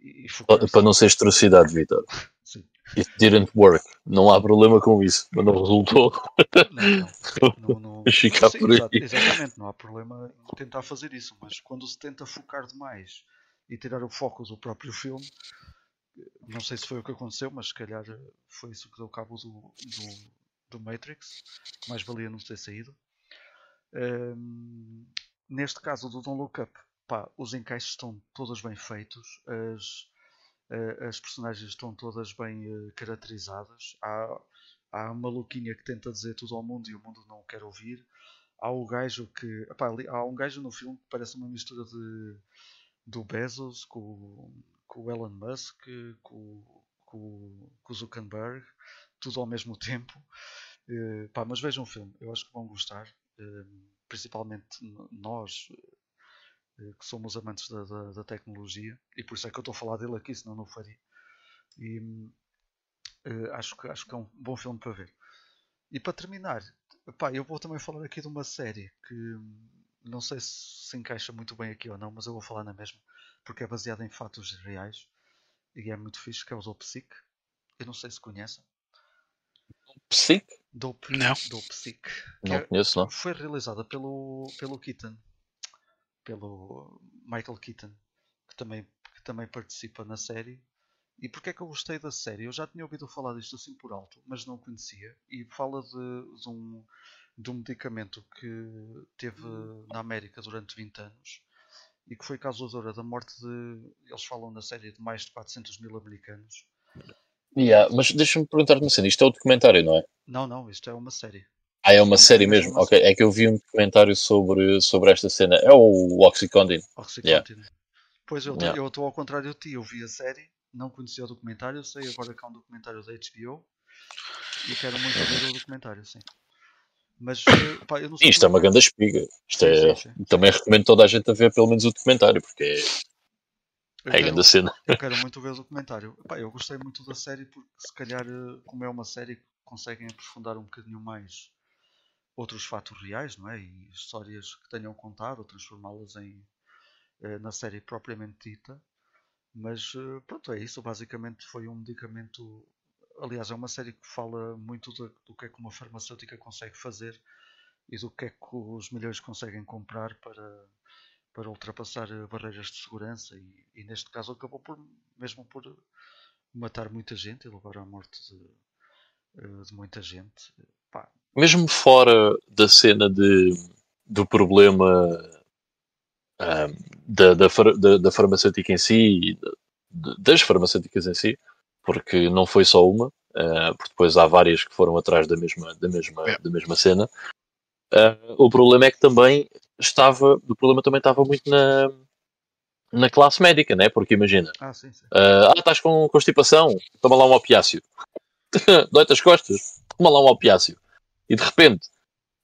e para não ser atrocidade, Vitor. It didn't work. Não há problema com isso, mas não resultou. Não, não, não, não sim. Exatamente, não há problema em tentar fazer isso, mas quando se tenta focar demais e tirar o foco do próprio filme, não sei se foi o que aconteceu, mas se calhar foi isso que deu cabo do, do, do Matrix, mais valia não ter saído. Um, neste caso do Don't Look Up, pá, os encaixes estão todos bem feitos, as, as personagens estão todas bem uh, caracterizadas. Há, há a maluquinha que tenta dizer tudo ao mundo e o mundo não quer ouvir. Há o gajo que. Epá, há um gajo no filme que parece uma mistura de, do Bezos com, com o Elon Musk, com, com, com o Zuckerberg, tudo ao mesmo tempo. Uh, pá, mas vejam o filme, eu acho que vão gostar. Uh, principalmente nós, eh, que somos amantes da, da, da, tecnologia e por isso é que eu estou a falar dele aqui, senão não faria. E uh, acho, que, acho que é um bom filme para ver. E para terminar, pá, eu vou também falar aqui de uma série que não sei se se encaixa muito bem aqui ou não, mas eu vou falar na mesma, porque é baseada em fatos reais e é muito fixe, que é o Dopsic. Eu não sei se conhecem. Psic? Dope, não. Dopsic. Não é, conheço, não. Foi realizada pelo, pelo Keaton pelo Michael Keaton, que também, que também participa na série. E porquê é que eu gostei da série? Eu já tinha ouvido falar disto assim por alto, mas não conhecia. E fala de, de, um, de um medicamento que teve na América durante 20 anos e que foi causadora da morte de. Eles falam na série de mais de 400 mil americanos. Yeah, mas deixa-me perguntar uma cena: isto é o documentário, não é? Não, não, isto é uma série. Ah, é uma série mesmo? Ok, é que eu vi um comentário sobre, sobre esta cena. É o Oxycontin. Oxycontin. Yeah. Pois eu yeah. estou ao contrário de ti, eu vi a série, não conhecia o documentário, sei agora que há um documentário da HBO e quero muito ver o documentário, sim. Mas eh, pá, eu não sei Isto é uma grande espiga. Isto é... Sim, sim. Também recomendo toda a gente a ver pelo menos o documentário, porque é. Eu é quero, grande cena. Eu quero muito ver o documentário. Pá, eu gostei muito da série porque se calhar, eh, como é uma série, conseguem aprofundar um bocadinho mais outros fatos reais, não é? E histórias que tenham contado, ou transformá-las em eh, na série propriamente dita. Mas eh, pronto, é isso. Basicamente foi um medicamento. Aliás, é uma série que fala muito do, do que é que uma farmacêutica consegue fazer e do que é que os milhões conseguem comprar para, para ultrapassar eh, barreiras de segurança. E, e neste caso acabou por mesmo por matar muita gente e levar à morte de, de muita gente. Pá, mesmo fora da cena de, do problema um, da, da, da, da, farmacêutica em si, das farmacêuticas em si, porque não foi só uma, uh, porque depois há várias que foram atrás da mesma, da mesma, é. da mesma cena. Uh, o problema é que também estava, o problema também estava muito na, na classe médica, né? Porque imagina, ah, sim, sim. Uh, ah, estás com constipação, toma lá um opiáceo. Dói-te as costas, toma lá um opiáceo. E de repente,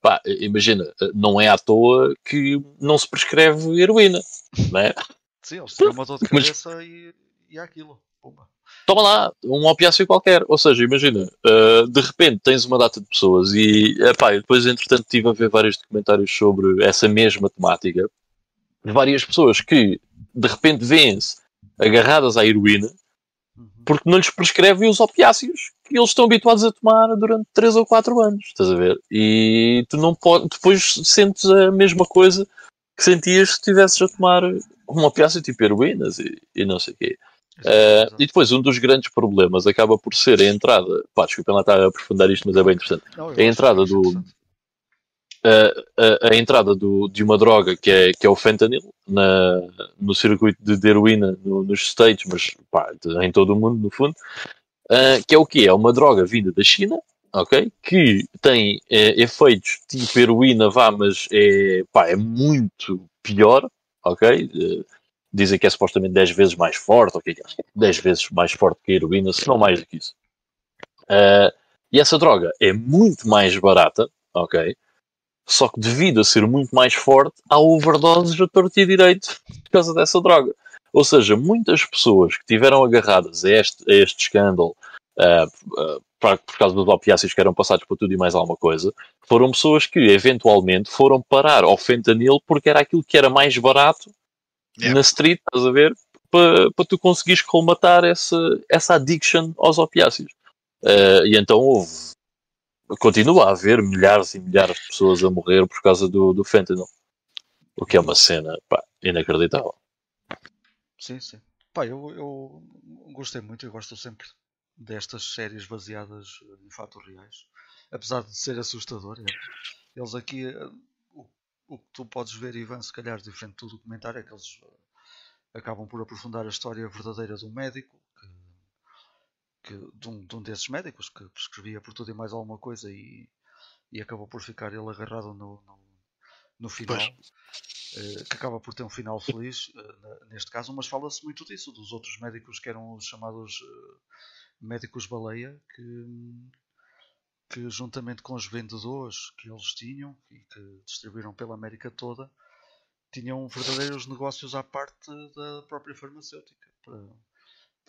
pá, imagina, não é à toa que não se prescreve heroína, não é? Sim, eles têm uma dor de cabeça Mas, e, e é aquilo. Pumba. Toma lá, um opiáceo qualquer. Ou seja, imagina, uh, de repente tens uma data de pessoas e, epá, depois entretanto estive a ver vários documentários sobre essa mesma temática. Várias pessoas que de repente vêm-se agarradas à heroína, porque não lhes prescrevem os opiáceos que eles estão habituados a tomar durante 3 ou 4 anos, estás a ver? E tu não podes, depois sentes a mesma coisa que sentias se estivesses a tomar um opiáceo tipo heroínas e, e não sei o quê. Uh, e depois, um dos grandes problemas acaba por ser a entrada. Pá, desculpem lá estar a aprofundar isto, mas é bem interessante. Não, a entrada do. A, a, a, entrada do, de uma droga que é, que é o fentanyl na, no circuito de, de heroína no, nos States, mas pá, em todo o mundo, no fundo, uh, que é o que É uma droga vinda da China, ok? Que tem é, efeitos tipo heroína, vá, mas é, pá, é muito pior, ok? Uh, dizem que é supostamente 10 vezes mais forte, ok? 10 vezes mais forte que a heroína, se não mais do que isso. Uh, e essa droga é muito mais barata, ok? Só que devido a ser muito mais forte, há overdoses a torto e direito por causa dessa droga. Ou seja, muitas pessoas que tiveram agarradas a este, a este escândalo uh, uh, por causa dos opiáceos que eram passados por tudo e mais alguma coisa, foram pessoas que eventualmente foram parar ao fentanil porque era aquilo que era mais barato yeah. na street, estás a ver? Para, para tu conseguires colmatar essa, essa addiction aos opiáceos. Uh, e então houve, continua a haver milhares e milhares de pessoas a morrer por causa do, do fentanyl. O que é uma cena pá, inacreditável. Sim, sim. Pá, eu, eu gostei muito e gosto sempre destas séries baseadas em fatos reais. Apesar de ser assustador, é. eles aqui eh, o que tu podes ver, Ivan, se calhar diferente do documentário, é que eles eh, acabam por aprofundar a história verdadeira de um médico, que, de, um, de, um, desses médicos que prescrevia por tudo e mais alguma coisa e, e acabou por ficar ele agarrado no, no, no final. Uh, que acaba por ter um final feliz uh, neste caso, mas fala-se muito disso, dos outros médicos que eram os chamados uh, médicos baleia, que, que juntamente com os vendedores que eles tinham e que distribuíram pela América toda, tinham verdadeiros negócios à parte da própria farmacêutica para,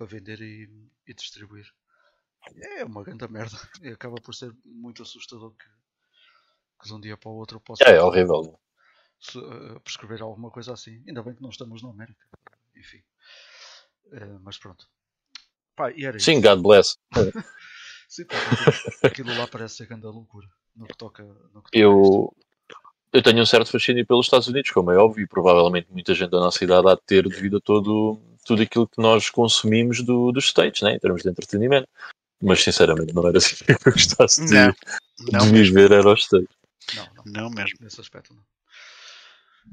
para vender e, e distribuir. É uma grande merda e acaba por ser muito assustador que, que de um dia para o outro possa é, é horrível. Uh, prescrever alguma coisa assim. Ainda bem que não estamos na América. Enfim. Uh, mas pronto. Pá, Sim, isso. God bless. Sim, aquilo lá parece ser grande loucura no que toca. No que toca eu, eu tenho um certo fascínio pelos Estados Unidos, como é óbvio, e provavelmente muita gente da nossa idade há de ter devido a todo, tudo aquilo que nós consumimos do, dos States, né, em termos de entretenimento. Mas sinceramente não era assim que eu gostasse de, não, não de viver, era os States. Não, não, não mesmo. Nesse aspecto não.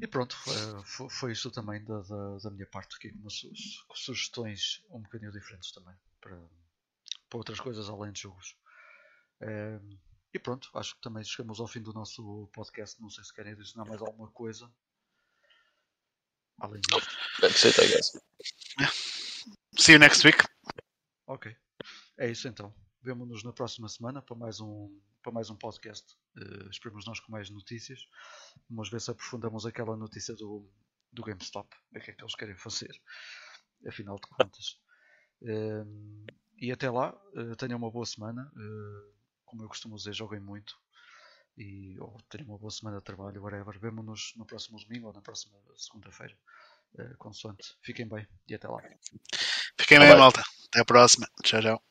E pronto, foi, foi isso também da, da, da minha parte aqui, com, com sugestões um bocadinho diferentes também para, para outras coisas além de jogos. É, e pronto, acho que também chegamos ao fim do nosso podcast. Não sei se querem adicionar mais alguma coisa. Além disso. That's it, I guess. See you next week. Ok. É isso então. Vemo-nos na próxima semana para mais um, para mais um podcast. Uh, esperemos nós com mais notícias. Vamos ver se aprofundamos aquela notícia do, do GameStop. O que é que eles querem fazer. Afinal de contas. Uh, e até lá, uh, tenham uma boa semana. Uh, como eu costumo dizer, joguem muito. E, ou tenham uma boa semana de trabalho, whatever. Vemo-nos no próximo domingo ou na próxima segunda-feira. Uh, consoante. Fiquem bem e até lá. Fiquem bem, malta. Até a próxima. Tchau, tchau.